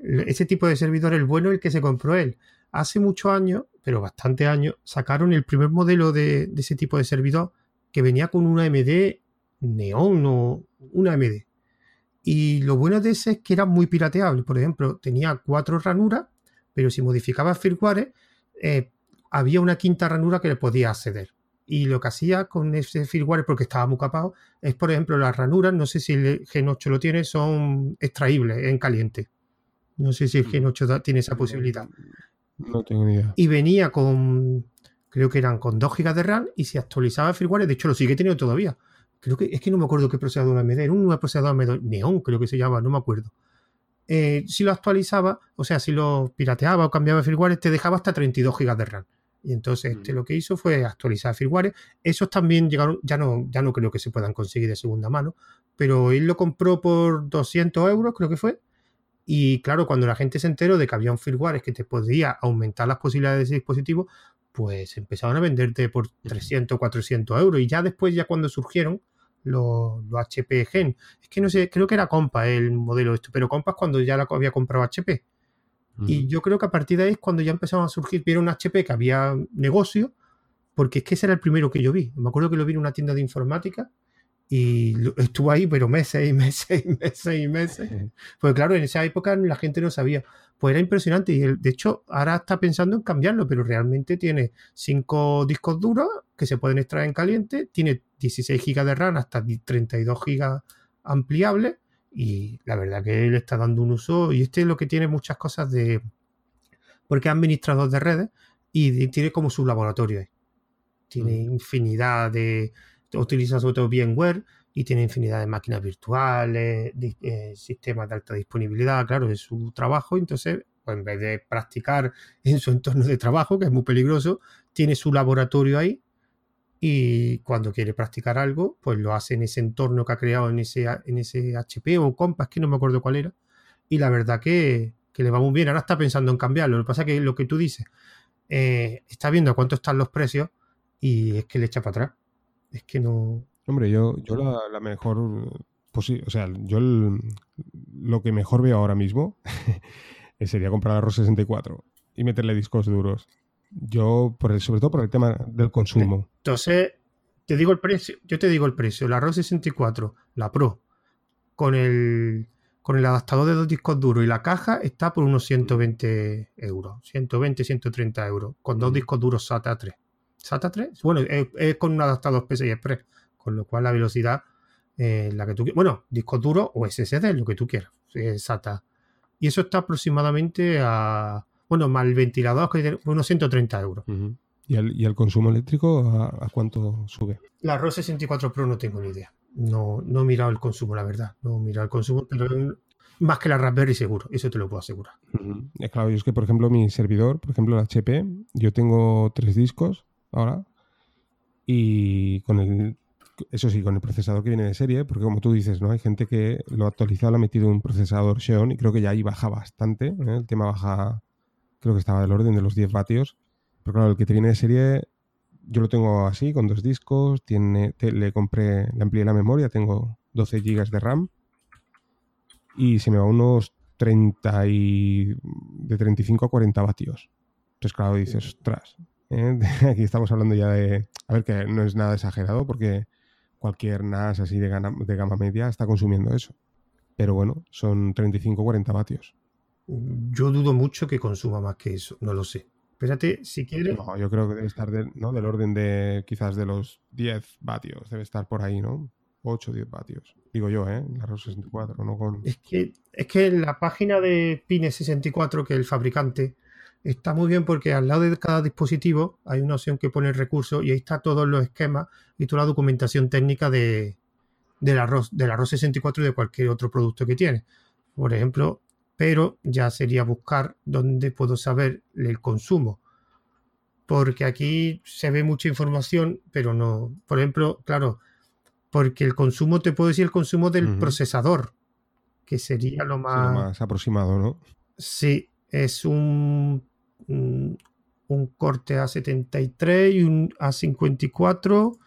ese tipo de servidor, el bueno, el que se compró él. Hace muchos años, pero bastante años, sacaron el primer modelo de, de ese tipo de servidor que venía con una AMD Neon o una AMD. Y lo bueno de ese es que era muy pirateable. Por ejemplo, tenía cuatro ranuras, pero si modificaba firmware, eh, había una quinta ranura que le podía acceder. Y lo que hacía con ese firmware, porque estaba muy capado, es, por ejemplo, las ranuras, no sé si el Gen 8 lo tiene, son extraíbles en caliente. No sé si el Gen 8 tiene esa posibilidad. No tengo ni idea. Y venía con, creo que eran con 2 GB de RAM y se actualizaba el firmware, de hecho lo sigue teniendo todavía. Creo que es que no me acuerdo qué procesador AMD, era un nuevo procesador AMD Neon, creo que se llama, no me acuerdo. Eh, si lo actualizaba, o sea, si lo pirateaba o cambiaba el firmware, te dejaba hasta 32 GB de RAM. Y entonces este lo que hizo fue actualizar firmware. Esos también llegaron, ya no, ya no creo que se puedan conseguir de segunda mano, pero él lo compró por 200 euros, creo que fue. Y claro, cuando la gente se enteró de que había un firmware que te podía aumentar las posibilidades de ese dispositivo, pues empezaron a venderte por 300, 400 euros. Y ya después, ya cuando surgieron los, HP Gen, es que no sé, creo que era Compa el modelo esto, pero Compa es cuando ya la había comprado HP. Y yo creo que a partir de ahí es cuando ya empezaron a surgir, vieron HP que había negocio, porque es que ese era el primero que yo vi. Me acuerdo que lo vi en una tienda de informática y estuvo ahí, pero meses y meses y meses y meses. [laughs] Pues claro, en esa época la gente no sabía. Pues era impresionante y de hecho ahora está pensando en cambiarlo, pero realmente tiene cinco discos duros que se pueden extraer en caliente, tiene 16 GB de RAM hasta 32 GB ampliables y la verdad que él está dando un uso y este es lo que tiene muchas cosas de porque es administrador de redes y tiene como su laboratorio tiene infinidad de utiliza sobre todo VMware y tiene infinidad de máquinas virtuales eh, sistemas de alta disponibilidad claro es su trabajo entonces pues en vez de practicar en su entorno de trabajo que es muy peligroso tiene su laboratorio ahí y cuando quiere practicar algo, pues lo hace en ese entorno que ha creado en ese, en ese HP o Compass, que no me acuerdo cuál era. Y la verdad que, le va muy bien. Ahora está pensando en cambiarlo. Lo que pasa es que lo que tú dices, eh, está viendo a cuánto están los precios y es que le echa para atrás. Es que no. Hombre, yo, yo la, mejor. Pues o sea, yo lo que mejor veo ahora mismo [laughs] sería comprar la ROS 64 y meterle discos duros. Yo, por el, sobre todo por el tema del consumo. Entonces, te digo el precio, yo te digo el precio, la ROS 64, la Pro, con el, con el adaptador de dos discos duros y la caja está por unos 120 euros, 120, 130 euros, con dos discos duros SATA 3. ¿SATA 3? Bueno, es, con un adaptador PCI Express, con lo cual la velocidad, eh, la que tú bueno, discos duros o SSD, lo que tú quieras, SATA. Y eso está aproximadamente a bueno, más el ventilador, que unos 130 euros. ¿Y, el, consumo eléctrico a, cuánto sube? La ROS 64 Pro no tengo ni idea. No, no he mirado el consumo, la verdad. No he mirado el consumo, pero más que la Raspberry seguro, eso te lo puedo asegurar. Es claro, yo es que, por ejemplo, mi servidor, por ejemplo, el HP, yo tengo tres discos ahora y con el, eso sí, con el procesador que viene de serie, porque como tú dices, ¿no? Hay gente que lo ha actualizado, lo ha metido un procesador Xeon y creo que ya ahí baja bastante. ¿eh? El tema baja creo que estaba del orden de los 10 vatios. Pero claro, el que te viene de serie, yo lo tengo así, con dos discos, tiene, le compré, le amplié la memoria, tengo 12 GB de RAM y se me va unos 30 y de 35 a 40 vatios. Entonces, claro, dices, ostras, ¿eh? [laughs] aquí estamos hablando ya de, a ver, que no es nada exagerado porque cualquier NAS así de gama, de gama media está consumiendo eso. Pero bueno, son 35 o 40 vatios. Yo dudo mucho que consuma más que eso, no lo sé. Espérate, si quieres. No, yo creo que debe estar ¿no? del orden de quizás de los 10 vatios, debe estar por ahí, ¿no? 8 o 10 vatios. Digo yo, ¿eh? La ROS 64, no con. Es que, es que la página de Pine 64, que es el fabricante, está muy bien porque al lado de cada dispositivo hay una opción que pone el recurso y ahí está todos los esquemas y toda la documentación técnica de, de la ROS, de la ROS 64 y de cualquier otro producto que tiene. Por ejemplo, pero ya sería buscar dónde puedo saber el consumo. Porque aquí se ve mucha información, pero no. Por ejemplo, claro, porque el consumo, te puedo decir el consumo del procesador, que sería lo más... más aproximado, ¿no? Sí, es un, un, corte A73 y un A54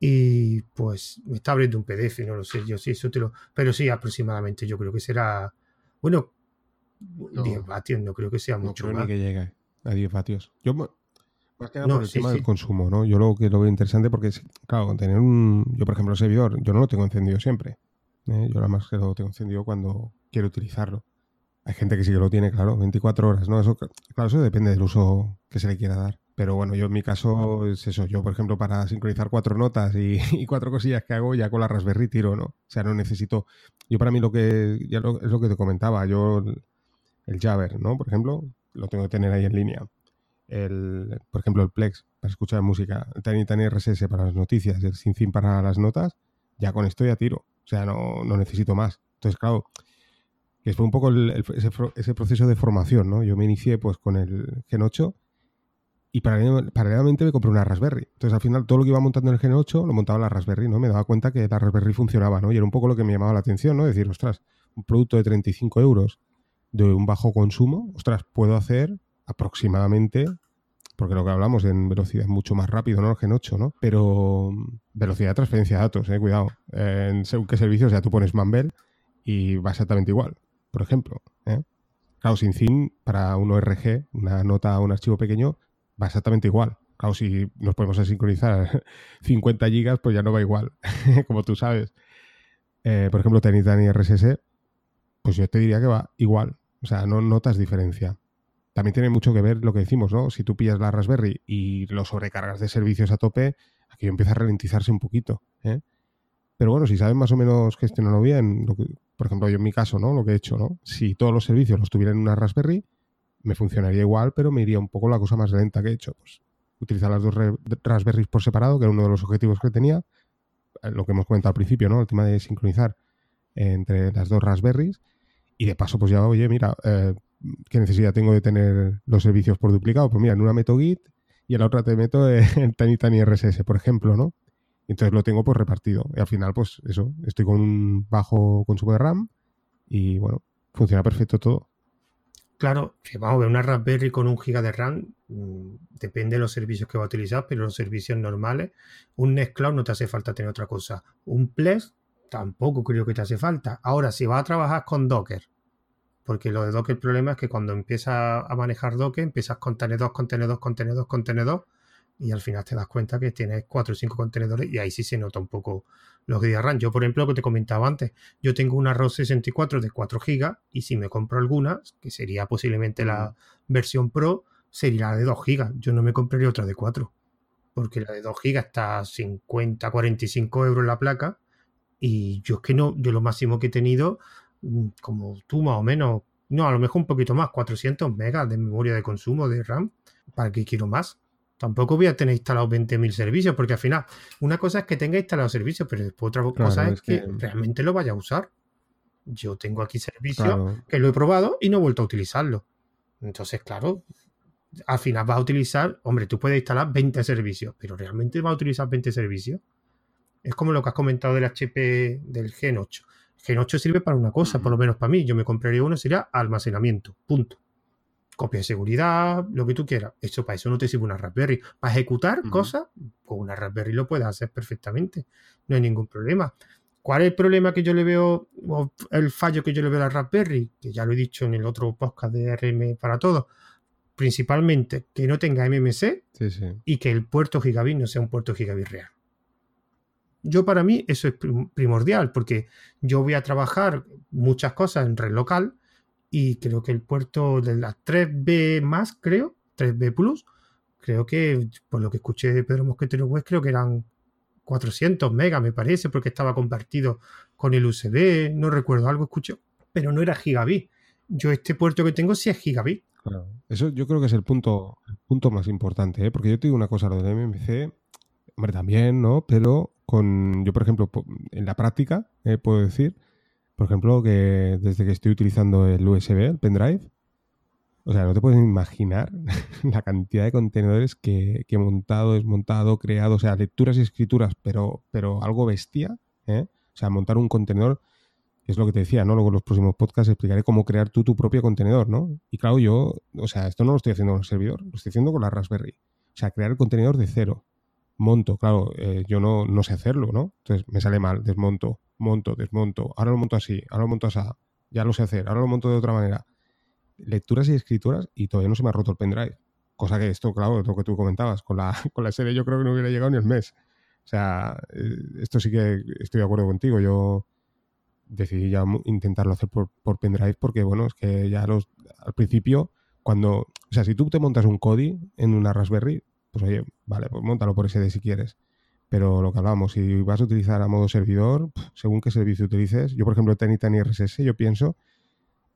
y pues me está abriendo un PDF, no lo sé yo sí, eso te lo... Pero sí, aproximadamente yo creo que será... Bueno, 10 vatios no creo que sea mucho no que llegue a 10 vatios. Yo, más que nada por el tema del consumo, ¿no? Yo lo que lo veo interesante porque, claro, tener un... Yo, por ejemplo, el servidor, yo no lo tengo encendido siempre. ¿eh? Yo nada más que lo tengo encendido cuando quiero utilizarlo. Hay gente que sí que lo tiene, claro, 24 horas, ¿no? Eso, claro, eso depende del uso que se le quiera dar. Pero bueno, yo en mi caso es eso. Yo, por ejemplo, para sincronizar cuatro notas y, [laughs] cuatro cosillas que hago, ya con la Raspberry tiro, ¿no? O sea, no necesito... Yo para mí lo que... Ya lo, es lo que te comentaba. Yo el Jabber, ¿no? Por ejemplo, lo tengo que tener ahí en línea. el, por ejemplo, el Plex para escuchar música, el Tiny Tiny RSS para las noticias el SyncTheme para las notas, ya con esto ya tiro. O sea, no, no necesito más. Entonces, claro, que fue un poco ese, proceso de formación, ¿no? Yo me inicié pues con el Gen 8 y paralelamente me compré una Raspberry. Entonces, al final, todo lo que iba montando en el Gen 8 lo montaba la Raspberry, ¿no? Me daba cuenta que la Raspberry funcionaba, ¿no? Y era un poco lo que me llamaba la atención, ¿no? Decir, ostras, un producto de 35 euros de un bajo consumo, ostras, puedo hacer aproximadamente porque lo que hablamos en velocidad mucho más rápido, ¿no? El Gen 8, ¿no? Pero velocidad de transferencia de datos, eh, cuidado. en según qué servicio, o sea, tú pones Mambel y va exactamente igual, por ejemplo. ¿eh? Claro, sin para un ORG, una nota o un archivo pequeño, va exactamente igual. Claro, si nos podemos sincronizar 50 [laughs] gigas, pues ya no va igual, [laughs] como tú sabes. Eh, por ejemplo, Tenitani RSS, pues yo te diría que va igual. O sea, no notas diferencia. También tiene mucho que ver lo que decimos, ¿no? Si tú pillas la Raspberry y lo sobrecargas de servicios a tope, aquí empieza a ralentizarse un poquito. ¿eh? Pero bueno, si sabes más o menos gestionarlo bien, lo que, por ejemplo, yo en mi caso, ¿no? Lo que he hecho, ¿no? Si todos los servicios los tuviera en una Raspberry, me funcionaría igual, pero me iría un poco la cosa más lenta que he hecho. Pues utilizar las dos Raspberries por separado, que era uno de los objetivos que tenía. Eh, lo que hemos comentado al principio, ¿no? El tema de sincronizar entre las dos Raspberries. Y de paso, pues ya, oye, mira, eh, ¿qué necesidad tengo de tener los servicios por duplicado? Pues mira, en una meto Git y en la otra te meto en Tiny Tiny RSS, por ejemplo, ¿no? Entonces lo tengo pues repartido. Y al final, pues eso, estoy con un bajo consumo de RAM y bueno, funciona perfecto todo. Claro, vamos a ver una Raspberry con un giga de RAM, mm, depende de los servicios que va a utilizar, pero los servicios normales, un Nextcloud no te hace falta tener otra cosa. Un Plex tampoco creo que te hace falta. Ahora, si vas a trabajar con Docker, porque lo de Docker, el problema es que cuando empiezas a manejar Docker, empiezas contenedor, contenedor, contenedor, contenedor, y al final te das cuenta que tienes 4 o 5 contenedores y ahí sí se nota un poco los de RAM. Yo, por ejemplo, lo que te comentaba antes, yo tengo una ROS 64 de 4 GB y si me compro alguna, que sería posiblemente la versión Pro, sería la de 2 GB. Yo no me compraría otra de 4, porque la de 2 GB está a 50, 45 euros la placa y yo es que no, yo lo máximo que he tenido Mm, como tú más o menos, no, a lo mejor un poquito más, 400 megas de memoria de consumo de RAM. ¿Para qué quiero más? Tampoco voy a tener instalados 20.000 servicios, porque al final, una cosa es que tenga instalado servicios, pero después otra cosa es, que, realmente lo vaya a usar. Yo tengo aquí servicios que lo he probado y no he vuelto a utilizarlo. Entonces, claro, al final vas a utilizar, hombre, tú puedes instalar 20 servicios, pero realmente vas a utilizar 20 servicios. Es como lo que has comentado del HP del Gen 8. Gen 8 sirve para una cosa, por lo menos para mí. Yo me compraría uno, sería almacenamiento. Punto. Copia de seguridad, lo que tú quieras. Eso para eso no te sirve una Raspberry. Para ejecutar cosas, con una Raspberry lo puedes hacer perfectamente. No hay ningún problema. ¿Cuál es el problema que yo le veo, o el fallo que yo le veo a la Raspberry? Que ya lo he dicho en el otro podcast de RM para todos. Principalmente que no tenga MMC y que el puerto gigabit no sea un puerto gigabit real. Yo para mí eso es primordial porque yo voy a trabajar muchas cosas en red local y creo que el puerto de las 3B más, creo, 3B Plus, creo que por lo que escuché de Pedro Mosquetero West, creo que eran 400 megas, me parece, porque estaba compartido con el USB, no recuerdo, algo escuché, pero no era gigabit. Yo este puerto que tengo sí es gigabit. Eso yo creo que es el punto, punto más importante, ¿eh? porque yo te digo una cosa, lo de MMC, hombre, también, ¿no? Pero con, yo por ejemplo, en la práctica, eh, puedo decir, por ejemplo, que desde que estoy utilizando el USB, el pendrive, o sea, no te puedes imaginar [laughs] la cantidad de contenedores que, he montado, desmontado, creado, o sea, lecturas y escrituras, pero, pero algo bestia, ¿eh? O sea, montar un contenedor, es lo que te decía, ¿no? Luego en los próximos podcasts explicaré cómo crear tú tu propio contenedor, ¿no? Y claro, yo, o sea, esto no lo estoy haciendo con el servidor, lo estoy haciendo con la Raspberry. O sea, crear el contenedor de cero monto, claro, eh, yo no, no sé hacerlo, ¿no? Entonces me sale mal, desmonto, monto, desmonto, ahora lo monto así, ahora lo monto así, ya lo sé hacer, ahora lo monto de otra manera. Lecturas y escrituras y todavía no se me ha roto el pendrive. Cosa que esto, claro, lo que tú comentabas, con la, [laughs] con la serie yo creo que no hubiera llegado ni el mes. O sea, eh, esto sí que estoy de acuerdo contigo. Yo decidí ya intentarlo hacer por, por pendrive porque, bueno, es que ya los, al principio, cuando, o sea, si tú te montas un Kodi en una Raspberry, pues oye, vale, pues montalo por SD si quieres. Pero lo que hablábamos, si vas a utilizar a modo servidor, según qué servicio utilices, yo por ejemplo Tiny Tiny RSS, yo pienso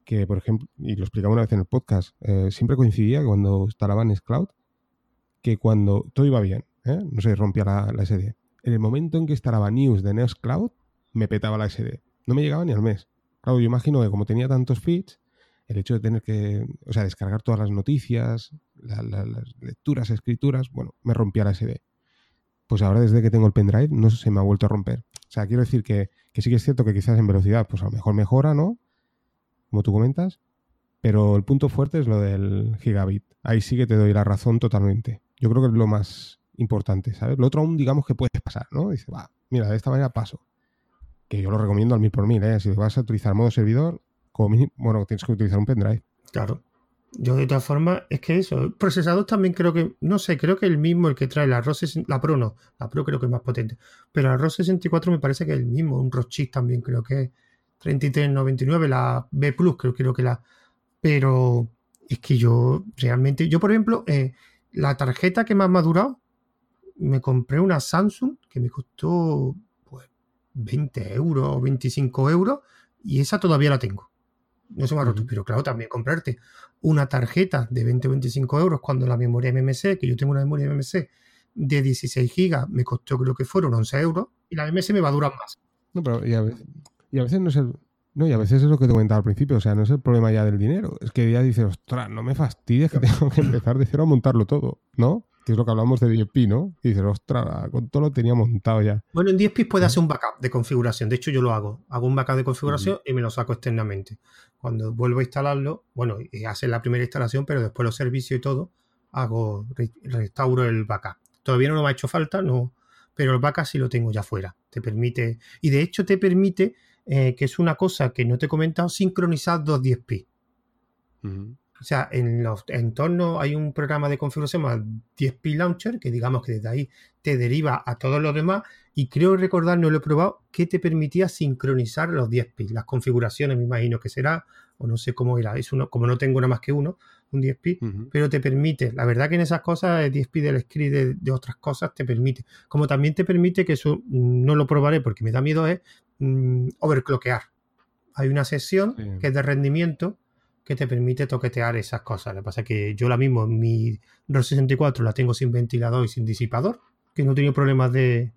que, por ejemplo, y lo explicaba una vez en el podcast, eh, siempre coincidía cuando instalaba Nextcloud, que cuando todo iba bien, ¿eh? no se rompía la, la, SD, en el momento en que instalaba news de Nextcloud, me petaba la SD. No me llegaba ni al mes. Claro, yo imagino que como tenía tantos feeds, el hecho de tener que, o sea, descargar todas las noticias, las lecturas, escrituras, bueno, me rompía la SD. Pues ahora desde que tengo el pendrive no se me ha vuelto a romper. O sea, quiero decir que, que sí que es cierto que quizás en velocidad, pues a lo mejor mejora, ¿no? Como tú comentas. Pero el punto fuerte es lo del gigabit. Ahí sí que te doy la razón totalmente. Yo creo que es lo más importante, ¿sabes? Lo otro aún digamos que puedes pasar, ¿no? Dice, va, mira, de esta manera paso. Que yo lo recomiendo al mil por mil, ¿eh? Si vas a utilizar modo servidor, como mínimo, bueno, tienes que utilizar un pendrive. Claro. Yo de todas formas, es que eso, procesador también creo que, no sé, creo que el mismo el que trae la ROS, la Pro no, la Pro creo que es más potente, pero la ROS 64 me parece que es el mismo, un ROS también creo que es 3399, la B Plus creo, creo que la, pero es que yo realmente, yo por ejemplo, eh, la tarjeta que más me ha durado, me compré una Samsung que me costó pues 20 euros o 25 euros y esa todavía la tengo no se me ha roto, pero claro, también comprarte una tarjeta de 20 o 25 euros cuando la memoria MMC, que yo tengo una memoria MMC de 16 gigas, me costó creo que fueron 11 euros y la MMC me va a durar más. No, pero y a, veces, no es el, no, y a veces es lo que te comentaba al principio, o sea, no es el problema ya del dinero, es que ya dices, ostras, no me fastidies que tengo que empezar de cero a montarlo todo, ¿no? Que es lo que hablamos de 10p, ¿no? Y dices, ostras, con todo lo tenía montado ya. Bueno, en 10p puede hacer un backup de configuración. De hecho, yo lo hago. Hago un backup de configuración y me lo saco externamente. Cuando vuelvo a instalarlo, bueno, hace la primera instalación, pero después los servicios y todo, hago, restauro el backup. Todavía no me ha hecho falta, no, pero el backup sí lo tengo ya fuera. Te permite, y de hecho te permite, eh, que es una cosa que no te he comentado, sincronizar dos 10p. O sea, en los entornos hay un programa de configuración más 10p Launcher, que digamos que desde ahí te deriva a todos los demás. Y creo recordar, no lo he probado, que te permitía sincronizar los 10p. Las configuraciones, me imagino que será, o no sé cómo era. Es uno, como no tengo nada más que uno, un 10p, pero te permite. La verdad que en esas cosas, el 10p del script de, otras cosas te permite. Como también te permite, que eso mm, no lo probaré porque me da miedo, es mm, overclockear. Hay una sesión que es de rendimiento que te permite toquetear esas cosas. Lo que pasa es que yo ahora mismo mi ROS 64 la tengo sin ventilador y sin disipador, que no he tenido problemas de,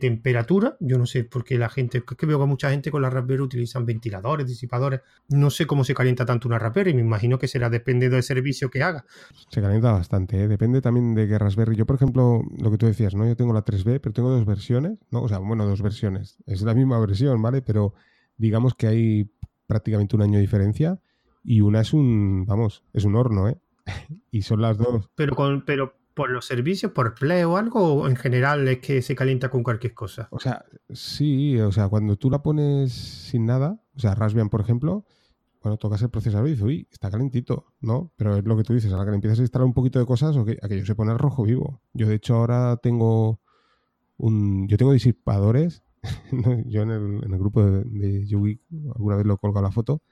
temperatura. Yo no sé por qué la gente, que veo que mucha gente con la Raspberry utilizan ventiladores, disipadores. No sé cómo se calienta tanto una Raspberry, me imagino que será depende del servicio que haga. Se calienta bastante, ¿eh? depende también de qué Raspberry. Yo, por ejemplo, lo que tú decías, ¿no? Yo tengo la 3B, pero tengo dos versiones, ¿no? O sea, bueno, dos versiones. Es la misma versión, ¿vale? Pero digamos que hay prácticamente un año de diferencia y una es un, vamos, es un horno, ¿eh? [laughs] y son las dos. Pero con, pero por los servicios, por Play o algo, o en general es que se calienta con cualquier cosa. O sea, sí, o sea, cuando tú la pones sin nada, o sea, Raspbian, por ejemplo, bueno, tocas el procesador y dices, uy, está calentito, ¿no? Pero es lo que tú dices, a la que le empiezas a instalar un poquito de cosas, aquello se pone rojo vivo. Yo, de hecho, ahora tengo un. Yo tengo disipadores. [laughs] yo en el, en el grupo de, de Yugi, alguna vez lo he colgado la foto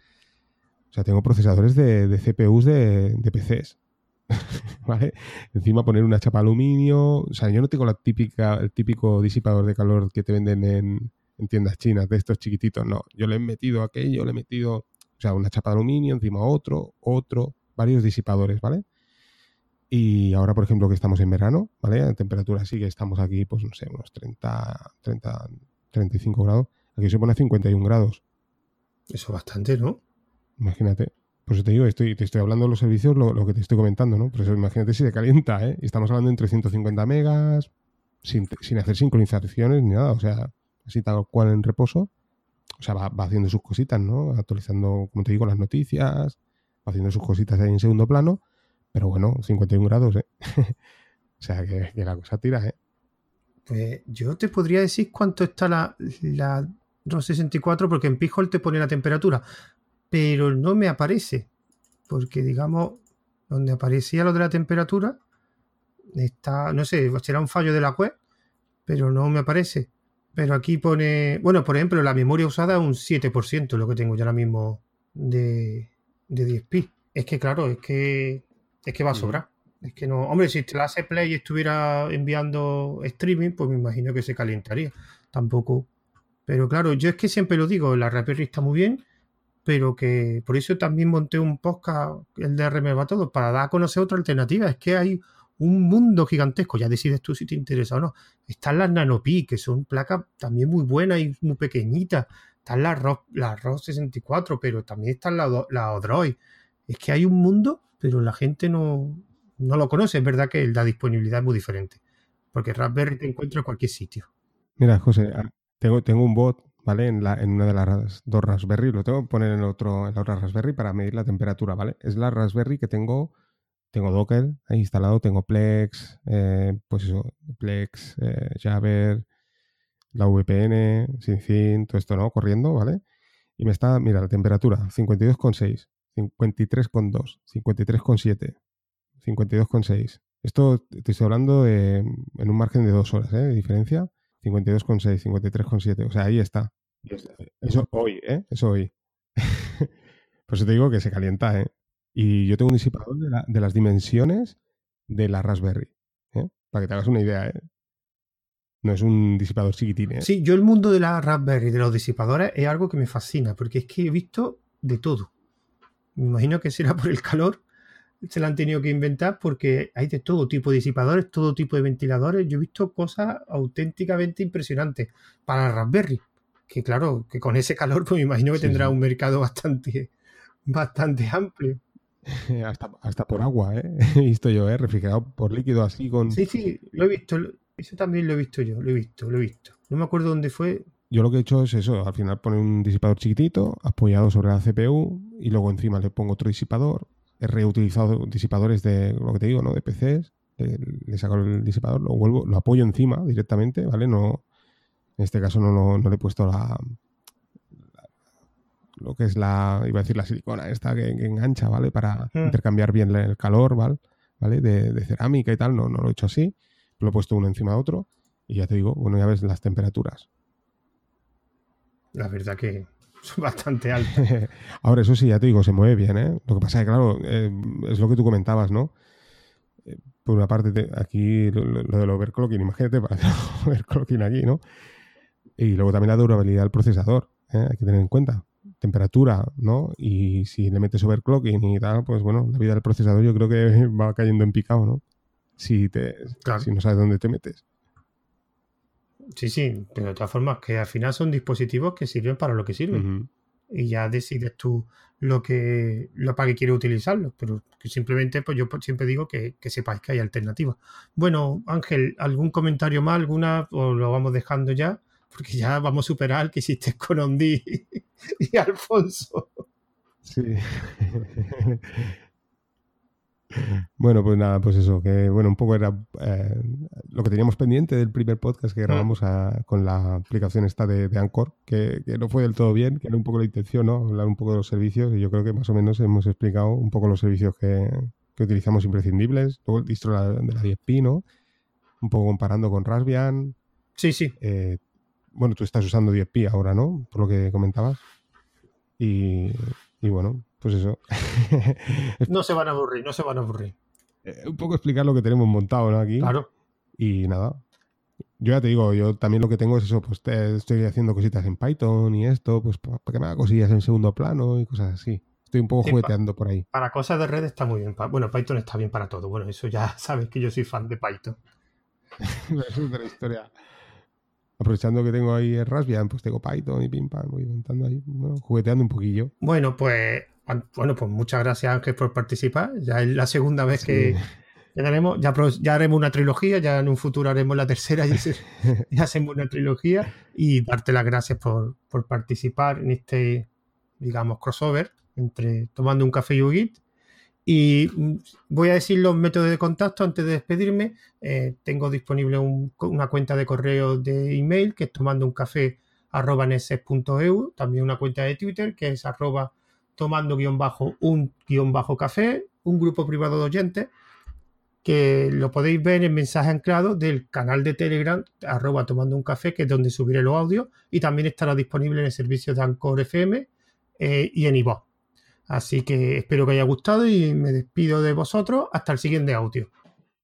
o sea, tengo procesadores de, CPUs de, PCs. [laughs] ¿Vale? Encima poner una chapa aluminio. O sea, yo no tengo la típica, el típico disipador de calor que te venden en, tiendas chinas de estos chiquititos. No, yo le he metido aquello, le he metido, o sea, una chapa de aluminio, encima otro, otro, varios disipadores, ¿vale? Y ahora, por ejemplo, que estamos en verano, ¿vale? A temperatura sí que estamos aquí, pues no sé, unos 30, 30, 35 grados. Aquí se pone a 51 grados. Eso bastante, ¿no? Imagínate. Por eso te digo, te estoy hablando de los servicios, lo, que te estoy comentando, ¿no? Pero imagínate si se calienta, ¿eh? Y estamos hablando en 350 megas, sin, hacer sincronizaciones ni nada, o sea, así tal cual en reposo. O sea, va, haciendo sus cositas, ¿no? Actualizando, como te digo, las noticias, va haciendo sus cositas ahí en segundo plano, pero bueno, 51 grados, ¿eh? [laughs] o sea, que, la cosa tira, ¿eh? Pues yo te podría decir cuánto está la, la 264 porque en Pijol te pone la temperatura pero no me aparece, porque digamos, donde aparecía lo de la temperatura, está, no sé, será un fallo de la web, pero no me aparece. Pero aquí pone, bueno, por ejemplo, la memoria usada es un 7%, lo que tengo yo ahora mismo de, de 10pi. Es que, claro, es que, es que va a sobrar. Es que no, hombre, si la hace Play estuviera enviando streaming, pues me imagino que se calentaría. Tampoco. Pero claro, yo es que siempre lo digo, la Raspberry está muy bien, pero que por eso también monté un podcast, el de RM va todo, para dar a conocer otra alternativa. Es que hay un mundo gigantesco. Ya decides tú si te interesa o no. Están las Nanopi, que son placas también muy buenas y muy pequeñitas. Están las ROS, las ROS 64, pero también están las la Odroid. Es que hay un mundo, pero la gente no, no lo conoce. Es verdad que la disponibilidad es muy diferente. Porque Raspberry te encuentra en cualquier sitio. Mira, José, ah, tengo, tengo un bot, ¿vale? En, la, en una de las dos Raspberry. Lo tengo que poner en, otro, en la otra Raspberry para medir la temperatura, ¿vale? Es la Raspberry que tengo tengo Docker ahí instalado, tengo Plex, eh, pues eso, Plex, eh, Jabber, la VPN, SynthIn, todo esto, ¿no? Corriendo, ¿vale? Y me está, mira, la temperatura, 52,6, 53,2, 53,7, 52,6. Esto te estoy hablando de, en un margen de dos horas, ¿eh? De diferencia. 52,6, 53,7. O sea, ahí está. Eso hoy, ¿eh? Eso hoy. [laughs] Por eso te digo que se calienta, ¿eh? Y yo tengo un disipador de, las dimensiones de la Raspberry. ¿eh? Para que te hagas una idea, ¿eh? No es un disipador chiquitín. ¿eh? Sí, yo el mundo de la Raspberry, de los disipadores, es algo que me fascina, porque es que he visto de todo. Me imagino que será por el calor, se la han tenido que inventar porque hay de todo tipo de disipadores, todo tipo de ventiladores. Yo he visto cosas auténticamente impresionantes para Raspberry. Que claro, que con ese calor, pues me imagino que tendrá un mercado bastante, bastante amplio. [laughs] hasta, hasta por agua, ¿eh? [laughs] He visto yo, ¿eh? Refrigerado por líquido así con... Sí, sí, lo he visto. Eso también lo he visto yo, lo he visto, lo he visto. No me acuerdo dónde fue. Yo lo que he hecho es eso, al final poner un disipador chiquitito, apoyado sobre la CPU, y luego encima le pongo otro disipador. He reutilizado disipadores de, lo que te digo, ¿no? De PCs. Le, saco el disipador, lo vuelvo, lo apoyo encima directamente, ¿vale? No, en este caso no, no le he puesto la, lo que es la, iba a decir la silicona esta que, engancha, ¿vale? Para intercambiar bien el calor, ¿vale? ¿vale? De, cerámica y tal, no, no lo he hecho así, lo he puesto uno encima de otro y ya te digo, bueno, ya ves las temperaturas. La verdad que [laughs] bastante altas. [laughs] Ahora, eso sí, ya te digo, se mueve bien, ¿eh? Lo que pasa es que, claro, eh, es lo que tú comentabas, ¿no? Eh, por una parte, aquí lo, del overclocking, imagínate [laughs] para hacer overclocking aquí, ¿no? Y luego también la durabilidad del procesador, ¿eh? hay que tener en cuenta temperatura, ¿no? Y si le metes overclocking y tal, pues bueno, la vida del procesador yo creo que va cayendo en picado, ¿no? Si, te, si no sabes dónde te metes. Sí, sí, pero de todas formas, que al final son dispositivos que sirven para lo que sirven. Y ya decides tú lo que lo para qué quieres utilizarlo. Pero que simplemente, pues yo siempre digo que, que sepáis que hay alternativas. Bueno, Ángel, ¿algún comentario más? ¿Alguna? ¿O lo vamos dejando ya? porque ya vamos a superar que hiciste con Ondi [laughs] y Alfonso. Sí. [laughs] Bueno, pues nada, pues eso, que bueno, un poco era eh, lo que teníamos pendiente del primer podcast que grabamos con la aplicación esta de, de Anchor, que, no fue del todo bien, que era un poco la intención, ¿no? Hablar un poco de los servicios y yo creo que más o menos hemos explicado un poco los servicios que, utilizamos imprescindibles, luego el distro de la, 10P, ¿no? Un poco comparando con Raspbian. Sí, sí. Eh, bueno, tú estás usando 10pi ahora, ¿no? Por lo que comentabas. Y, bueno, pues eso. [laughs] no se van a aburrir, no se van a aburrir. Eh, un poco explicar lo que tenemos montado, ¿no? Aquí. Claro. Y nada. Yo ya te digo, yo también lo que tengo es eso, pues estoy haciendo cositas en Python y esto, pues para que me haga cosillas en segundo plano y cosas así. Estoy un poco jugueteando por ahí. Para cosas de red está muy bien. Bueno, Python está bien para todo. Bueno, eso ya [laughs] sabes que yo soy fan de Python. [laughs] es otra historia aprovechando que tengo ahí el Raspbian, pues tengo Python y pim pam, voy montando ahí, bueno, jugueteando un poquillo. Bueno, pues bueno, pues muchas gracias Ángel por participar. Ya es la segunda vez que ya tenemos, ya, ya, haremos una trilogía, ya en un futuro haremos la tercera y, [laughs] hacemos una trilogía. Y darte las gracias por, por participar en este, digamos, crossover entre tomando un café y un git. Y mm, voy a decir los métodos de contacto antes de despedirme. Eh, tengo disponible una cuenta de correo de email que es tomando un café también una cuenta de Twitter que es arroba tomando guion bajo un guion bajo café, un grupo privado de oyentes que lo podéis ver en mensaje anclado del canal de Telegram arroba tomando un café que es donde subiré los audios y también estará disponible en el servicio de Anchor FM eh, y en iVoox. Así que espero que haya gustado y me despido de vosotros hasta el siguiente audio.